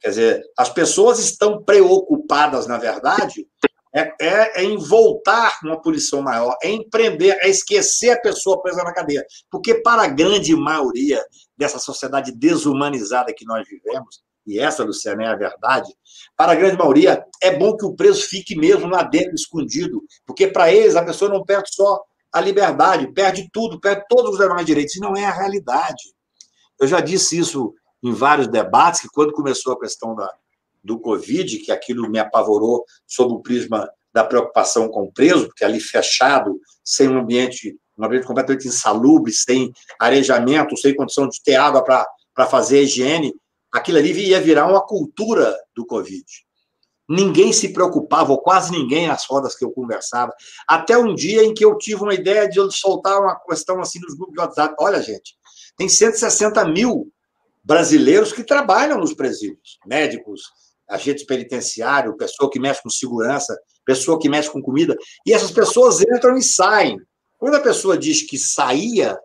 Quer dizer, as pessoas estão preocupadas, na verdade, é, é, é, em voltar uma punição maior, é empreender, é esquecer a pessoa presa na cadeia. Porque, para a grande maioria dessa sociedade desumanizada que nós vivemos, e essa, Luciana, é a verdade, para a grande maioria, é bom que o preso fique mesmo lá dentro, escondido, porque para eles a pessoa não perde só a liberdade, perde tudo, perde todos os demais direitos, e não é a realidade. Eu já disse isso em vários debates, que quando começou a questão da, do Covid, que aquilo me apavorou sob o prisma da preocupação com o preso, porque ali fechado, sem um ambiente, um ambiente completamente insalubre, sem arejamento, sem condição de ter água para fazer higiene, aquilo ali ia virar uma cultura do Covid. Ninguém se preocupava, ou quase ninguém nas rodas que eu conversava, até um dia em que eu tive uma ideia de soltar uma questão assim nos grupos de WhatsApp. Olha, gente, tem 160 mil brasileiros que trabalham nos presídios, médicos, agentes penitenciários, pessoa que mexe com segurança, pessoa que mexe com comida, e essas pessoas entram e saem. Quando a pessoa diz que saía,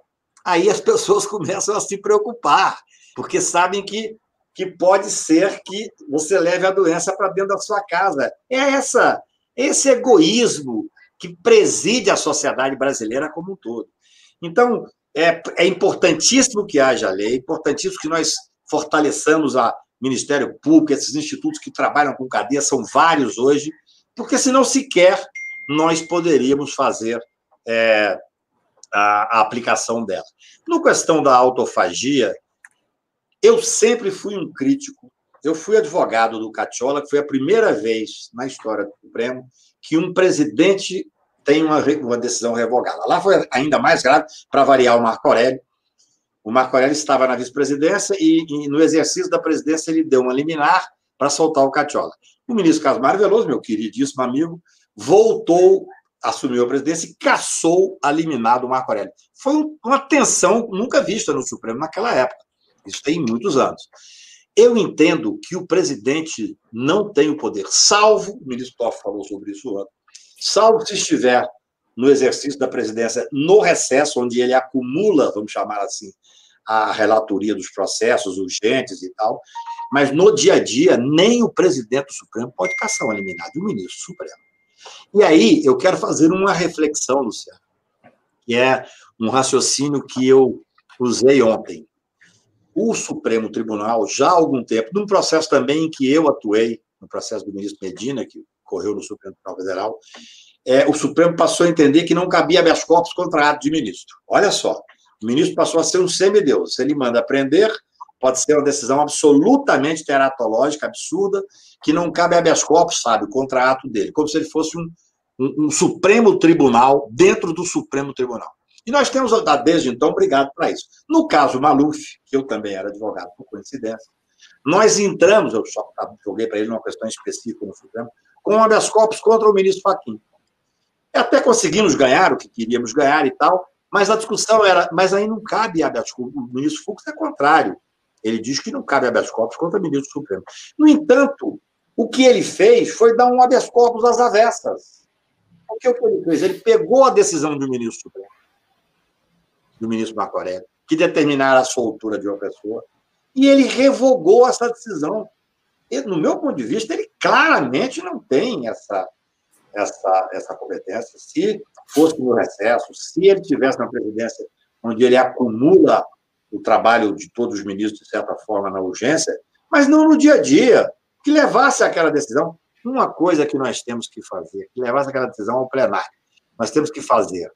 aí as pessoas começam a se preocupar, porque sabem que, que pode ser que você leve a doença para dentro da sua casa. É essa esse egoísmo que preside a sociedade brasileira como um todo. Então, é, é importantíssimo que haja lei, é importantíssimo que nós fortaleçamos a Ministério Público, esses institutos que trabalham com cadeia, são vários hoje, porque senão sequer nós poderíamos fazer é, a, a, aplicação dela. No questão da autofagia, eu sempre fui um crítico. Eu fui advogado do Catiola, que foi a primeira vez na história do Supremo que um presidente tem uma, uma decisão revogada. Lá foi ainda mais grave, para variar o Marco Aurélio, o Marco Aurélio estava na vice-presidência e, e, no exercício da presidência, ele deu uma liminar para soltar o Catiola. O ministro Carlos Veloso, meu queridíssimo amigo, voltou, assumiu a presidência e caçou a liminar do Marco Aurélio. Foi uma tensão nunca vista no Supremo naquela época. Isso tem muitos anos. Eu entendo que o presidente não tem o poder, salvo, o ministro Toff falou sobre isso ontem, salvo se estiver no exercício da presidência no recesso, onde ele acumula, vamos chamar assim, a relatoria dos processos urgentes e tal, mas no dia a dia, nem o presidente do Supremo pode caçar uma liminar de um ministro supremo. E aí, eu quero fazer uma reflexão, Luciano, que é um raciocínio que eu usei ontem. O Supremo Tribunal, já há algum tempo, num processo também em que eu atuei, no processo do ministro Medina, que ocorreu no Supremo Tribunal Federal, é, o Supremo passou a entender que não cabia habeas corpus contra ato de ministro. Olha só, o ministro passou a ser um semideus. Se ele manda prender, pode ser uma decisão absolutamente teratológica, absurda, que não cabe habeas corpus, sabe, contra ato dele, como se ele fosse um, um, um Supremo Tribunal dentro do Supremo Tribunal. E nós temos, desde então, brigado para isso. No caso Maluf, que eu também era advogado por coincidência, nós entramos, eu só joguei para ele uma questão específica no Supremo, com habeas corpus contra o ministro Fachin. Até conseguimos ganhar o que queríamos ganhar e tal, mas a discussão era, mas aí não cabe habeas corpus. O ministro Fux é contrário. Ele diz que não cabe habeas corpus contra o ministro Supremo. No entanto, o que ele fez foi dar um habeas corpus às avessas. O que ele fez? Ele pegou a decisão do ministro Supremo, do ministro Marco Aurélio, que determinara a soltura de uma pessoa, e ele revogou essa decisão. E, no meu ponto de vista, ele claramente não tem essa essa, essa competência. Se fosse no recesso, se ele tivesse na presidência, onde ele acumula o trabalho de todos os ministros, de certa forma, na urgência, mas não no dia a dia, que levasse aquela decisão. Uma coisa que nós temos que fazer, que levasse aquela decisão ao plenário. Nós temos que fazer.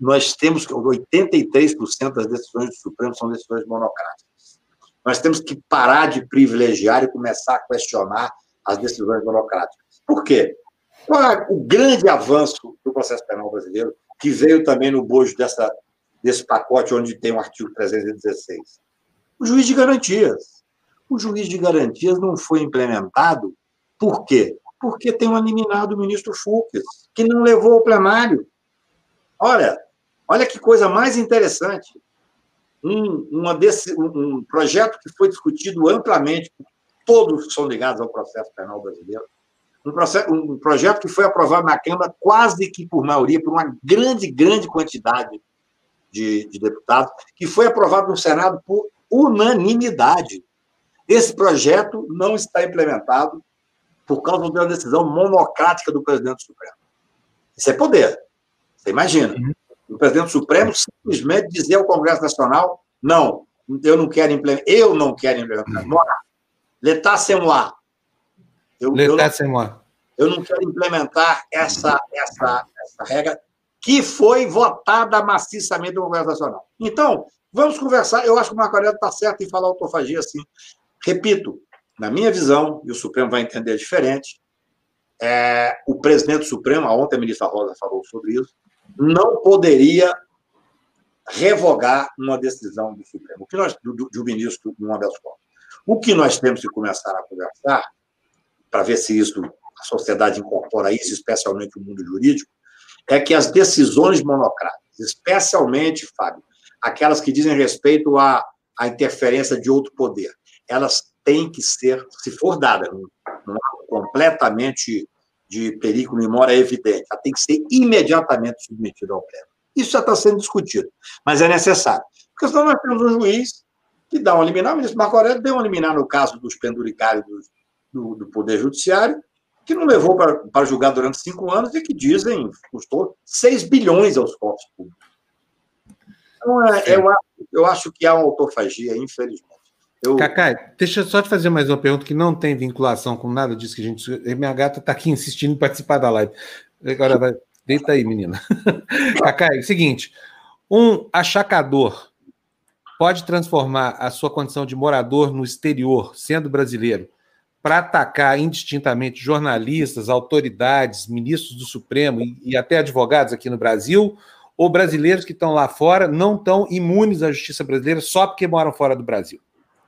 Nós temos que 83% das decisões do Supremo são decisões monocráticas. Nós temos que parar de privilegiar e começar a questionar as decisões burocráticas. Por quê? Qual é o grande avanço do processo penal brasileiro, que veio também no bojo dessa, desse pacote onde tem o artigo 316? O juiz de garantias. O juiz de garantias não foi implementado por quê? Porque tem um eliminado o ministro Fux, que não levou ao plenário. Olha, olha que coisa mais interessante. Um, desse, um projeto que foi discutido amplamente por todos que são ligados ao processo penal brasileiro, um, processo, um projeto que foi aprovado na Câmara quase que por maioria, por uma grande, grande quantidade de, de deputados, que foi aprovado no Senado por unanimidade. Esse projeto não está implementado por causa de uma decisão monocrática do presidente do Supremo. Isso é poder. Você imagina. Uhum. O presidente Supremo simplesmente dizer ao Congresso Nacional: não, eu não quero implementar, eu não quero implementar. Uhum. L'État c'est moi. Eu, L'État c'est moi. Eu não quero implementar essa, essa, essa regra que foi votada maciçamente no Congresso Nacional. Então, vamos conversar. Eu acho que o Marco Aurélio está certo em falar autofagia assim. Repito, na minha visão, e o Supremo vai entender diferente, é, o presidente do Supremo, ontem a ministra Rosa falou sobre isso, não poderia revogar uma decisão do Supremo, o que nós, do, do ministro uma das formas. O que nós temos que começar a conversar, para ver se isso a sociedade incorpora isso, especialmente o mundo jurídico, é que as decisões monocráticas, especialmente, Fábio, aquelas que dizem respeito à, à interferência de outro poder, elas têm que ser, se for dada completamente de perigo e mora evidente, ela tem que ser imediatamente submetida ao pleno. Isso já está sendo discutido, mas é necessário. Porque senão nós temos um juiz que dá um liminar, o ministro Marco Aurélio deu um liminar no caso dos penduricários do, do Poder Judiciário, que não levou para julgar durante cinco anos e que dizem custou 6 bilhões aos cofres públicos. Então, é, eu, eu acho que há uma autofagia, infelizmente. Eu... Cacai, deixa eu só te fazer mais uma pergunta que não tem vinculação com nada disso que a gente. Minha gata está aqui insistindo em participar da live. Agora vai. Deita aí, menina. Cacai, seguinte: um achacador pode transformar a sua condição de morador no exterior, sendo brasileiro, para atacar indistintamente jornalistas, autoridades, ministros do Supremo e, e até advogados aqui no Brasil? Ou brasileiros que estão lá fora não estão imunes à justiça brasileira só porque moram fora do Brasil?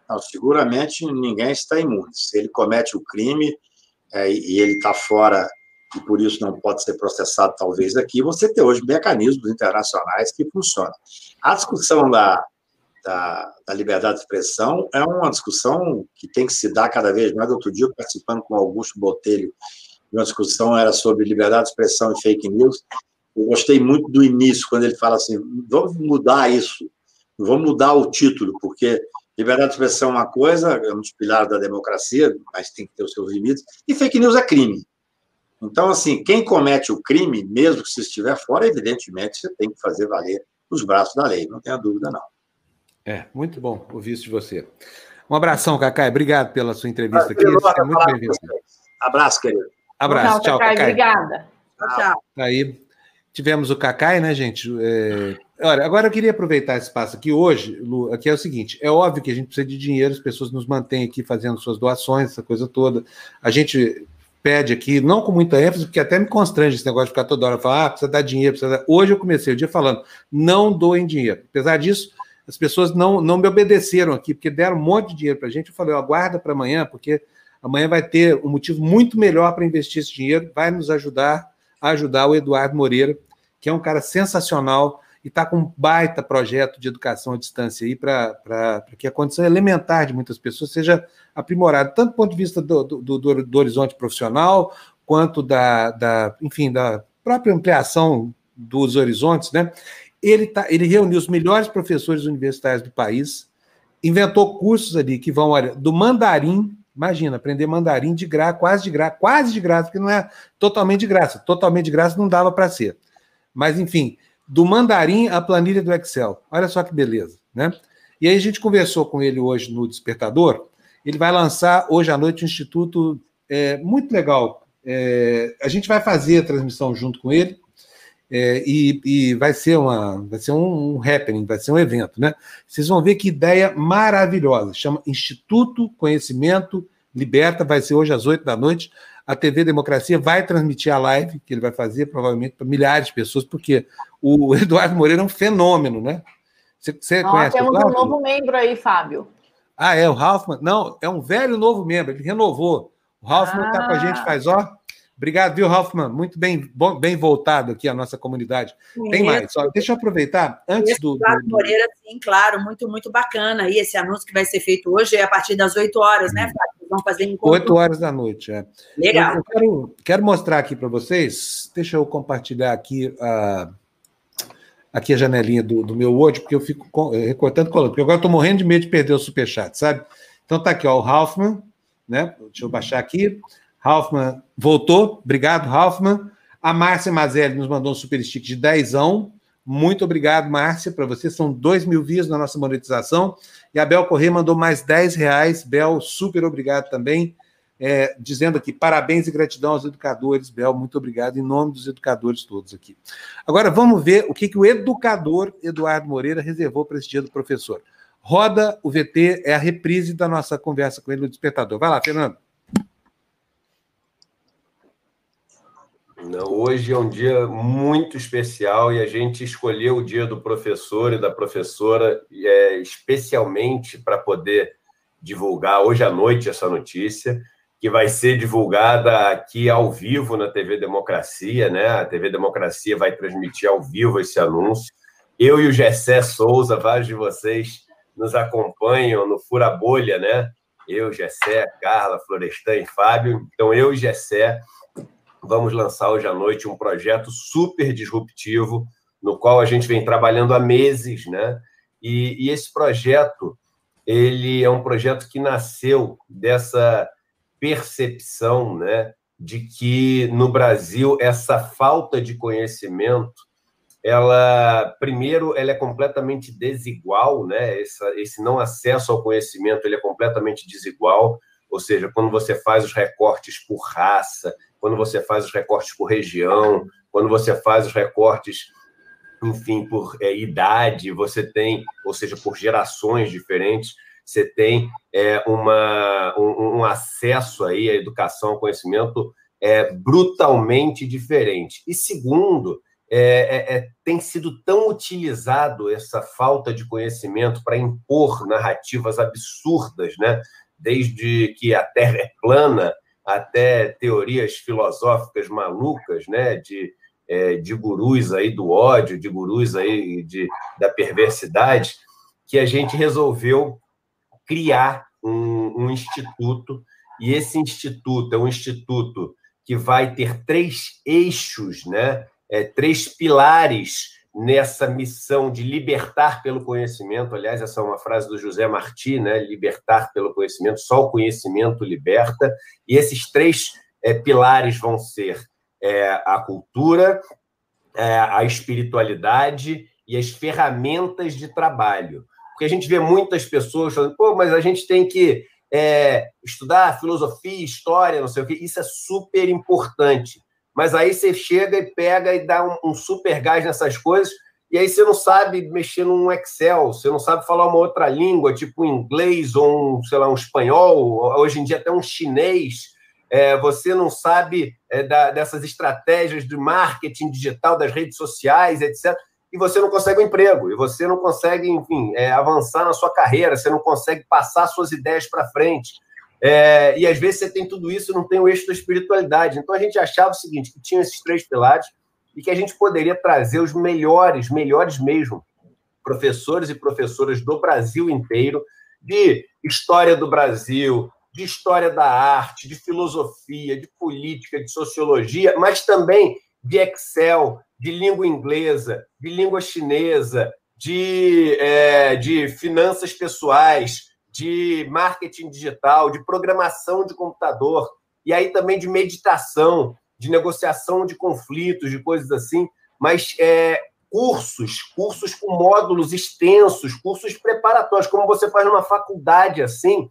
Não, seguramente ninguém está imune. Se ele comete o crime é, e ele está fora e por isso não pode ser processado, talvez aqui, você tem hoje mecanismos internacionais que funcionam. A discussão da, da, da, liberdade de expressão é uma discussão que tem que se dar cada vez mais. Outro dia, participando com Augusto Botelho, uma discussão era sobre liberdade de expressão e fake news. Eu gostei muito do início, quando ele fala assim: vamos mudar isso, vamos mudar o título, porque Liberdade de expressão é uma coisa, é um dos pilares da democracia, mas tem que ter os seus limites, e fake news é crime. Então, assim, quem comete o crime, mesmo que se estiver fora, evidentemente você tem que fazer valer os braços da lei, não tenha dúvida, não. É, muito bom ouvir isso de você. Um abração, Cacai. Obrigado pela sua entrevista aqui. Você é muito bem-vindo. Abraço, querido. Abraço. Tchau, Cacai. Obrigada. Tchau, tchau. Aí, tivemos o Cacai, né, gente? É... Olha, agora eu queria aproveitar esse espaço aqui hoje, Lu, aqui é o seguinte: é óbvio que a gente precisa de dinheiro, as pessoas nos mantêm aqui fazendo suas doações, essa coisa toda. A gente pede aqui, não com muita ênfase, porque até me constrange esse negócio de ficar toda hora falando, ah, precisa dar dinheiro, precisa dar... Hoje eu comecei o dia falando, não doem dinheiro. Apesar disso, as pessoas não, não me obedeceram aqui, porque deram um monte de dinheiro para a gente. Eu falei, aguarda para amanhã, porque amanhã vai ter um motivo muito melhor para investir esse dinheiro, vai nos ajudar a ajudar o Eduardo Moreira, que é um cara sensacional e está com um baita projeto de educação à distância aí para que a condição elementar de muitas pessoas seja aprimorada, tanto do ponto de vista do, do, do, do horizonte profissional, quanto da, da, enfim, da própria ampliação dos horizontes, né? Ele, tá, ele reuniu os melhores professores universitários do país, inventou cursos ali que vão, olha, do mandarim Imagina, aprender mandarim de graça, quase de graça, quase de graça, porque não é totalmente de graça. Totalmente de graça não dava para ser. Mas, enfim, do mandarim à planilha do Excel. Olha só que beleza, né? E aí a gente conversou com ele hoje no Despertador. Ele vai lançar hoje à noite um instituto é, muito legal. É, a gente vai fazer a transmissão junto com ele É, e, e, vai ser uma, vai ser um, um happening, vai ser um evento, né? Vocês vão ver que ideia maravilhosa. Chama Instituto Conhecimento Liberta, vai ser hoje às oito da noite. A TV Democracia vai transmitir a live que ele vai fazer, provavelmente para milhares de pessoas, porque o Eduardo Moreira é um fenômeno, né? Você, você Nós conhece temos um novo membro aí, Fábio. Ah, é o Ralfman? Não, é um velho novo membro, ele renovou. O Ralfman está ah. com a gente faz, ó, Obrigado, viu, Hoffman? Muito bem, bom, bem voltado aqui à nossa comunidade. Tem mais. Só, deixa eu aproveitar, antes do. Eduardo Moreira, sim, claro, muito, muito bacana. E esse anúncio que vai ser feito hoje é a partir das 8 horas, né, Fábio? Vão fazer encontro. 8 horas da noite, é. Legal. Eu, eu quero, quero, mostrar aqui para vocês. Deixa eu compartilhar aqui a. Aqui a janelinha do, do meu Word, porque eu fico recortando colando, porque agora eu estou morrendo de medo de perder o superchat, sabe? Então tá aqui, ó, o Hoffman, né? Deixa eu baixar aqui. Ralfman voltou. Obrigado, Ralfman. A Márcia Mazelli nos mandou um super stick de dezão. Muito obrigado, Márcia, para você. São dois mil views na nossa monetização. E a Bel Corrêa mandou mais 10 reais. Bel, super obrigado também. É, dizendo aqui, parabéns e gratidão aos educadores. Bel, muito obrigado, em nome dos educadores todos aqui. Agora, vamos ver o que, que o educador Eduardo Moreira reservou para esse dia do professor. Roda o VT, é a reprise da nossa conversa com ele no Despertador. Vai lá, Fernando. Hoje é um dia muito especial e a gente escolheu o dia do professor e da professora é, especialmente para poder divulgar hoje à noite essa notícia, que vai ser divulgada aqui ao vivo na TV Democracia, né? A TV Democracia vai transmitir ao vivo esse anúncio. Eu e o Gessé Souza, vários de vocês nos acompanham no Fura Bolha, né? Eu, Gessé, Carla, Florestan e Fábio. Então, eu e Gessé vamos lançar hoje à noite um projeto super disruptivo, no qual a gente vem trabalhando há meses, né? E, e esse projeto, ele é um projeto que nasceu dessa percepção, né, de que no Brasil essa falta de conhecimento, ela primeiro ela é completamente desigual, né? Esse, não acesso ao conhecimento ele é completamente desigual, ou seja, quando você faz os recortes por raça, quando você faz os recortes por região, quando você faz os recortes, enfim, por é, idade, você tem, ou seja, por gerações diferentes, você tem é, uma, um, um, acesso aí à educação, ao conhecimento é, brutalmente diferente. E segundo, é, é, é, tem sido tão utilizado essa falta de conhecimento para impor narrativas absurdas, né? Desde que a Terra é plana, até teorias filosóficas malucas, né, de, é, de gurus aí do ódio, de gurus aí de, da perversidade, que a gente resolveu criar um, um instituto, e esse instituto é um instituto que vai ter três eixos, né, é, três pilares nessa missão de libertar pelo conhecimento. Aliás, essa é uma frase do José Marti, né? Libertar pelo conhecimento, só o conhecimento liberta. E esses três é, pilares vão ser é, a cultura, é, a espiritualidade e as ferramentas de trabalho. Porque a gente vê muitas pessoas falando, pô, mas a gente tem que é, estudar filosofia, história, não sei o quê. Isso é super importante mas aí você chega e pega e dá um, um super gás nessas coisas, e aí você não sabe mexer num Excel, você não sabe falar uma outra língua, tipo inglês ou um, sei lá, um espanhol, hoje em dia até um chinês, é, você não sabe é, da, dessas estratégias de marketing digital, das redes sociais, etc., e você não consegue um emprego, e você não consegue, enfim, é, avançar na sua carreira, você não consegue passar suas ideias para frente. É, e às vezes você tem tudo isso e não tem o eixo da espiritualidade. Então a gente achava o seguinte: que tinha esses três pilares e que a gente poderia trazer os melhores, melhores mesmo, professores e professoras do Brasil inteiro, de história do Brasil, de história da arte, de filosofia, de política, de sociologia, mas também de Excel, de língua inglesa, de língua chinesa, de, é, de finanças pessoais, de marketing digital, de programação de computador, e aí também de meditação, de negociação de conflitos, de coisas assim, mas é, cursos, cursos com módulos extensos, cursos preparatórios, como você faz numa faculdade assim,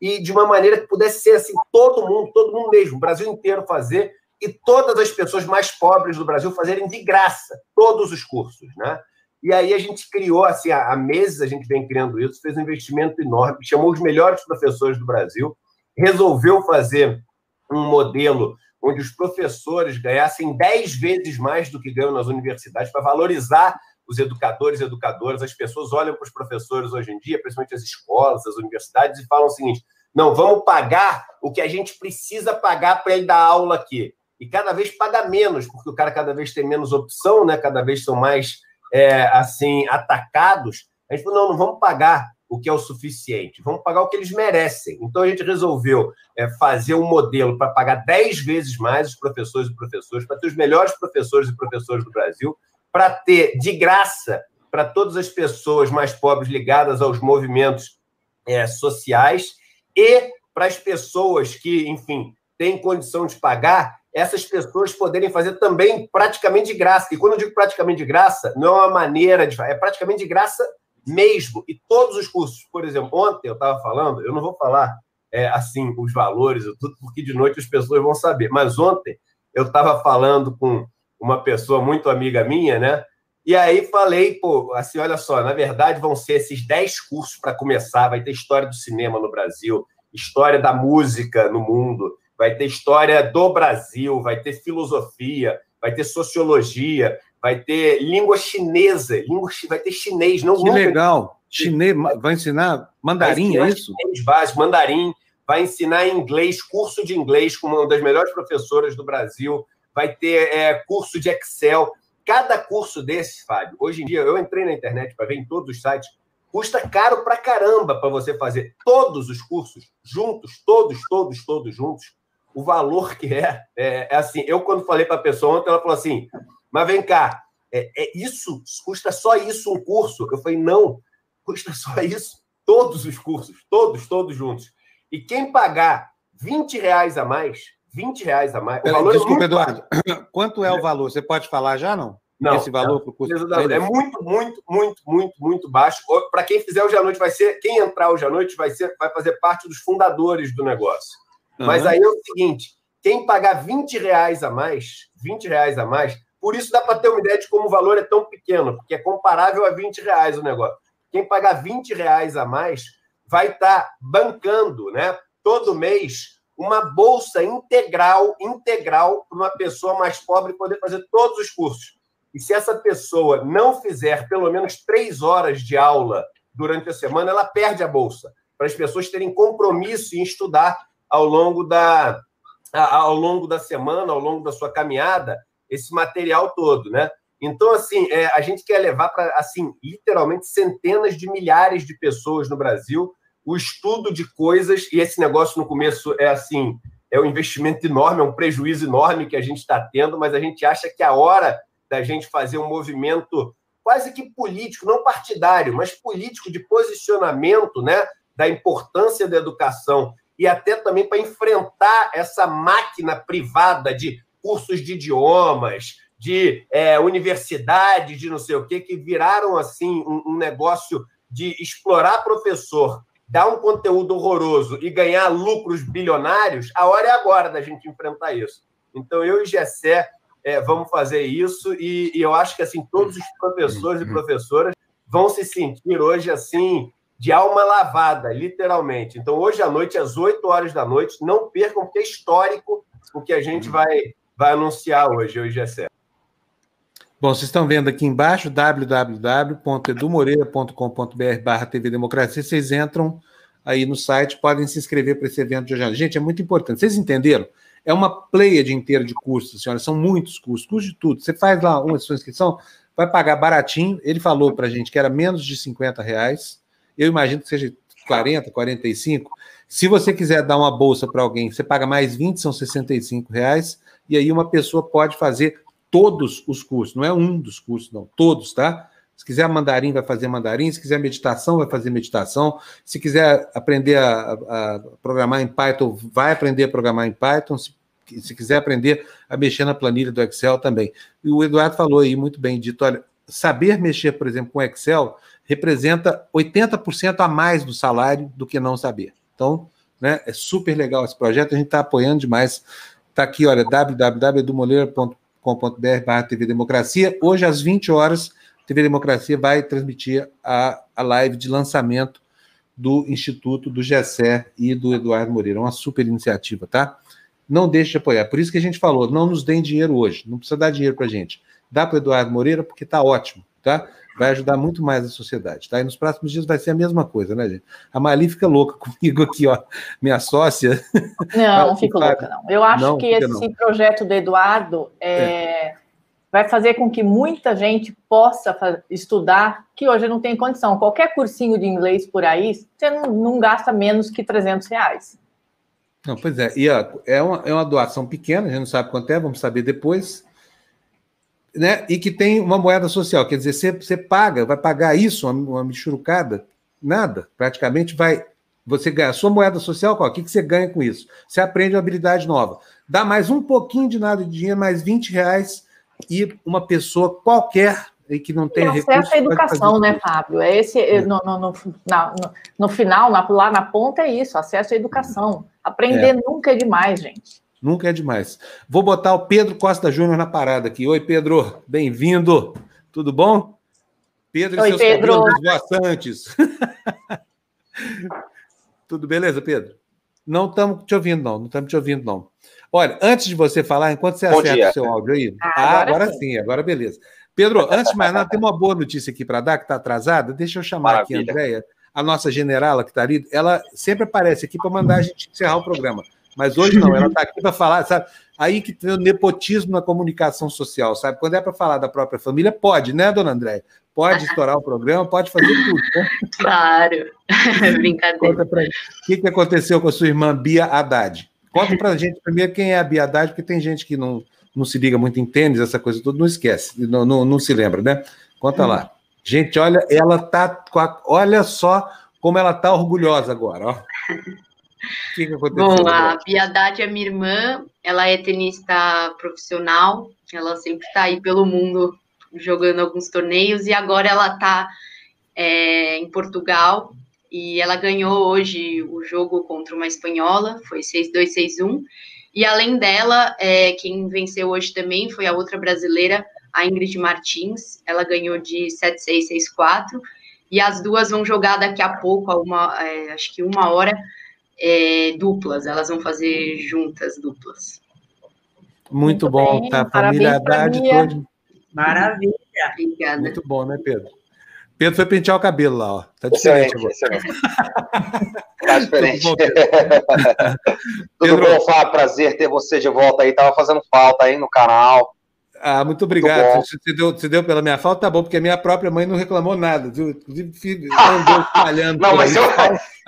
e de uma maneira que pudesse ser assim, todo mundo, todo mundo mesmo, o Brasil inteiro fazer, e todas as pessoas mais pobres do Brasil fazerem de graça todos os cursos, né? E aí a gente criou, assim, há meses a gente vem criando isso, fez um investimento enorme, chamou os melhores professores do Brasil, resolveu fazer um modelo onde os professores ganhassem 10 vezes mais do que ganham nas universidades para valorizar os educadores e educadoras. As pessoas olham para os professores hoje em dia, principalmente as escolas, as universidades, e falam o seguinte: não, vamos pagar o que a gente precisa pagar para ele dar aula aqui. E cada vez paga menos, porque o cara cada vez tem menos opção, né? cada vez são mais é, assim atacados. A gente falou: não, não vamos pagar o que é o suficiente, vamos pagar o que eles merecem. Então a gente resolveu é, fazer um modelo para pagar 10 vezes mais os professores e professores, para ter os melhores professores e professores do Brasil, para ter de graça para todas as pessoas mais pobres ligadas aos movimentos é, sociais e para as pessoas que, enfim, têm condição de pagar, essas pessoas poderem fazer também praticamente de graça. E quando eu digo praticamente de graça, não é uma maneira de. É praticamente de graça mesmo. E todos os cursos, por exemplo, ontem eu estava falando, eu não vou falar é, assim os valores e tudo, porque de noite as pessoas vão saber. Mas ontem eu estava falando com uma pessoa muito amiga minha, né? E aí falei, pô, assim, olha só, na verdade vão ser esses 10 cursos para começar, vai ter história do cinema no Brasil, história da música no mundo, vai ter história do Brasil, vai ter filosofia, vai ter sociologia, vai ter língua chinesa, língua, vai ter chinês, não Que legal. Chinês, vai ensinar mandarim, vai ensinar é isso? Chinês básico, mandarim, vai ensinar inglês, curso de inglês com uma das melhores professoras do Brasil, vai ter é, curso de Excel. Cada curso desse, Fábio, hoje em dia, eu entrei na internet para ver em todos os sites, custa caro pra caramba para você fazer todos os cursos juntos, todos, todos, todos juntos. O valor que é, é, é assim. Eu, quando falei para a pessoa ontem, ela falou assim: mas vem cá, é, é, isso? Custa só isso um curso? Eu falei: não, custa só isso todos os cursos, todos, todos juntos. E quem pagar 20 reais a mais, 20 reais a mais. Pera, desculpa, é Eduardo. Quanto é o valor? Você pode falar já, não? Não, esse valor para o curso é muito, muito, muito, muito, muito baixo. Para quem fizer hoje à noite, vai ser quem entrar hoje à noite vai ser, vai fazer parte dos fundadores do negócio. Uhum. Mas aí é o seguinte: quem pagar 20 reais a mais, 20 reais a mais, por isso dá para ter uma ideia de como o valor é tão pequeno, porque é comparável a 20 reais o negócio. Quem pagar 20 reais a mais vai estar tá bancando, né? Todo mês uma bolsa integral, integral para uma pessoa mais pobre poder fazer todos os cursos. E se essa pessoa não fizer pelo menos três horas de aula durante a semana, ela perde a bolsa. Para as pessoas terem compromisso em estudar ao longo da, ao longo da semana, ao longo da sua caminhada, esse material todo, né? Então, assim, é, a gente quer levar para, assim, literalmente centenas de milhares de pessoas no Brasil o estudo de coisas, e esse negócio no começo é assim, é um investimento enorme, é um prejuízo enorme que a gente está tendo, mas a gente acha que a hora da gente fazer um movimento quase que político, não partidário, mas político de posicionamento, né, da importância da educação e até também para enfrentar essa máquina privada de cursos de idiomas, de é, universidade, de não sei o quê, que viraram assim um, um negócio de explorar professor, dar um conteúdo horroroso e ganhar lucros bilionários, a hora é agora da gente enfrentar isso. Então, eu e Gessé é, vamos fazer isso e, e, eu acho que assim todos os professores e professoras vão se sentir hoje assim de alma lavada, literalmente. Então hoje à noite às 8 horas da noite, não percam porque é histórico o que a gente vai vai anunciar hoje, hoje é certo. Bom, vocês estão vendo aqui embaixo www.edumoreira.com.br barra TV Democracia, vocês entram aí no site, podem se inscrever para esse evento de hoje. Gente, é muito importante. Vocês entenderam? É uma pleiade inteira de cursos, senhora. São muitos cursos, cursos de tudo. Você faz lá uma sua inscrição, vai pagar baratinho. Ele falou para a gente que era menos de 50 reais. Eu imagino que seja 40, 45. Se você quiser dar uma bolsa para alguém, você paga mais 20, são 65 reais. E aí uma pessoa pode fazer todos os cursos. Não é um dos cursos, não. Todos, tá? Se quiser mandarim, vai fazer mandarim. Se quiser meditação, vai fazer meditação. Se quiser aprender a, a programar em Python, vai aprender a programar em Python. Se, se, quiser aprender a mexer na planilha do Excel também. E o Eduardo falou aí muito bem dito: olha, saber mexer, por exemplo, com Excel representa 80% a mais do salário do que não saber. Então, né, é super legal esse projeto, a gente está apoiando demais Tá aqui, olha, www.edumoleira.com.br barra TV Democracia. Hoje, às 20 horas, TV Democracia vai transmitir a, a live de lançamento do Instituto, do GESER e do Eduardo Moreira. Uma super iniciativa, tá? Não deixe de apoiar. Por isso que a gente falou, não nos deem dinheiro hoje. Não precisa dar dinheiro para a gente. Dá para o Eduardo Moreira porque está ótimo, tá? Vai ajudar muito mais a sociedade, tá? E nos próximos dias vai ser a mesma coisa, né, gente? A Mali fica louca comigo aqui, ó, minha sócia. Não, não fico louca, não. Eu acho não, que esse não. projeto do Eduardo é... É vai fazer com que muita gente possa estudar, que hoje não tem condição. Qualquer cursinho de inglês por aí, você não, não gasta menos que 300 reais. Não, pois é. E ó, é, uma, é uma doação pequena, a gente não sabe quanto é, vamos saber depois. Né? E que tem uma moeda social, quer dizer, você, você paga, vai pagar isso, uma, uma michurucada? Nada. Praticamente vai. Você ganha a sua moeda social, qual? O que, que você ganha com isso? Você aprende uma habilidade nova. Dá mais um pouquinho de nada de dinheiro, mais 20 reais e uma pessoa qualquer e que não tem e acesso à educação, né, Fábio? É esse é. No, no, no, na, no, no, final, na, lá na ponta é isso, acesso à educação. Aprender é. nunca é demais, gente. Nunca é demais. Vou botar o Pedro Costa Júnior na parada aqui. Oi, Pedro, bem-vindo. Tudo bom? Pedro Oi, e seus Pedro. voaçantes. Tudo beleza, Pedro? Não estamos te ouvindo, não. Não estamos te ouvindo, não. Olha, antes de você falar, enquanto você Bom acerta dia. o seu áudio aí. Ah, ah agora, agora sim. sim, agora beleza. Pedro, antes de mais nada, tem uma boa notícia aqui para dar, que está atrasada. Deixa eu chamar Maravilha. aqui a Andréia, a nossa generala que está ali. Ela sempre aparece aqui para mandar a gente encerrar o programa. Mas hoje não, ela está aqui para falar, sabe? Aí que tem o nepotismo na comunicação social, sabe? Quando é para falar da própria família, pode, né, dona Andréia? Pode estourar o programa, pode fazer tudo, né? Claro, brincadeira. O que, que aconteceu com a sua irmã Bia Haddad? Conta para a gente primeiro quem é a Bia Haddad, porque tem gente que não, não se liga muito em tênis, essa coisa toda, não esquece, não, não, não se lembra, né? Conta lá. Gente, olha, ela tá com a, olha só como ela tá orgulhosa agora, ó. O que, que aconteceu? Bom, a Haddad é minha irmã, ela é tenista profissional, ela sempre está aí pelo mundo jogando alguns torneios e agora ela está é, em Portugal e ela ganhou hoje o jogo contra uma espanhola, foi 6-2, 6-1. E além dela, é, quem venceu hoje também foi a outra brasileira, a Ingrid Martins. Ela ganhou de 7-6, 6-4. E as duas vão jogar daqui a pouco, a uma, é, acho que uma hora, é, duplas. Elas vão fazer juntas duplas. Muito, Muito bom, bem, tá? Família Haddad toda. Maravilha. Obrigada. Muito bom, né, Pedro? Pedro foi pentear o cabelo lá, ó. Tá diferente agora. Tá diferente. Tudo bom, Tudo bom Fábio? Prazer ter você de volta aí. Tava fazendo falta aí no canal. Ah, muito obrigado. Muito se, deu, se deu pela minha falta, tá bom, porque a minha própria mãe não reclamou nada, viu? Inclusive, andou falhando. Não, mas eu,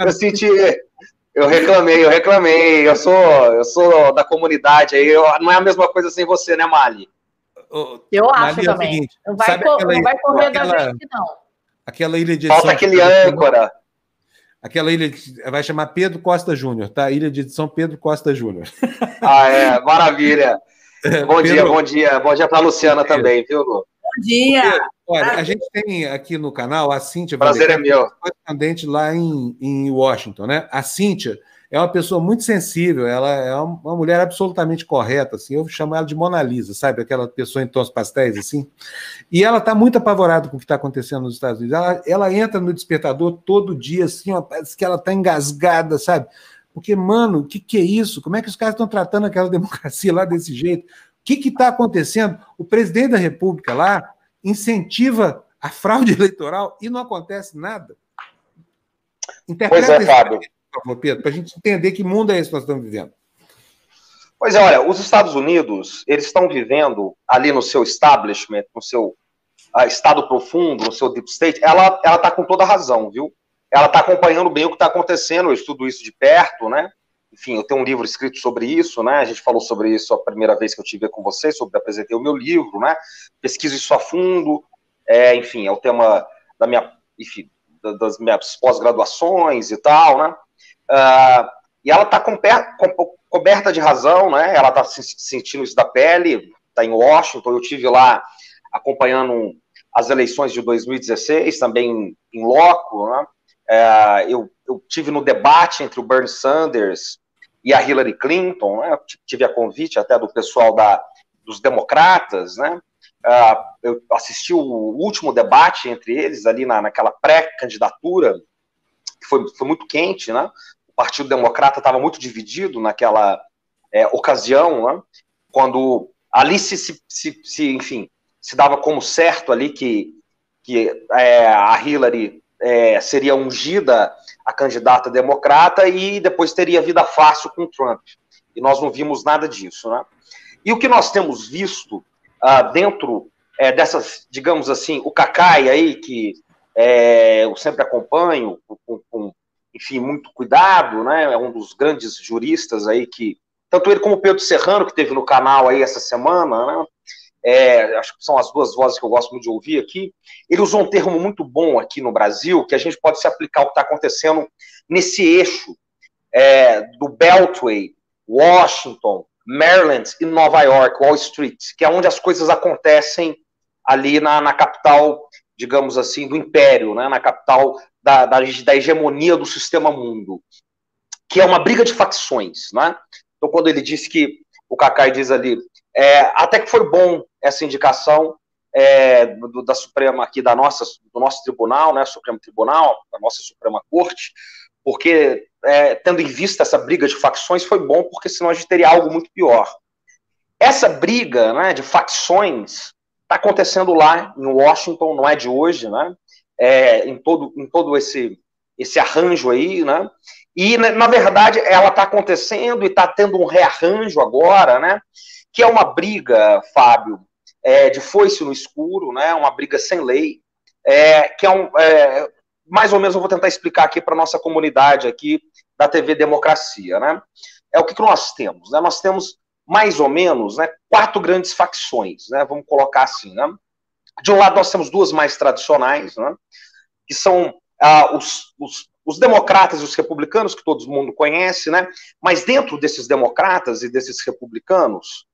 eu senti. Eu reclamei, eu reclamei. Eu sou, eu sou da comunidade aí. Eu, não é a mesma coisa sem você, né, Mali? Eu acho Mali, também. É seguinte, não, vai aquela, não vai correr aquela, da gente, não. Aquela ilha de Falta aquele âncora. Aquela ilha de, vai chamar Pedro Costa Júnior, tá? Ilha de São Pedro Costa Júnior. Ah, é, maravilha. Bom Pedro, dia, bom dia. Bom dia para a Luciana também, viu, Lu? Bom dia. Olha, a gente tem aqui no canal a Cíntia Prazer é meu. correspondente lá em, em Washington, né? A Cíntia é uma pessoa muito sensível, ela é uma mulher absolutamente correta, assim, eu chamo ela de Mona Lisa, sabe? Aquela pessoa em tons pastéis, assim. E ela está muito apavorada com o que está acontecendo nos Estados Unidos. Ela, ela, entra no despertador todo dia, assim, ó, parece que ela está engasgada, sabe? Porque, mano, o que, que é isso? Como é que os caras estão tratando aquela democracia lá desse jeito? O que está acontecendo? O presidente da República lá incentiva a fraude eleitoral e não acontece nada. Interpreta pois é, Fábio Pedro, para a gente entender que mundo é esse que nós estamos vivendo. Pois é, olha, os Estados Unidos, eles estão vivendo ali no seu establishment, no seu uh, estado profundo, no seu deep state, ela está com toda razão, viu? Ela está acompanhando bem o que está acontecendo, eu estudo isso de perto, né? Enfim, eu tenho um livro escrito sobre isso, né? A gente falou sobre isso a primeira vez que eu tive com você, sobre apresentei o meu livro, né? Pesquiso isso a fundo, é, enfim, é o tema da minha, enfim, das minhas pós-graduações e tal, né? Uh, e ela está coberta de razão, né? Ela está sentindo isso da pele, está em Washington. Eu tive lá acompanhando as eleições de 2016, também em loco, né? Uh, eu, eu tive no debate entre o Bernie Sanders e a Hillary Clinton, né? tive a convite até do pessoal da, dos democratas, né? Uh, eu assisti o último debate entre eles ali na, naquela pré-candidatura, que foi, foi muito quente, né? O Partido Democrata estava muito dividido naquela é, ocasião, né? Quando ali se, se, se, se, enfim, se dava como certo ali que, que é, a Hillary é, seria ungida a candidata democrata e depois teria vida fácil com Trump. E nós não vimos nada disso, né? E o que nós temos visto uh, dentro é, dessas, digamos assim, o Cacai aí, que é, eu sempre acompanho, com, com, enfim, muito cuidado, né? É um dos grandes juristas aí que, tanto ele como o Pedro Serrano, que teve no canal aí essa semana, né? É, acho que são as duas vozes que eu gosto muito de ouvir aqui. Ele usou um termo muito bom aqui no Brasil, que a gente pode se aplicar ao que está acontecendo nesse eixo é, do Beltway, Washington, Maryland e Nova York, Wall Street, que é onde as coisas acontecem ali na, na capital, digamos assim, do império, né, na capital da, da, da, hegemonia do sistema mundo, que é uma briga de facções. Né? Então, quando ele disse que, o Cacai diz ali, é, até que foi bom essa indicação é, do, da Suprema aqui, da nossa, do nosso tribunal, né, Supremo Tribunal, da nossa Suprema Corte, porque é, tendo em vista essa briga de facções foi bom, porque senão a gente teria algo muito pior. Essa briga né, de facções está acontecendo lá em Washington, não é de hoje, né? É, em todo, em todo esse, esse arranjo aí, né? E, na verdade, ela está acontecendo e está tendo um rearranjo agora, né? Que é uma briga, Fábio, é, de foice no escuro, né? Uma briga sem lei, é, que é um, é, mais ou menos eu vou tentar explicar aqui para nossa comunidade aqui da TV Democracia, né? É o que, que nós temos, né? Nós temos mais ou menos, né, quatro grandes facções, né? Vamos colocar assim, né? De um lado nós temos duas mais tradicionais, né? Que são ah, os, os, os democratas e os republicanos que todo mundo conhece, né? Mas dentro desses democratas e desses republicanos,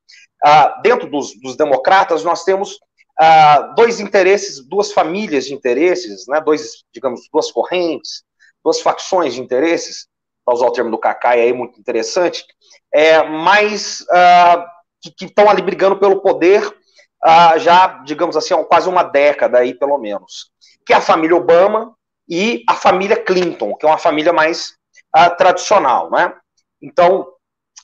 ah, dentro dos, dos democratas nós temos uh, dois interesses, duas famílias de interesses, né, dois, digamos, duas correntes, duas facções de interesses, para usar o termo do Cacai aí, muito interessante, é, mas uh, que estão ali brigando pelo poder já, digamos assim, há quase uma década aí, pelo menos, que é a família Obama e a família Clinton, que é uma família mais tradicional, né? Então,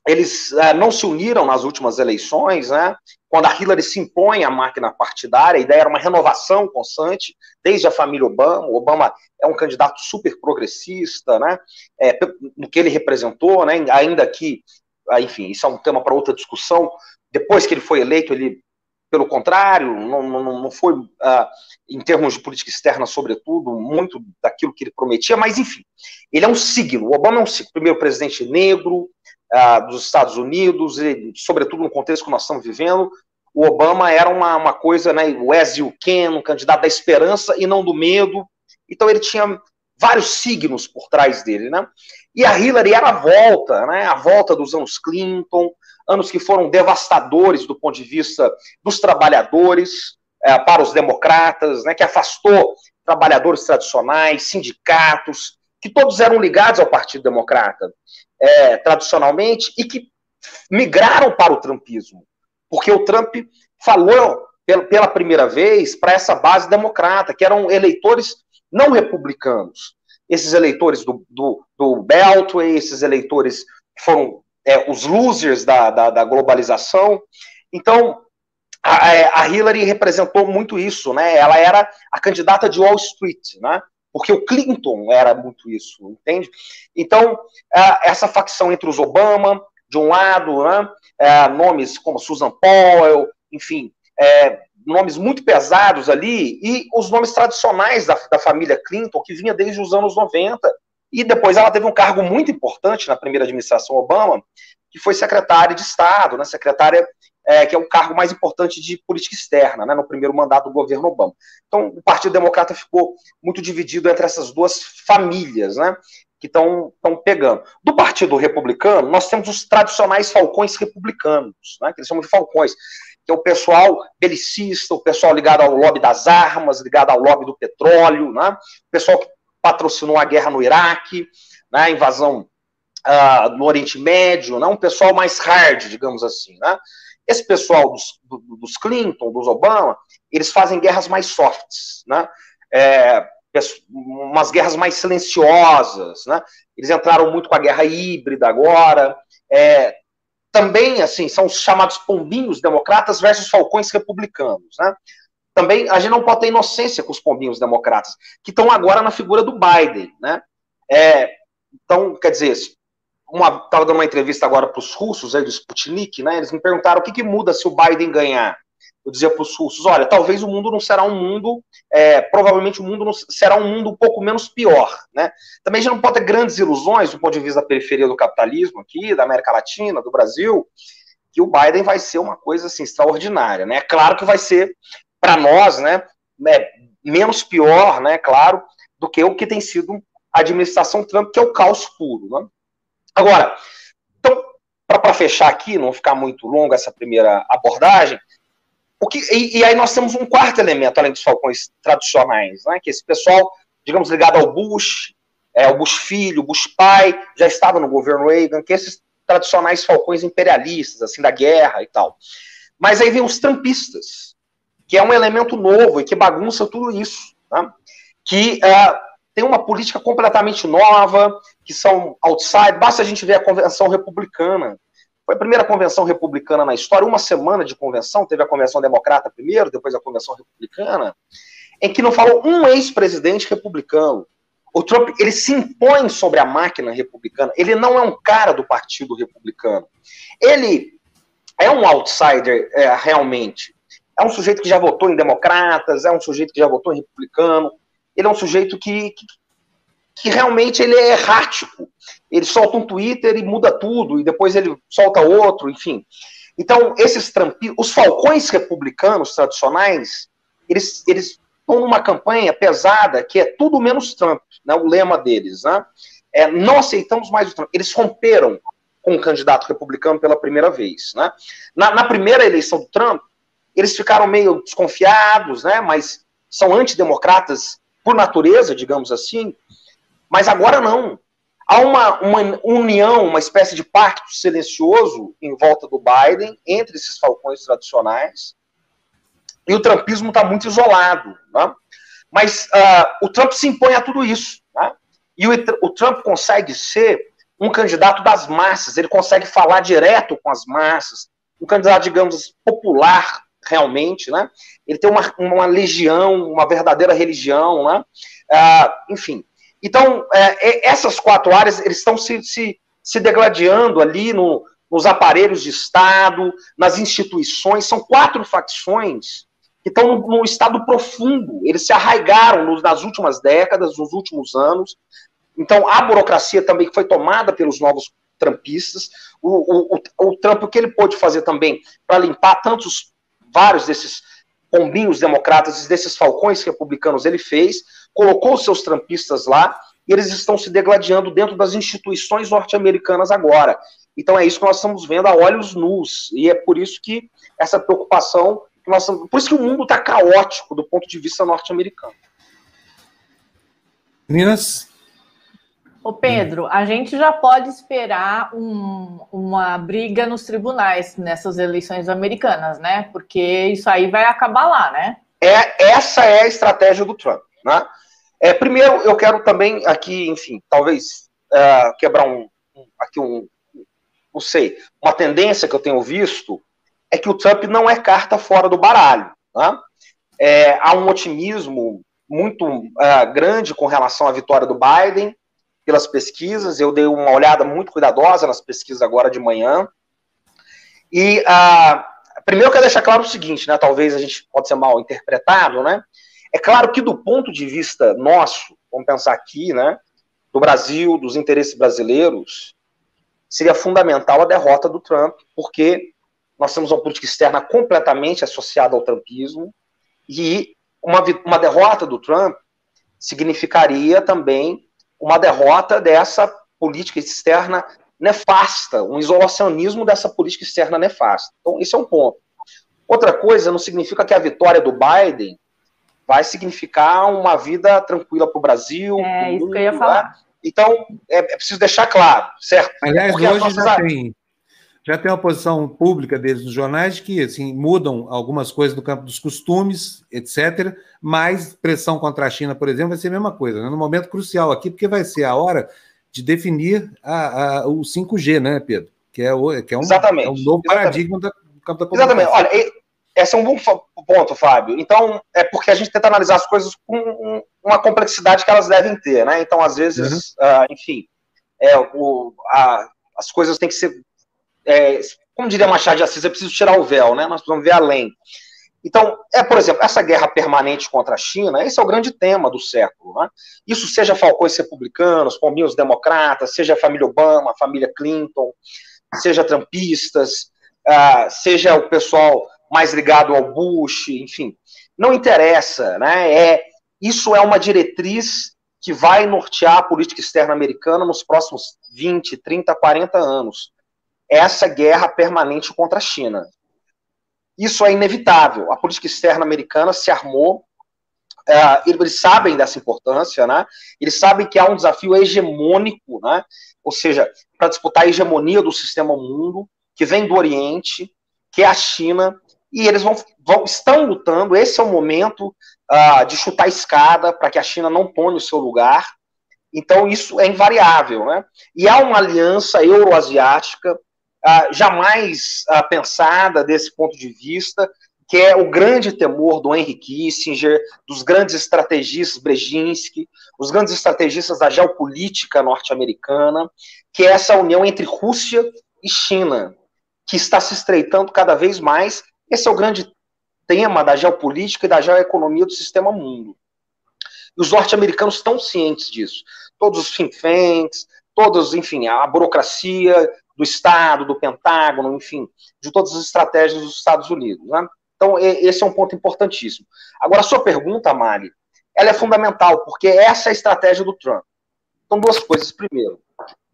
eles uh, não se uniram nas últimas eleições, né? Quando a Hillary se impõe à máquina partidária, a ideia era uma renovação constante, desde a família Obama. O Obama é um candidato super progressista, né? É, no que ele representou, né? Ainda que, ah, enfim, isso é um tema para outra discussão. Depois que ele foi eleito, ele pelo contrário, não, não, não foi, uh, em termos de política externa, sobretudo, muito daquilo que ele prometia, mas enfim, ele é um signo. O Obama é um signo. Primeiro presidente negro, uh, dos Estados Unidos, e, sobretudo no contexto que nós estamos vivendo, o Obama era uma, uma coisa, né, o as can, um candidato da esperança e não do medo, então ele tinha vários signos por trás dele, né, e a Hillary era a volta, né, a volta dos anos Clinton, anos que foram devastadores do ponto de vista dos trabalhadores, é, para os democratas, né, que afastou trabalhadores tradicionais, sindicatos, que todos eram ligados ao Partido Democrata é, tradicionalmente e que migraram para o trumpismo, porque o Trump falou pela primeira vez para essa base democrata, que eram eleitores não republicanos. Esses eleitores do, do, do Beltway, esses eleitores foram é, os losers da, da, da globalização. Então, a, a, Hillary representou muito isso, né? Ela era a candidata de Wall Street, né? Porque o Clinton era muito isso, entende? Então, é, essa facção entre os Obama, de um lado, né, é, nomes como Susan Powell, enfim, é, nomes muito pesados ali, e os nomes tradicionais da, da família Clinton, que vinha desde os anos 90, e depois ela teve um cargo muito importante na primeira administração Obama, que foi secretária de Estado, né, secretária é, que é o cargo mais importante de política externa, né, no primeiro mandato do governo Obama. Então, o Partido Democrata ficou muito dividido entre essas duas famílias, né, que estão pegando. Do Partido Republicano, nós temos os tradicionais falcões republicanos, né, que eles chamam de falcões, que é o pessoal belicista, o pessoal ligado ao lobby das armas, ligado ao lobby do petróleo, né, o pessoal que patrocinou a guerra no Iraque, né, a invasão uh, no Oriente Médio, né? um pessoal mais hard, digamos assim. Né? Esse pessoal dos, dos Clinton, dos Obama, eles fazem guerras mais softs, né? É, umas guerras mais silenciosas, né? Eles entraram muito com a guerra híbrida agora. É, também, assim, são os chamados pombinhos democratas versus falcões republicanos, né? Também a gente não pode ter inocência com os pombinhos democratas, que estão agora na figura do Biden, né? É, então, quer dizer, estava dando uma entrevista agora para os russos aí do Sputnik, né? Eles me perguntaram o que, que muda se o Biden ganhar. Eu dizia para os russos, olha, talvez o mundo não será um mundo, é, provavelmente o mundo não, será um mundo um pouco menos pior, né? Também a gente não pode ter grandes ilusões do ponto de vista da periferia do capitalismo aqui, da América Latina, do Brasil, que o Biden vai ser uma coisa assim extraordinária, né? É claro que vai ser para nós, né, é, menos pior, né, claro, do que o que tem sido a administração Trump, que é o caos puro, né? Agora, então, para fechar aqui, não ficar muito longo essa primeira abordagem, o que, e, e, aí nós temos um quarto elemento, além dos falcões tradicionais, né, que esse pessoal, digamos, ligado ao Bush, é, o Bush filho, o Bush pai, já estava no governo Reagan, que esses tradicionais falcões imperialistas, assim, da guerra e tal. Mas aí vem os trampistas, que é um elemento novo e que bagunça tudo isso, né, que uh, tem uma política completamente nova, que são outside, basta a gente ver a convenção republicana, foi a primeira convenção republicana na história, uma semana de convenção, teve a convenção democrata primeiro, depois a convenção republicana, em que não falou um ex-presidente republicano. O Trump, ele se impõe sobre a máquina republicana, ele não é um cara do partido republicano. Ele é um outsider, é, realmente. É um sujeito que já votou em democratas, é um sujeito que já votou em republicano, ele é um sujeito que, que, que realmente ele é errático ele solta um Twitter e muda tudo, e depois ele solta outro, enfim. Então, esses trampi, os falcões republicanos tradicionais, eles, eles estão numa campanha pesada que é tudo menos Trump, né, o lema deles. Né? É, não aceitamos mais o Trump. Eles romperam com o candidato republicano pela primeira vez. Né? Na, na primeira eleição do Trump, eles ficaram meio desconfiados, né, mas são antidemocratas por natureza, digamos assim, mas agora não há uma, uma união, uma espécie de pacto silencioso em volta do Biden, entre esses falcões tradicionais, e o trumpismo está muito isolado. Né? Mas uh, o Trump se impõe a tudo isso. Né? E o, o Trump consegue ser um candidato das massas, ele consegue falar direto com as massas, um candidato, digamos, popular realmente, né? Ele tem uma, uma legião, uma verdadeira religião, né? Uh, enfim, então, é, essas quatro áreas eles estão se, se, se degladiando ali no, nos aparelhos de Estado, nas instituições. São quatro facções que estão num estado profundo. Eles se arraigaram nos, nas últimas décadas, nos últimos anos. Então, a burocracia também foi tomada pelos novos trampistas. O, o, o, Trump, o que ele pôde fazer também para limpar tantos, vários desses pombinhos democratas, desses falcões republicanos, ele fez colocou seus trampistas lá e eles estão se degladiando dentro das instituições norte-americanas agora. Então é isso que nós estamos vendo a olhos nus. E é por isso que essa preocupação. Que nós estamos, por isso que o mundo está caótico do ponto de vista norte-americano. Meninas? Ô Pedro, a gente já pode esperar um, uma briga nos tribunais nessas eleições americanas, né? Porque isso aí vai acabar lá, né? É, essa é a estratégia do Trump. Né? É, primeiro, eu quero também aqui, enfim, talvez uh, quebrar um, um, aqui um, não sei, uma tendência que eu tenho visto é que o Trump não é carta fora do baralho. Né? É, há um otimismo muito uh, grande com relação à vitória do Biden pelas pesquisas. Eu dei uma olhada muito cuidadosa nas pesquisas agora de manhã. E uh, primeiro eu quero deixar claro o seguinte, né? Talvez a gente pode ser mal interpretado, né? É claro que do ponto de vista nosso, vamos pensar aqui, né, do Brasil, dos interesses brasileiros, seria fundamental a derrota do Trump, porque nós temos uma política externa completamente associada ao trumpismo, e uma, uma derrota do Trump significaria também uma derrota dessa política externa nefasta, um isolacionismo dessa política externa nefasta. Então, esse é um ponto. Outra coisa, não significa que a vitória do Biden vai significar uma vida tranquila para o Brasil. É, isso que eu ia falar. Então, é, é preciso deixar claro, certo? Aliás, hoje nossas... já tem já tem uma posição pública deles nos jornais que assim mudam algumas coisas do campo dos costumes, etc. Mas pressão contra a China, por exemplo, vai ser a mesma coisa, né? no momento crucial aqui, porque vai ser a hora de definir a, a, o 5G, né, Pedro? Que é, o, que é, um, Exatamente. É um novo paradigma Exatamente. do campo da comunicação. Exatamente. Olha, esse é um bom ponto, Fábio. Então, é porque a gente tenta analisar as coisas com uma complexidade que elas devem ter, né? Então, às vezes, uhum. uh, enfim, é, o, a, as coisas têm que ser é, como diria Machado de Assis, é preciso tirar o véu, né? Nós precisamos ver além. Então, é, por exemplo, essa guerra permanente contra a China, esse é o grande tema do século. Né? Isso seja falcões republicanos, pombinhos democratas, seja a família Obama, a família Clinton, seja trumpistas, uh, seja o pessoal mais ligado ao Bush, enfim. Não interessa, né? É, isso é uma diretriz que vai nortear a política externa americana nos próximos 20, 30, 40 anos essa guerra permanente contra a China. Isso é inevitável. A política externa americana se armou. Uh, eles sabem dessa importância, né? Eles sabem que há um desafio hegemônico, né? Ou seja, para disputar a hegemonia do sistema mundo, que vem do Oriente, que é a China, e eles vão, vão estão lutando. Esse é o momento uh, de chutar a escada para que a China não tome o seu lugar. Então, isso é invariável. Né? E há uma aliança euroasiática ah, jamais ah, pensada desse ponto de vista, que é o grande temor do Henry Kissinger, dos grandes estrategistas Brzezinski, os grandes estrategistas da geopolítica norte-americana, que é essa união entre Rússia e China, que está se estreitando cada vez mais. Esse é o grande tema da geopolítica e da geoeconomia do sistema mundo. E os norte-americanos estão cientes disso. Todos os think tanks, todos, enfim, a burocracia do Estado, do Pentágono, enfim, de todas as estratégias dos Estados Unidos. Né? Então, esse é um ponto importantíssimo. Agora, a sua pergunta, Mari, ela é fundamental, porque essa é a estratégia do Trump. Então, duas coisas. Primeiro,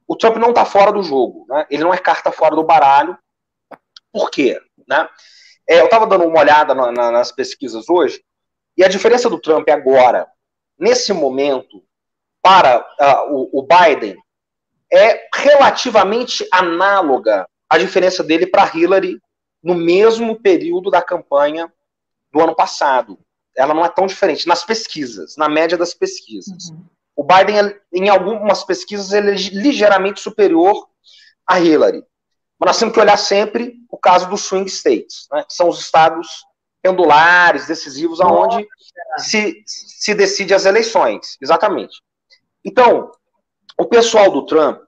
o Trump não está fora do jogo, né? ele não é carta fora do baralho. Por quê? Né? É, eu estava dando uma olhada na, na, nas pesquisas hoje, e a diferença do Trump agora, nesse momento, para uh, o, o Biden, é relativamente análoga à diferença dele para Hillary no mesmo período da campanha do ano passado. Ela não é tão diferente nas pesquisas, na média das pesquisas. Uhum. O Biden, em algumas pesquisas, ele é ligeiramente superior a Hillary. Mas nós temos que olhar sempre o caso dos swing states, né, que são os estados pendulares, decisivos, aonde se, se decide as eleições. Exatamente. Então, o pessoal do Trump,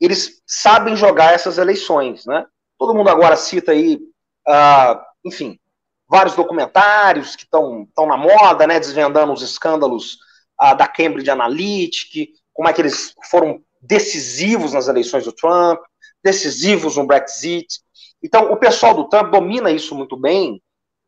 eles sabem jogar essas eleições, né? Todo mundo agora cita aí, uh, enfim, vários documentários que estão na moda, né? Desvendando os escândalos uh, da Cambridge Analytica, como é que eles foram decisivos nas eleições do Trump, decisivos no Brexit. Então, o pessoal do Trump domina isso muito bem,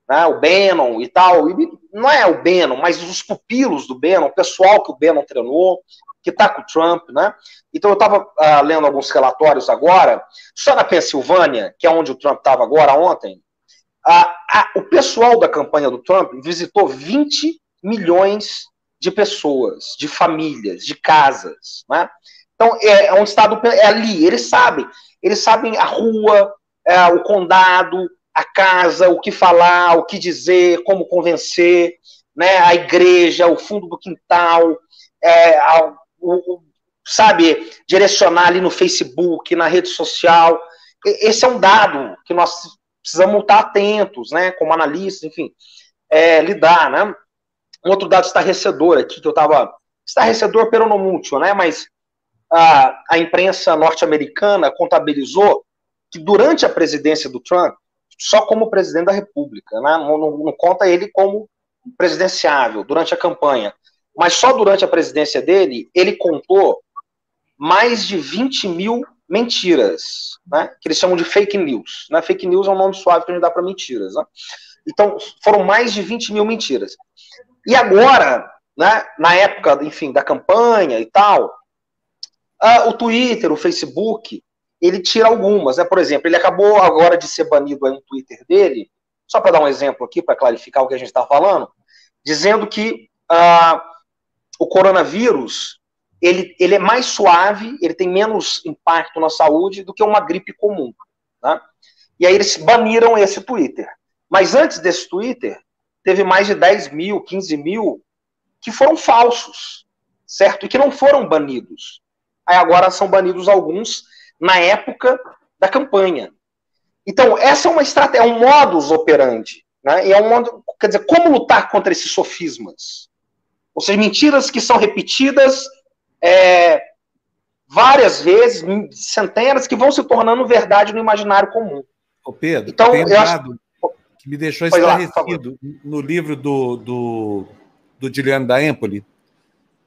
né, o Bannon e tal, e não é o Bannon, mas os pupilos do Bannon, o pessoal que o Bannon treinou, que está com o Trump, né? Então eu estava uh, ah, lendo alguns relatórios agora, só na Pensilvânia, que é onde o Trump estava agora ontem, o pessoal da campanha do Trump visitou 20 milhões de pessoas, de famílias, de casas, né? Então é, é um estado é ali, eles sabem, eles sabem a rua, é, o condado, a casa, o que falar, o que dizer, como convencer, né? A igreja, o fundo do quintal, é, a, o, sabe, direcionar ali no Facebook, na rede social. Esse é um dado que nós precisamos estar atentos, né, como analistas, enfim, é, lidar, né. Um outro dado estarrecedor aqui, que eu estava, estarrecedor pelo no múltiplo, né, mas a, a imprensa norte-americana contabilizou que durante a presidência do Trump, só como presidente da República, né, não, não, conta ele como presidenciável, durante a campanha, mas só durante a presidência dele, ele contou mais de 20 mil mentiras, né, que eles chamam de fake news. Né? Fake news é um nome suave que a gente dá para mentiras. Né? Então, foram mais de 20 mil mentiras. E agora, né, na época, enfim, da campanha e tal, uh, o Twitter, o Facebook, ele tira algumas. Né? Por exemplo, ele acabou agora de ser banido aí no Twitter dele, só para dar um exemplo aqui, para clarificar o que a gente está falando, dizendo que uh, o coronavírus ele, ele é mais suave, ele tem menos impacto na saúde do que uma gripe comum. Tá? E aí eles baniram esse Twitter. Mas antes desse Twitter, teve mais de 10 mil, 15 mil que foram falsos, certo? E que não foram banidos. Aí agora são banidos alguns na época da campanha. Então, essa é uma estratégia, é um modus operandi. Né? E é um modo, quer dizer, como lutar contra esses sofismas? Ou seja, mentiras que são repetidas é, várias vezes, centenas, que vão se tornando verdade no imaginário comum. Ô Pedro, então, tem um dado acho... que me deixou esclarecido lá, no livro do, do, do da Empoli,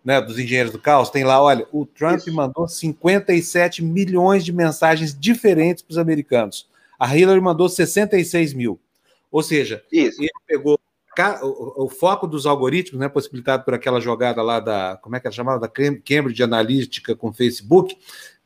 né, dos engenheiros do caos, tem lá, olha, o Trump Isso. mandou 57 milhões de mensagens diferentes para os americanos. A Hillary mandou 66 mil. Ou seja, Isso. ele pegou o, o, foco dos algoritmos, né, possibilitado por aquela jogada lá da, como é que é chamada, da Cambridge Analytica com Facebook,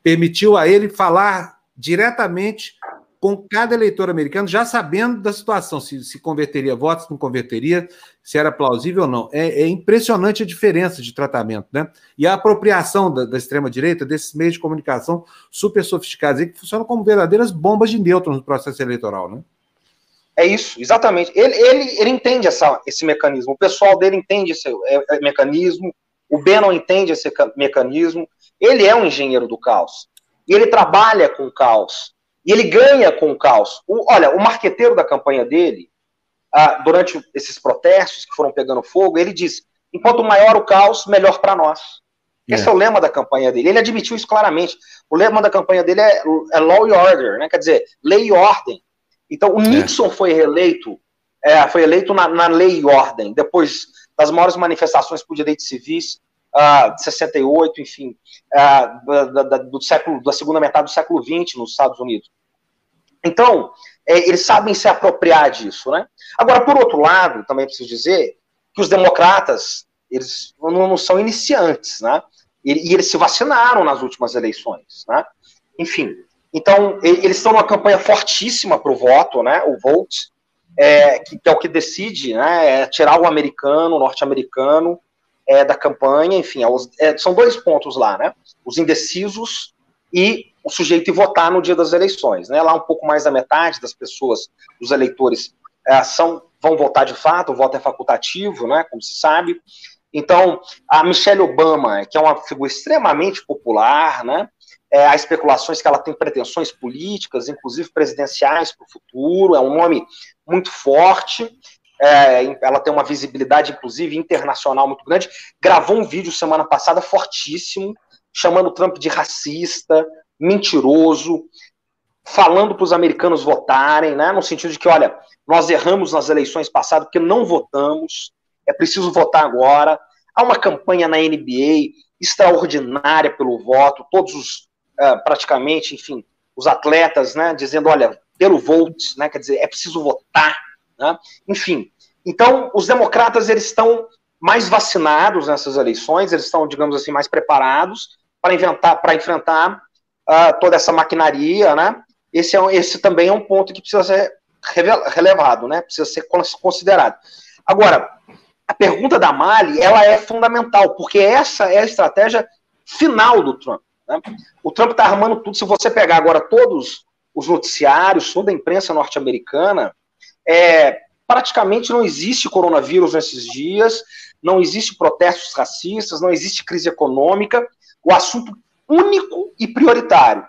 permitiu a ele falar diretamente com cada eleitor americano, já sabendo da situação, se, se converteria votos, não converteria, se era plausível ou não. É, é impressionante a diferença de tratamento, né? E a apropriação da, da extrema-direita desses meios de comunicação super sofisticados, que funcionam como verdadeiras bombas de nêutrons no processo eleitoral, né? É isso, exatamente. Ele, ele, ele entende essa, esse mecanismo, o pessoal dele entende esse é, é, mecanismo, o Bannon entende esse mecanismo, ele é um engenheiro do caos. E ele trabalha com o caos. E ele ganha com o caos. O, olha, o marqueteiro da campanha dele, ah, durante esses protestos que foram pegando fogo, ele disse: enquanto maior o caos, melhor para nós. É. Esse é o lema da campanha dele. Ele admitiu isso claramente. O lema da campanha dele é, é law and order, né? quer dizer, lei e ordem. Então, o é. Nixon é. foi reeleito, é, foi eleito na, na, lei e ordem, depois das maiores manifestações por direitos civis, uh, de 68, enfim, uh, da, da, do século, da segunda metade do século XX nos Estados Unidos. Então, é, eles sabem se apropriar disso, né? Agora, por outro lado, também preciso dizer que os democratas, eles não, não são iniciantes, né? E, e, eles se vacinaram nas últimas eleições, né? Enfim, então, eles estão numa campanha fortíssima para o voto, né? O vote, é, que, que, é o que decide, né? É tirar o americano, o norte-americano é, da campanha, enfim, é, é, são dois pontos lá, né? Os indecisos e o sujeito ir votar no dia das eleições, né? Lá um pouco mais da metade das pessoas, dos eleitores, é, são vão votar de fato, o voto é facultativo, né? Como se sabe. Então, a Michelle Obama, que é uma figura extremamente popular, né? É, há especulações que ela tem pretensões políticas, inclusive presidenciais para o futuro, é um nome muito forte, é, ela tem uma visibilidade, inclusive, internacional muito grande. Gravou um vídeo semana passada fortíssimo, chamando o Trump de racista, mentiroso, falando para os americanos votarem, né, no sentido de que, olha, nós erramos nas eleições passadas porque não votamos, é preciso votar agora. Há uma campanha na NBA extraordinária pelo voto, todos os uh, praticamente, enfim, os atletas, né, dizendo, olha, pelo vote, né, quer dizer, é preciso votar, né, enfim. Então, os democratas, eles estão mais vacinados nessas eleições, eles estão, digamos assim, mais preparados para inventar, para enfrentar uh, toda essa maquinaria, né, esse, é, esse também é um ponto que precisa ser relevado, né, precisa ser considerado. Agora, a pergunta da Mali, ela é fundamental, porque essa é a estratégia final do Trump. Né? O Trump está armando tudo. Se você pegar agora todos os noticiários, toda a imprensa norte-americana, é, praticamente não existe coronavírus nesses dias, não existe protestos racistas, não existe crise econômica. O assunto único e prioritário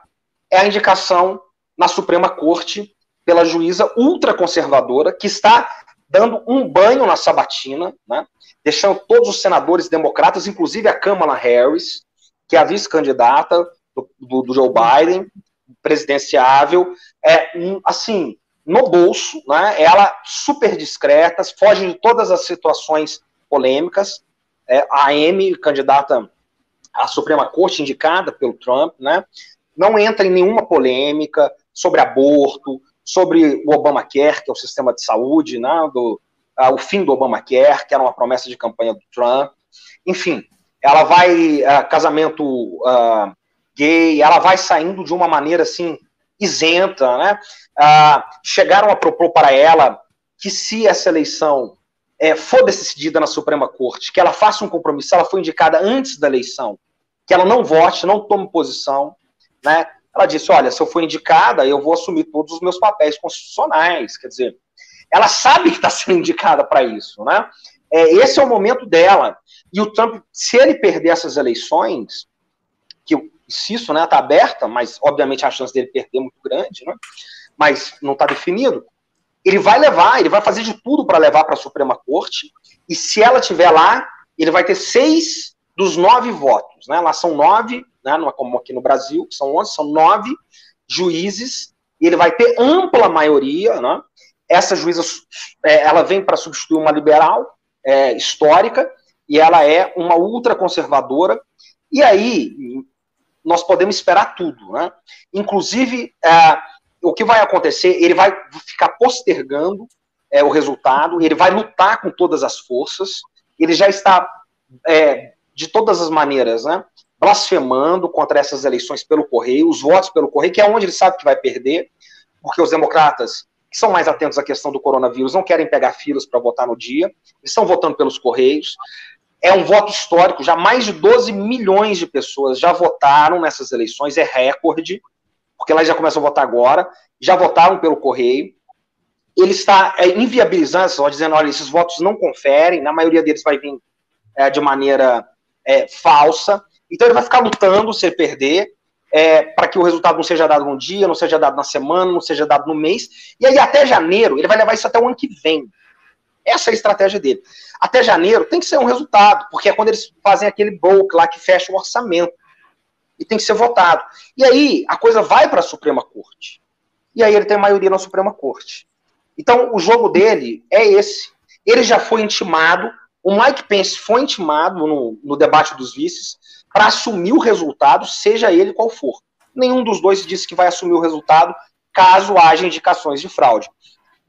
é a indicação na Suprema Corte pela juíza ultraconservadora, que está dando um banho na sabatina, né, deixando todos os senadores democratas, inclusive a Kamala Harris, que é a vice-candidata do, do, do, Joe Biden, presidenciável, é assim, no bolso, né? Ela super discreta, foge de todas as situações polêmicas. É, a Amy, candidata à Suprema Corte, indicada pelo Trump, né? Não entra em nenhuma polêmica sobre aborto, sobre o Obamacare, que é o sistema de saúde, né? Do, uh, o fim do Obamacare, que era uma promessa de campanha do Trump. Enfim, ela vai uh, casamento uh, gay, ela vai saindo de uma maneira assim isenta, né? Uh, chegaram a propor para ela que se essa eleição é, for decidida na Suprema Corte, que ela faça um compromisso, ela foi indicada antes da eleição, que ela não vote, não tome posição, né? Ela disse, olha, se eu for indicada, eu vou assumir todos os meus papéis constitucionais, quer dizer, ela sabe que está sendo indicada para isso, né? É, esse é o momento dela. E o Trump, se ele perder essas eleições, que eu insisto, né, está aberta, mas obviamente a chance dele perder é muito grande, né? Mas não está definido. Ele vai levar, ele vai fazer de tudo para levar para a Suprema Corte. E se ela estiver lá, ele vai ter seis dos nove votos, né? Lá são nove, né? Não é como aqui no Brasil, são onze, são nove juízes. E ele vai ter ampla maioria, né? Essa juíza, é, ela vem para substituir uma liberal é, histórica e ela é uma ultraconservadora. E aí nós podemos esperar tudo, né? Inclusive é, o que vai acontecer, ele vai ficar postergando é, o resultado, ele vai lutar com todas as forças, ele já está é, de todas as maneiras, né? Blasfemando contra essas eleições pelo correio, os votos pelo correio, que é onde ele sabe que vai perder, porque os democratas que são mais atentos à questão do coronavírus, não querem pegar filas para votar no dia, estão votando pelos Correios. É um voto histórico, já mais de 12 milhões de pessoas já votaram nessas eleições, é recorde, porque elas já começam a votar agora, já votaram pelo Correio. Ele está é, inviabilizando, só dizendo, olha, esses votos não conferem, na maioria deles vai vir é, de maneira é, falsa. Então ele vai ficar lutando se ele perder, é, para que o resultado não seja dado num dia, não seja dado na semana, não seja dado no mês. E aí, até janeiro, ele vai levar isso até o ano que vem. Essa é a estratégia dele. Até janeiro tem que ser um resultado, porque é quando eles fazem aquele bulk lá que fecha o orçamento. E tem que ser votado. E aí, a coisa vai para a Suprema Corte. E aí ele tem maioria na Suprema Corte. Então, o jogo dele é esse. Ele já foi intimado, o Mike Pence foi intimado no, no debate dos vices, para assumir o resultado, seja ele qual for. Nenhum dos dois disse que vai assumir o resultado caso haja indicações de fraude.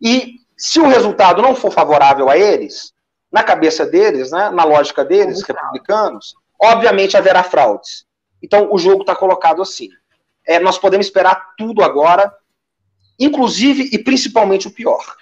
E se o resultado não for favorável a eles, na cabeça deles, né, na lógica deles, republicanos, obviamente haverá fraudes. Então o jogo está colocado assim. É, nós podemos esperar tudo agora, inclusive e principalmente o pior.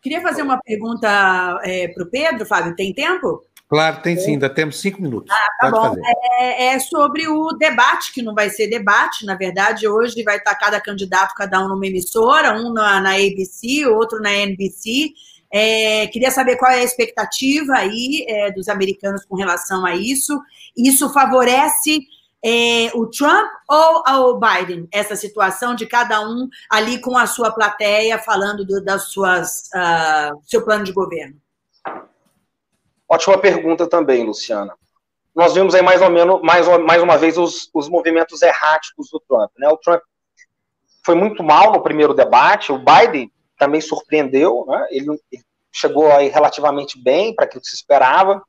Queria fazer uma pergunta é, para o Pedro, Fábio, tem tempo? Claro, tem sim, ainda temos cinco minutos. Ah, tá Pode bom. É, é, sobre o debate, que não vai ser debate, na verdade, hoje vai estar cada candidato, cada um numa emissora, um na, na ABC, outro na NBC. É, queria saber qual é a expectativa aí é, dos americanos com relação a isso. Isso favorece é, o Trump ou o Biden? Essa situação de cada um ali com a sua plateia falando do, das suas uh, seu plano de governo. Ótima pergunta também, Luciana. Nós vimos aí mais ou menos, mais, mais uma vez, os, os movimentos erráticos do Trump. Né? O Trump foi muito mal no primeiro debate, o Biden também surpreendeu, né? ele, ele chegou aí relativamente bem para aquilo que se esperava.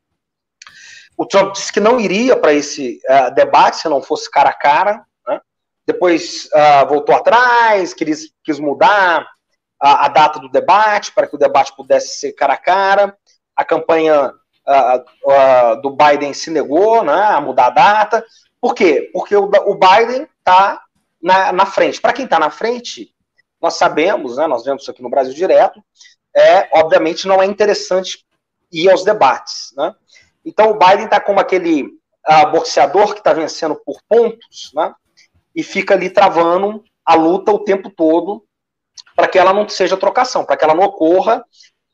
O Trump disse que não iria para esse uh, debate se não fosse cara a cara. Né? Depois uh, voltou atrás, quis, quis mudar a, a, data do debate para que o debate pudesse ser cara a cara. A campanha do Biden se negou né, a mudar a data. Por quê? Porque o, o Biden está na, na, frente. Para quem está na frente, nós sabemos, né, nós vemos isso aqui no Brasil direto, é, obviamente não é interessante ir aos debates. Né? Então o Biden está como aquele uh, boxeador que está vencendo por pontos, né, e fica ali travando a luta o tempo todo para que ela não seja trocação, para que ela não ocorra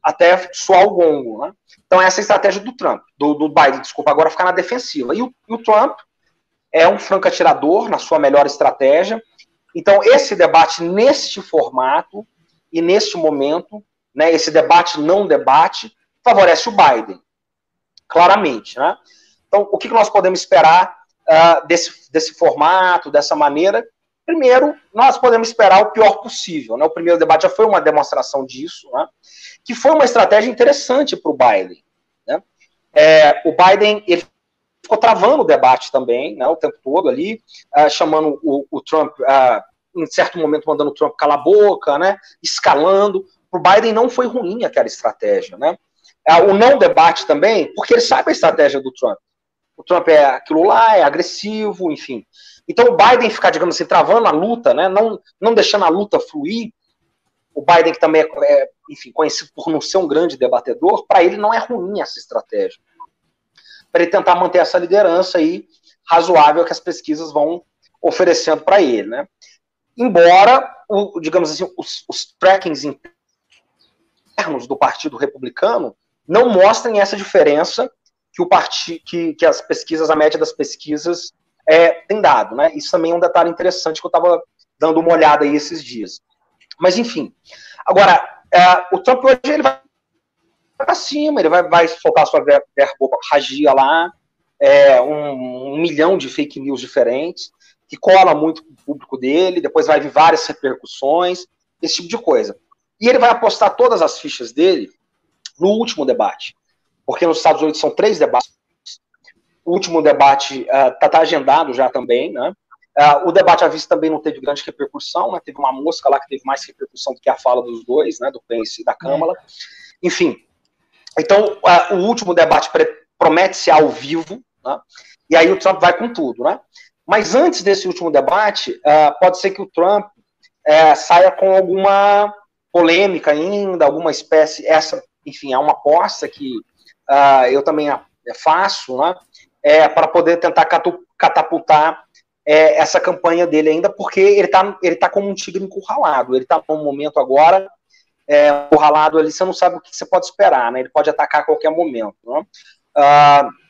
até soar o gongo. Né? Então, essa é a estratégia do Trump, do, do Biden, desculpa, agora ficar na defensiva. E o, e o Trump é um franco atirador na sua melhor estratégia. Então, esse debate neste formato e neste momento, né, esse debate não debate, favorece o Biden, claramente. Né? Então, o que nós podemos esperar uh, desse, desse formato, dessa maneira? Primeiro, nós podemos esperar o pior possível. Né? O primeiro debate já foi uma demonstração disso. Né? que foi uma estratégia interessante para o Biden. Né? É, o Biden ele ficou travando o debate também, né, o tempo todo ali, uh, chamando o, o Trump, uh, em certo momento mandando o Trump calar a boca, né, escalando. Para o Biden não foi ruim aquela estratégia. Né? Uh, o não debate também, porque ele sabe a estratégia do Trump. O Trump é aquilo lá, é agressivo, enfim. Então o Biden ficar, digamos assim, travando a luta, né, não, não deixando a luta fluir, o Biden, que também é, é, enfim, conhecido por não ser um grande debatedor, para ele não é ruim essa estratégia. para ele tentar manter essa liderança aí razoável que as pesquisas vão oferecendo para ele, né? Embora, o, digamos assim, os, os trackings internos do Partido Republicano não mostrem essa diferença que o partido, que, que as pesquisas, a média das pesquisas é, tem dado, né? Isso também é um detalhe interessante que eu estava dando uma olhada aí esses dias. Mas enfim, agora é, o Trump hoje ele vai para cima, ele vai, vai soltar sua verborragia lá, é, um, um, milhão de fake news diferentes, que cola muito com o público dele, depois vai vir várias repercussões, esse tipo de coisa. E ele vai apostar todas as fichas dele no último debate, porque nos Estados Unidos são três debates. O último debate está uh, tá agendado já também, né? Uh, o debate à vista também não teve grande repercussão, né? Teve uma mosca lá que teve mais repercussão do que a fala dos dois, né? Do Pence e da Câmara. Enfim, então uh, o último debate promete ser ao vivo, né? E aí o Trump vai com tudo, né? Mas antes desse último debate, uh, pode ser que o Trump uh, saia com alguma polêmica ainda, alguma espécie, essa, enfim, é uma aposta que eu também faço, né? É, para poder tentar catapultar é, essa campanha dele ainda, porque ele está ele tá como um tigre encurralado. Ele está num momento agora é, encurralado ali, você não sabe o que você pode esperar, né? Ele pode atacar a qualquer momento. Né? Uh,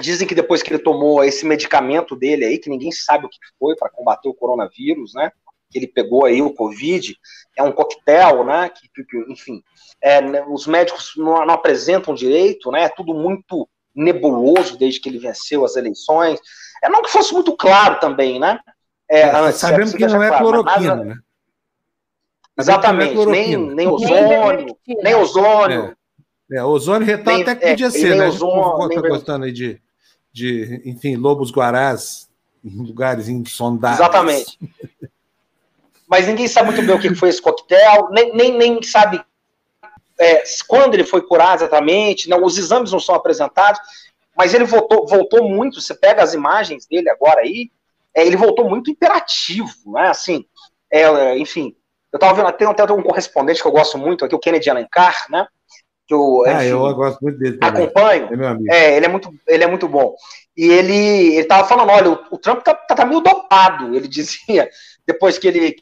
Dizem que depois que ele tomou esse medicamento dele aí, que ninguém sabe o que foi para combater o coronavírus, né? Que ele pegou aí o Covid, é um coquetel, né? Que, que enfim, é, né, os médicos não, não, apresentam direito, né? É tudo muito nebuloso desde que ele venceu as eleições. É não que fosse muito claro também, né? É, é antes, sabemos que não é claro, cloroquina, nada... né? Exatamente, é nem, nem ozônio, nem ozônio. É. é ozônio retal nem, até que podia é, ser, né? Ozônio, nem... gostando aí de de, enfim, lobos guarás em lugares insondáveis. Exatamente. Mas ninguém sabe muito bem o que foi esse coquetel, nem, nem, nem sabe é, quando ele foi curado exatamente, não, os exames não são apresentados, mas ele voltou, voltou muito, você pega as imagens dele agora aí, é, ele voltou muito imperativo, né, assim, é, enfim, eu tava vendo, tem até um correspondente que eu gosto muito aqui, o Kennedy Alencar, né, que eu, ah, enfim, eu gosto muito dele também. acompanho. É, é, ele é muito, ele é muito bom. E ele, ele tava falando, olha, o, o Trump tá, tá, tá, meio dopado, ele dizia, depois que ele,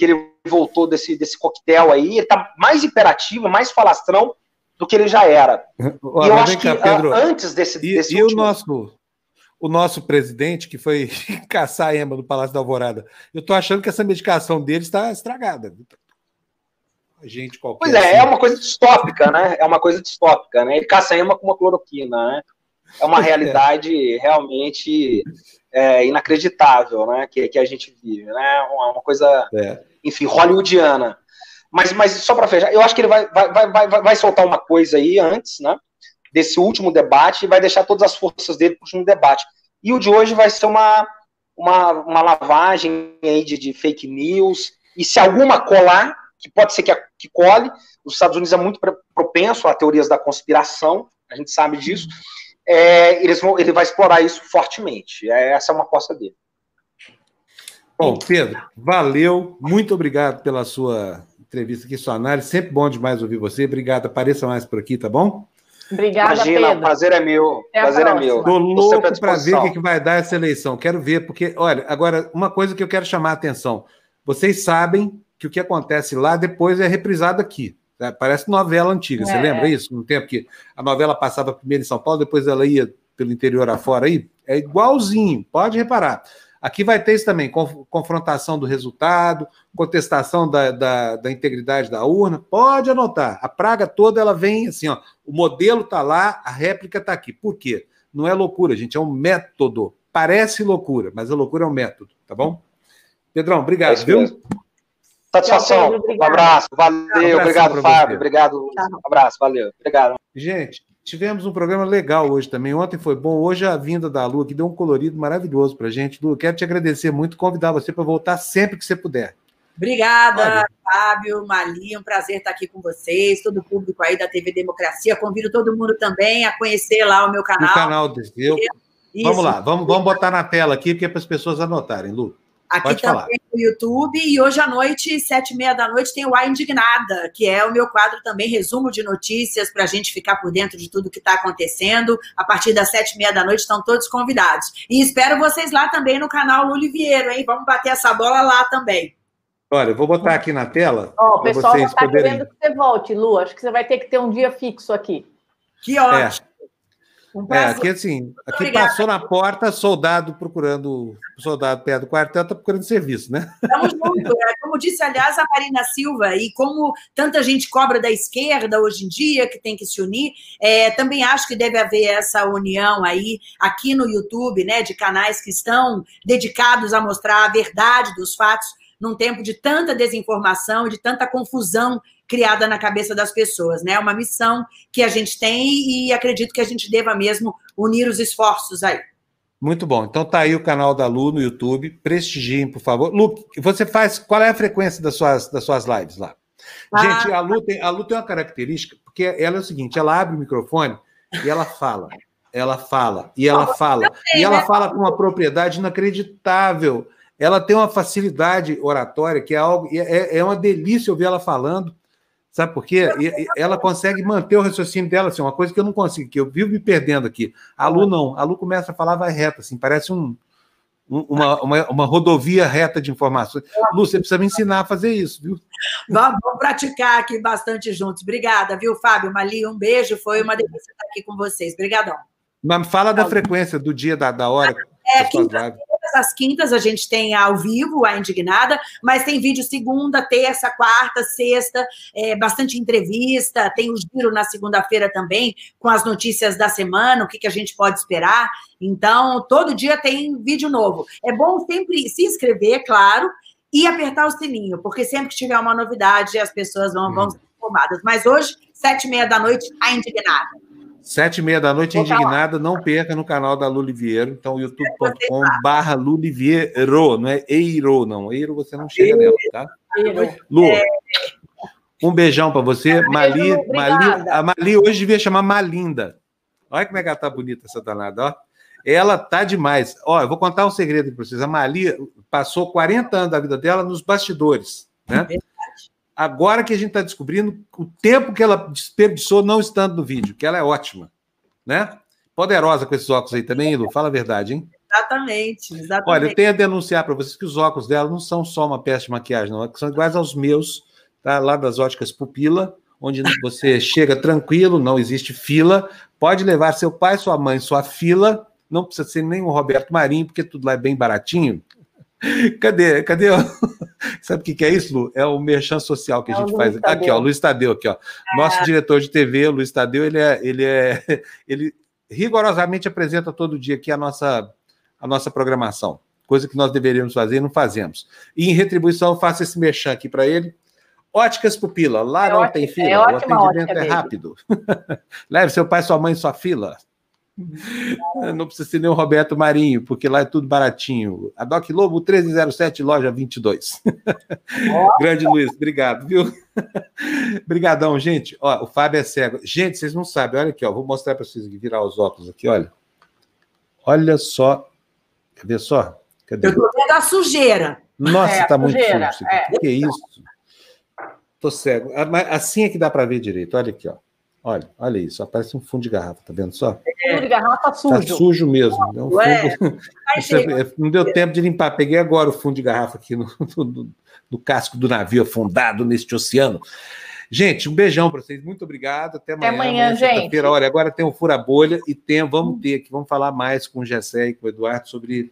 que ele voltou desse, desse coquetel aí, ele tá mais imperativo, mais falastrão do que ele já era. Olha, e eu acho cá, que Pedro, antes desse, e, desse e último... o nosso o nosso presidente, que foi caçar a Emma no Palácio da Alvorada, eu tô achando que essa medicação dele está estragada gente qualquer. Pois é, é assim. é uma coisa distópica, né? É uma coisa distópica, né? Ele caça uma com uma cloroquina, né? É uma realidade realmente é, inacreditável, né? Que, que a gente vive, né? Uma, uma coisa, é. Enfim, hollywoodiana. Mas, mas só para fechar, eu acho que ele vai, vai, vai, vai, soltar uma coisa aí antes, né? Desse último debate e vai deixar todas as forças dele para o último debate. E o de hoje vai ser uma, uma, uma lavagem aí de, de fake news. E se alguma colar, que pode ser que, que cole. Os Estados Unidos é muito propenso a teorias da conspiração, a gente sabe disso. É, eles vão, ele vai explorar isso fortemente. É, essa é uma aposta dele. Bom, Pedro, valeu. Muito obrigado pela sua entrevista aqui, sua análise. Sempre bom demais ouvir você. Obrigado. Apareça mais por aqui, tá bom? Obrigada, Imagina, Pedro. o prazer é meu. Até prazer é meu. Estou louco para ver o que vai dar essa eleição. Quero ver, porque, olha, agora, uma coisa que eu quero chamar a atenção. Vocês sabem que o que acontece lá depois é reprisado aqui. Né? Parece novela antiga, é. você lembra isso? No tempo que a novela passava primeiro em São Paulo, depois ela ia pelo interior afora aí. É igualzinho, pode reparar. Aqui vai ter isso também: confrontação do resultado, contestação da, da, da, integridade da urna. Pode anotar. A praga toda ela vem assim: ó, o modelo está lá, a réplica está aqui. Por quê? Não é loucura, gente, é um método. Parece loucura, mas a loucura é um método, tá bom? Pedrão, obrigado, é viu? Mesmo. Satisfação. um abraço. Valeu. Um obrigado, Fábio. Obrigado. Um abraço. Valeu. Obrigado. Gente, tivemos um programa legal hoje também. Ontem foi bom. Hoje a vinda da Lu que deu um colorido maravilhoso para gente. Lu, quero te agradecer muito, convidar você para voltar sempre que você puder. Obrigada, Olha. Fábio, Mali, um prazer estar aqui com vocês, todo o público aí da TV Democracia. Convido todo mundo também a conhecer lá o meu canal. O canal do Vamos lá, vamos, vamos botar na tela aqui, porque é para as pessoas anotarem, Lu. Aqui Pode também falar. no YouTube. E hoje à noite, sete e meia da noite, tem o A Indignada, que é o meu quadro também, resumo de notícias, para a gente ficar por dentro de tudo que está acontecendo. A partir das sete e meia da noite estão todos convidados. E espero vocês lá também no canal Luliviero, hein? Vamos bater essa bola lá também. Olha, eu vou botar aqui na tela Ó, o pessoal vocês está poderem. querendo que você volte, Lu. Acho que você vai ter que ter um dia fixo aqui. Que ótimo. Um É, aqui assim, aqui Obrigada. passou na porta, soldado procurando, soldado perto do quartel, tá procurando serviço, né? Estamos juntos. É, Como disse, aliás, a Marina Silva, e como tanta gente cobra da esquerda hoje em dia, que tem que se unir, é, também acho que deve haver essa união aí, aqui no YouTube, né, de canais que estão dedicados a mostrar a verdade dos fatos num tempo de tanta desinformação e de tanta confusão criada na cabeça das pessoas, né? É uma missão que a gente tem e acredito que a gente deva mesmo unir os esforços aí. Muito bom. Então tá aí o canal da Lu no YouTube. Prestigiem, por favor. Lu, você faz. Qual é a frequência das suas, das suas lives lá? Ah. Gente, a Lu, tem, a Lu tem uma característica, porque ela é o seguinte: ela abre o microfone e ela fala. Ela fala, e ela fala, e ela fala com uma propriedade inacreditável. Ela tem uma facilidade oratória que é algo, é, é uma delícia ouvir ela falando. Sabe por quê? E- Ela consegue manter o raciocínio dela, assim, uma coisa que eu não consigo, que eu vivo me perdendo aqui. A Lu não. A Lu começa a falar, vai reta, assim, parece um, um- uma, uma, uma rodovia reta de informações. Lu, você precisa me ensinar a fazer isso, viu? Vamos, vamos praticar aqui bastante juntos. Obrigada, viu, Fábio? Mali, um beijo. Foi uma delícia estar aqui com vocês. Obrigadão. Mas fala da frequência do dia, da, da hora. É, das as quintas a gente tem ao vivo a Indignada, mas tem vídeo segunda, terça, quarta, sexta, é, bastante entrevista, tem o giro na segunda-feira também, com as notícias da semana, o que, que a gente pode esperar. Então, todo dia tem vídeo novo. É bom sempre se inscrever, claro, e apertar o sininho, porque sempre que tiver uma novidade, as pessoas vão, vão ser informadas. Mas hoje, sete e meia da noite, a Indignada. Sete e meia da noite, Vou indignada, não perca no canal da Luliviero. Então, youtube.com barra Luliviero, não é Eiro, não. Eiro você não chega nela, tá? Lu, um beijão para você. Mali. Mali, a Mali hoje devia chamar Malinda. Olha como é que ela tá bonita, essa danada, ó. Ela tá demais. Ó, eu vou contar um segredo para vocês. A Mali passou 40 anos da vida dela nos bastidores, né? Agora que a gente está descobrindo o tempo que ela desperdiçou não estando no vídeo, que ela é ótima, né? Poderosa com esses óculos aí também, Lu. Fala a verdade, hein? Exatamente, exatamente. Olha, eu tenho a denunciar para vocês que os óculos dela não são só uma peça de maquiagem, não. São iguais aos meus, tá? Lá das óticas Pupila, onde você chega tranquilo, não existe fila. Pode levar seu pai, sua mãe, sua fila. Não precisa ser nem o Roberto Marinho, porque tudo lá é bem baratinho. Cadê? Cadê? O- Sabe o que que é isso, Lu? É o merchan social que a É o gente faz. Tadeu. Aqui, ó, Luiz Tadeu, aqui, ó. Nosso diretor de TV, o Luiz Tadeu, ele é, ele é, ele rigorosamente apresenta todo dia aqui a nossa, a nossa programação, coisa que nós deveríamos fazer e não fazemos. E em retribuição, eu faço esse merchan aqui para ele. Óticas Pupila, lá É não ótimo, tem é fila, o ótima atendimento é rápido. Leve seu pai, sua mãe, sua fila. Não precisa ser nem o Roberto Marinho, porque lá é tudo baratinho. A Doc Lobo 1307, loja 22. Grande Luiz, obrigado, viu? Obrigadão, gente. Ó, o Fábio é cego. Gente, vocês não sabem, olha aqui, ó, vou mostrar para vocês virar os óculos aqui, olha. Olha só. Cadê só? Cadê? Eu tô vendo a sujeira. Nossa, É, tá muito sujeira, sujo. aqui. Que isso? Tô cego. Ah, Assim é que dá para ver direito. Olha aqui, ó. Olha, olha isso. Parece um fundo de garrafa, tá vendo só? Fundo de garrafa sujo. Tá sujo mesmo. É um fundo- Isso é- Não deu tempo de limpar. Peguei agora o fundo de garrafa aqui no, no- no casco do navio afundado neste oceano. Gente, um beijão para vocês. Muito obrigado. Até amanhã. amanhã, sexta-feira. gente. Olha, agora tem o Fura Bolha e tem, vamos ter aqui, vamos falar mais com o Gessé e com o Eduardo sobre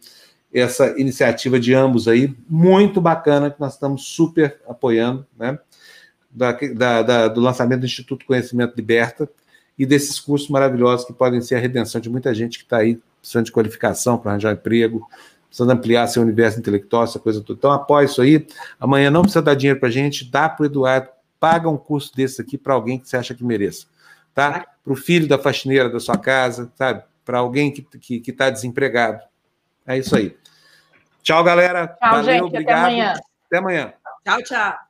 essa iniciativa de ambos aí, muito bacana, que nós estamos super apoiando, né? Da, da- da- do lançamento do Instituto Conhecimento Liberta e desses cursos maravilhosos que podem ser a redenção de muita gente que está aí precisando de qualificação para arranjar emprego, precisando ampliar seu universo intelectual, essa coisa toda. Então, apoie isso aí. Amanhã não precisa dar dinheiro para a gente, dá para o Eduardo, paga um curso desse aqui para alguém que você acha que mereça, tá? Para o filho da faxineira da sua casa, sabe? Para alguém que está que, que tá desempregado. É isso aí. Tchau, galera. Tchau, Valeu, gente. obrigado. Até amanhã. Até amanhã. Tchau, tchau.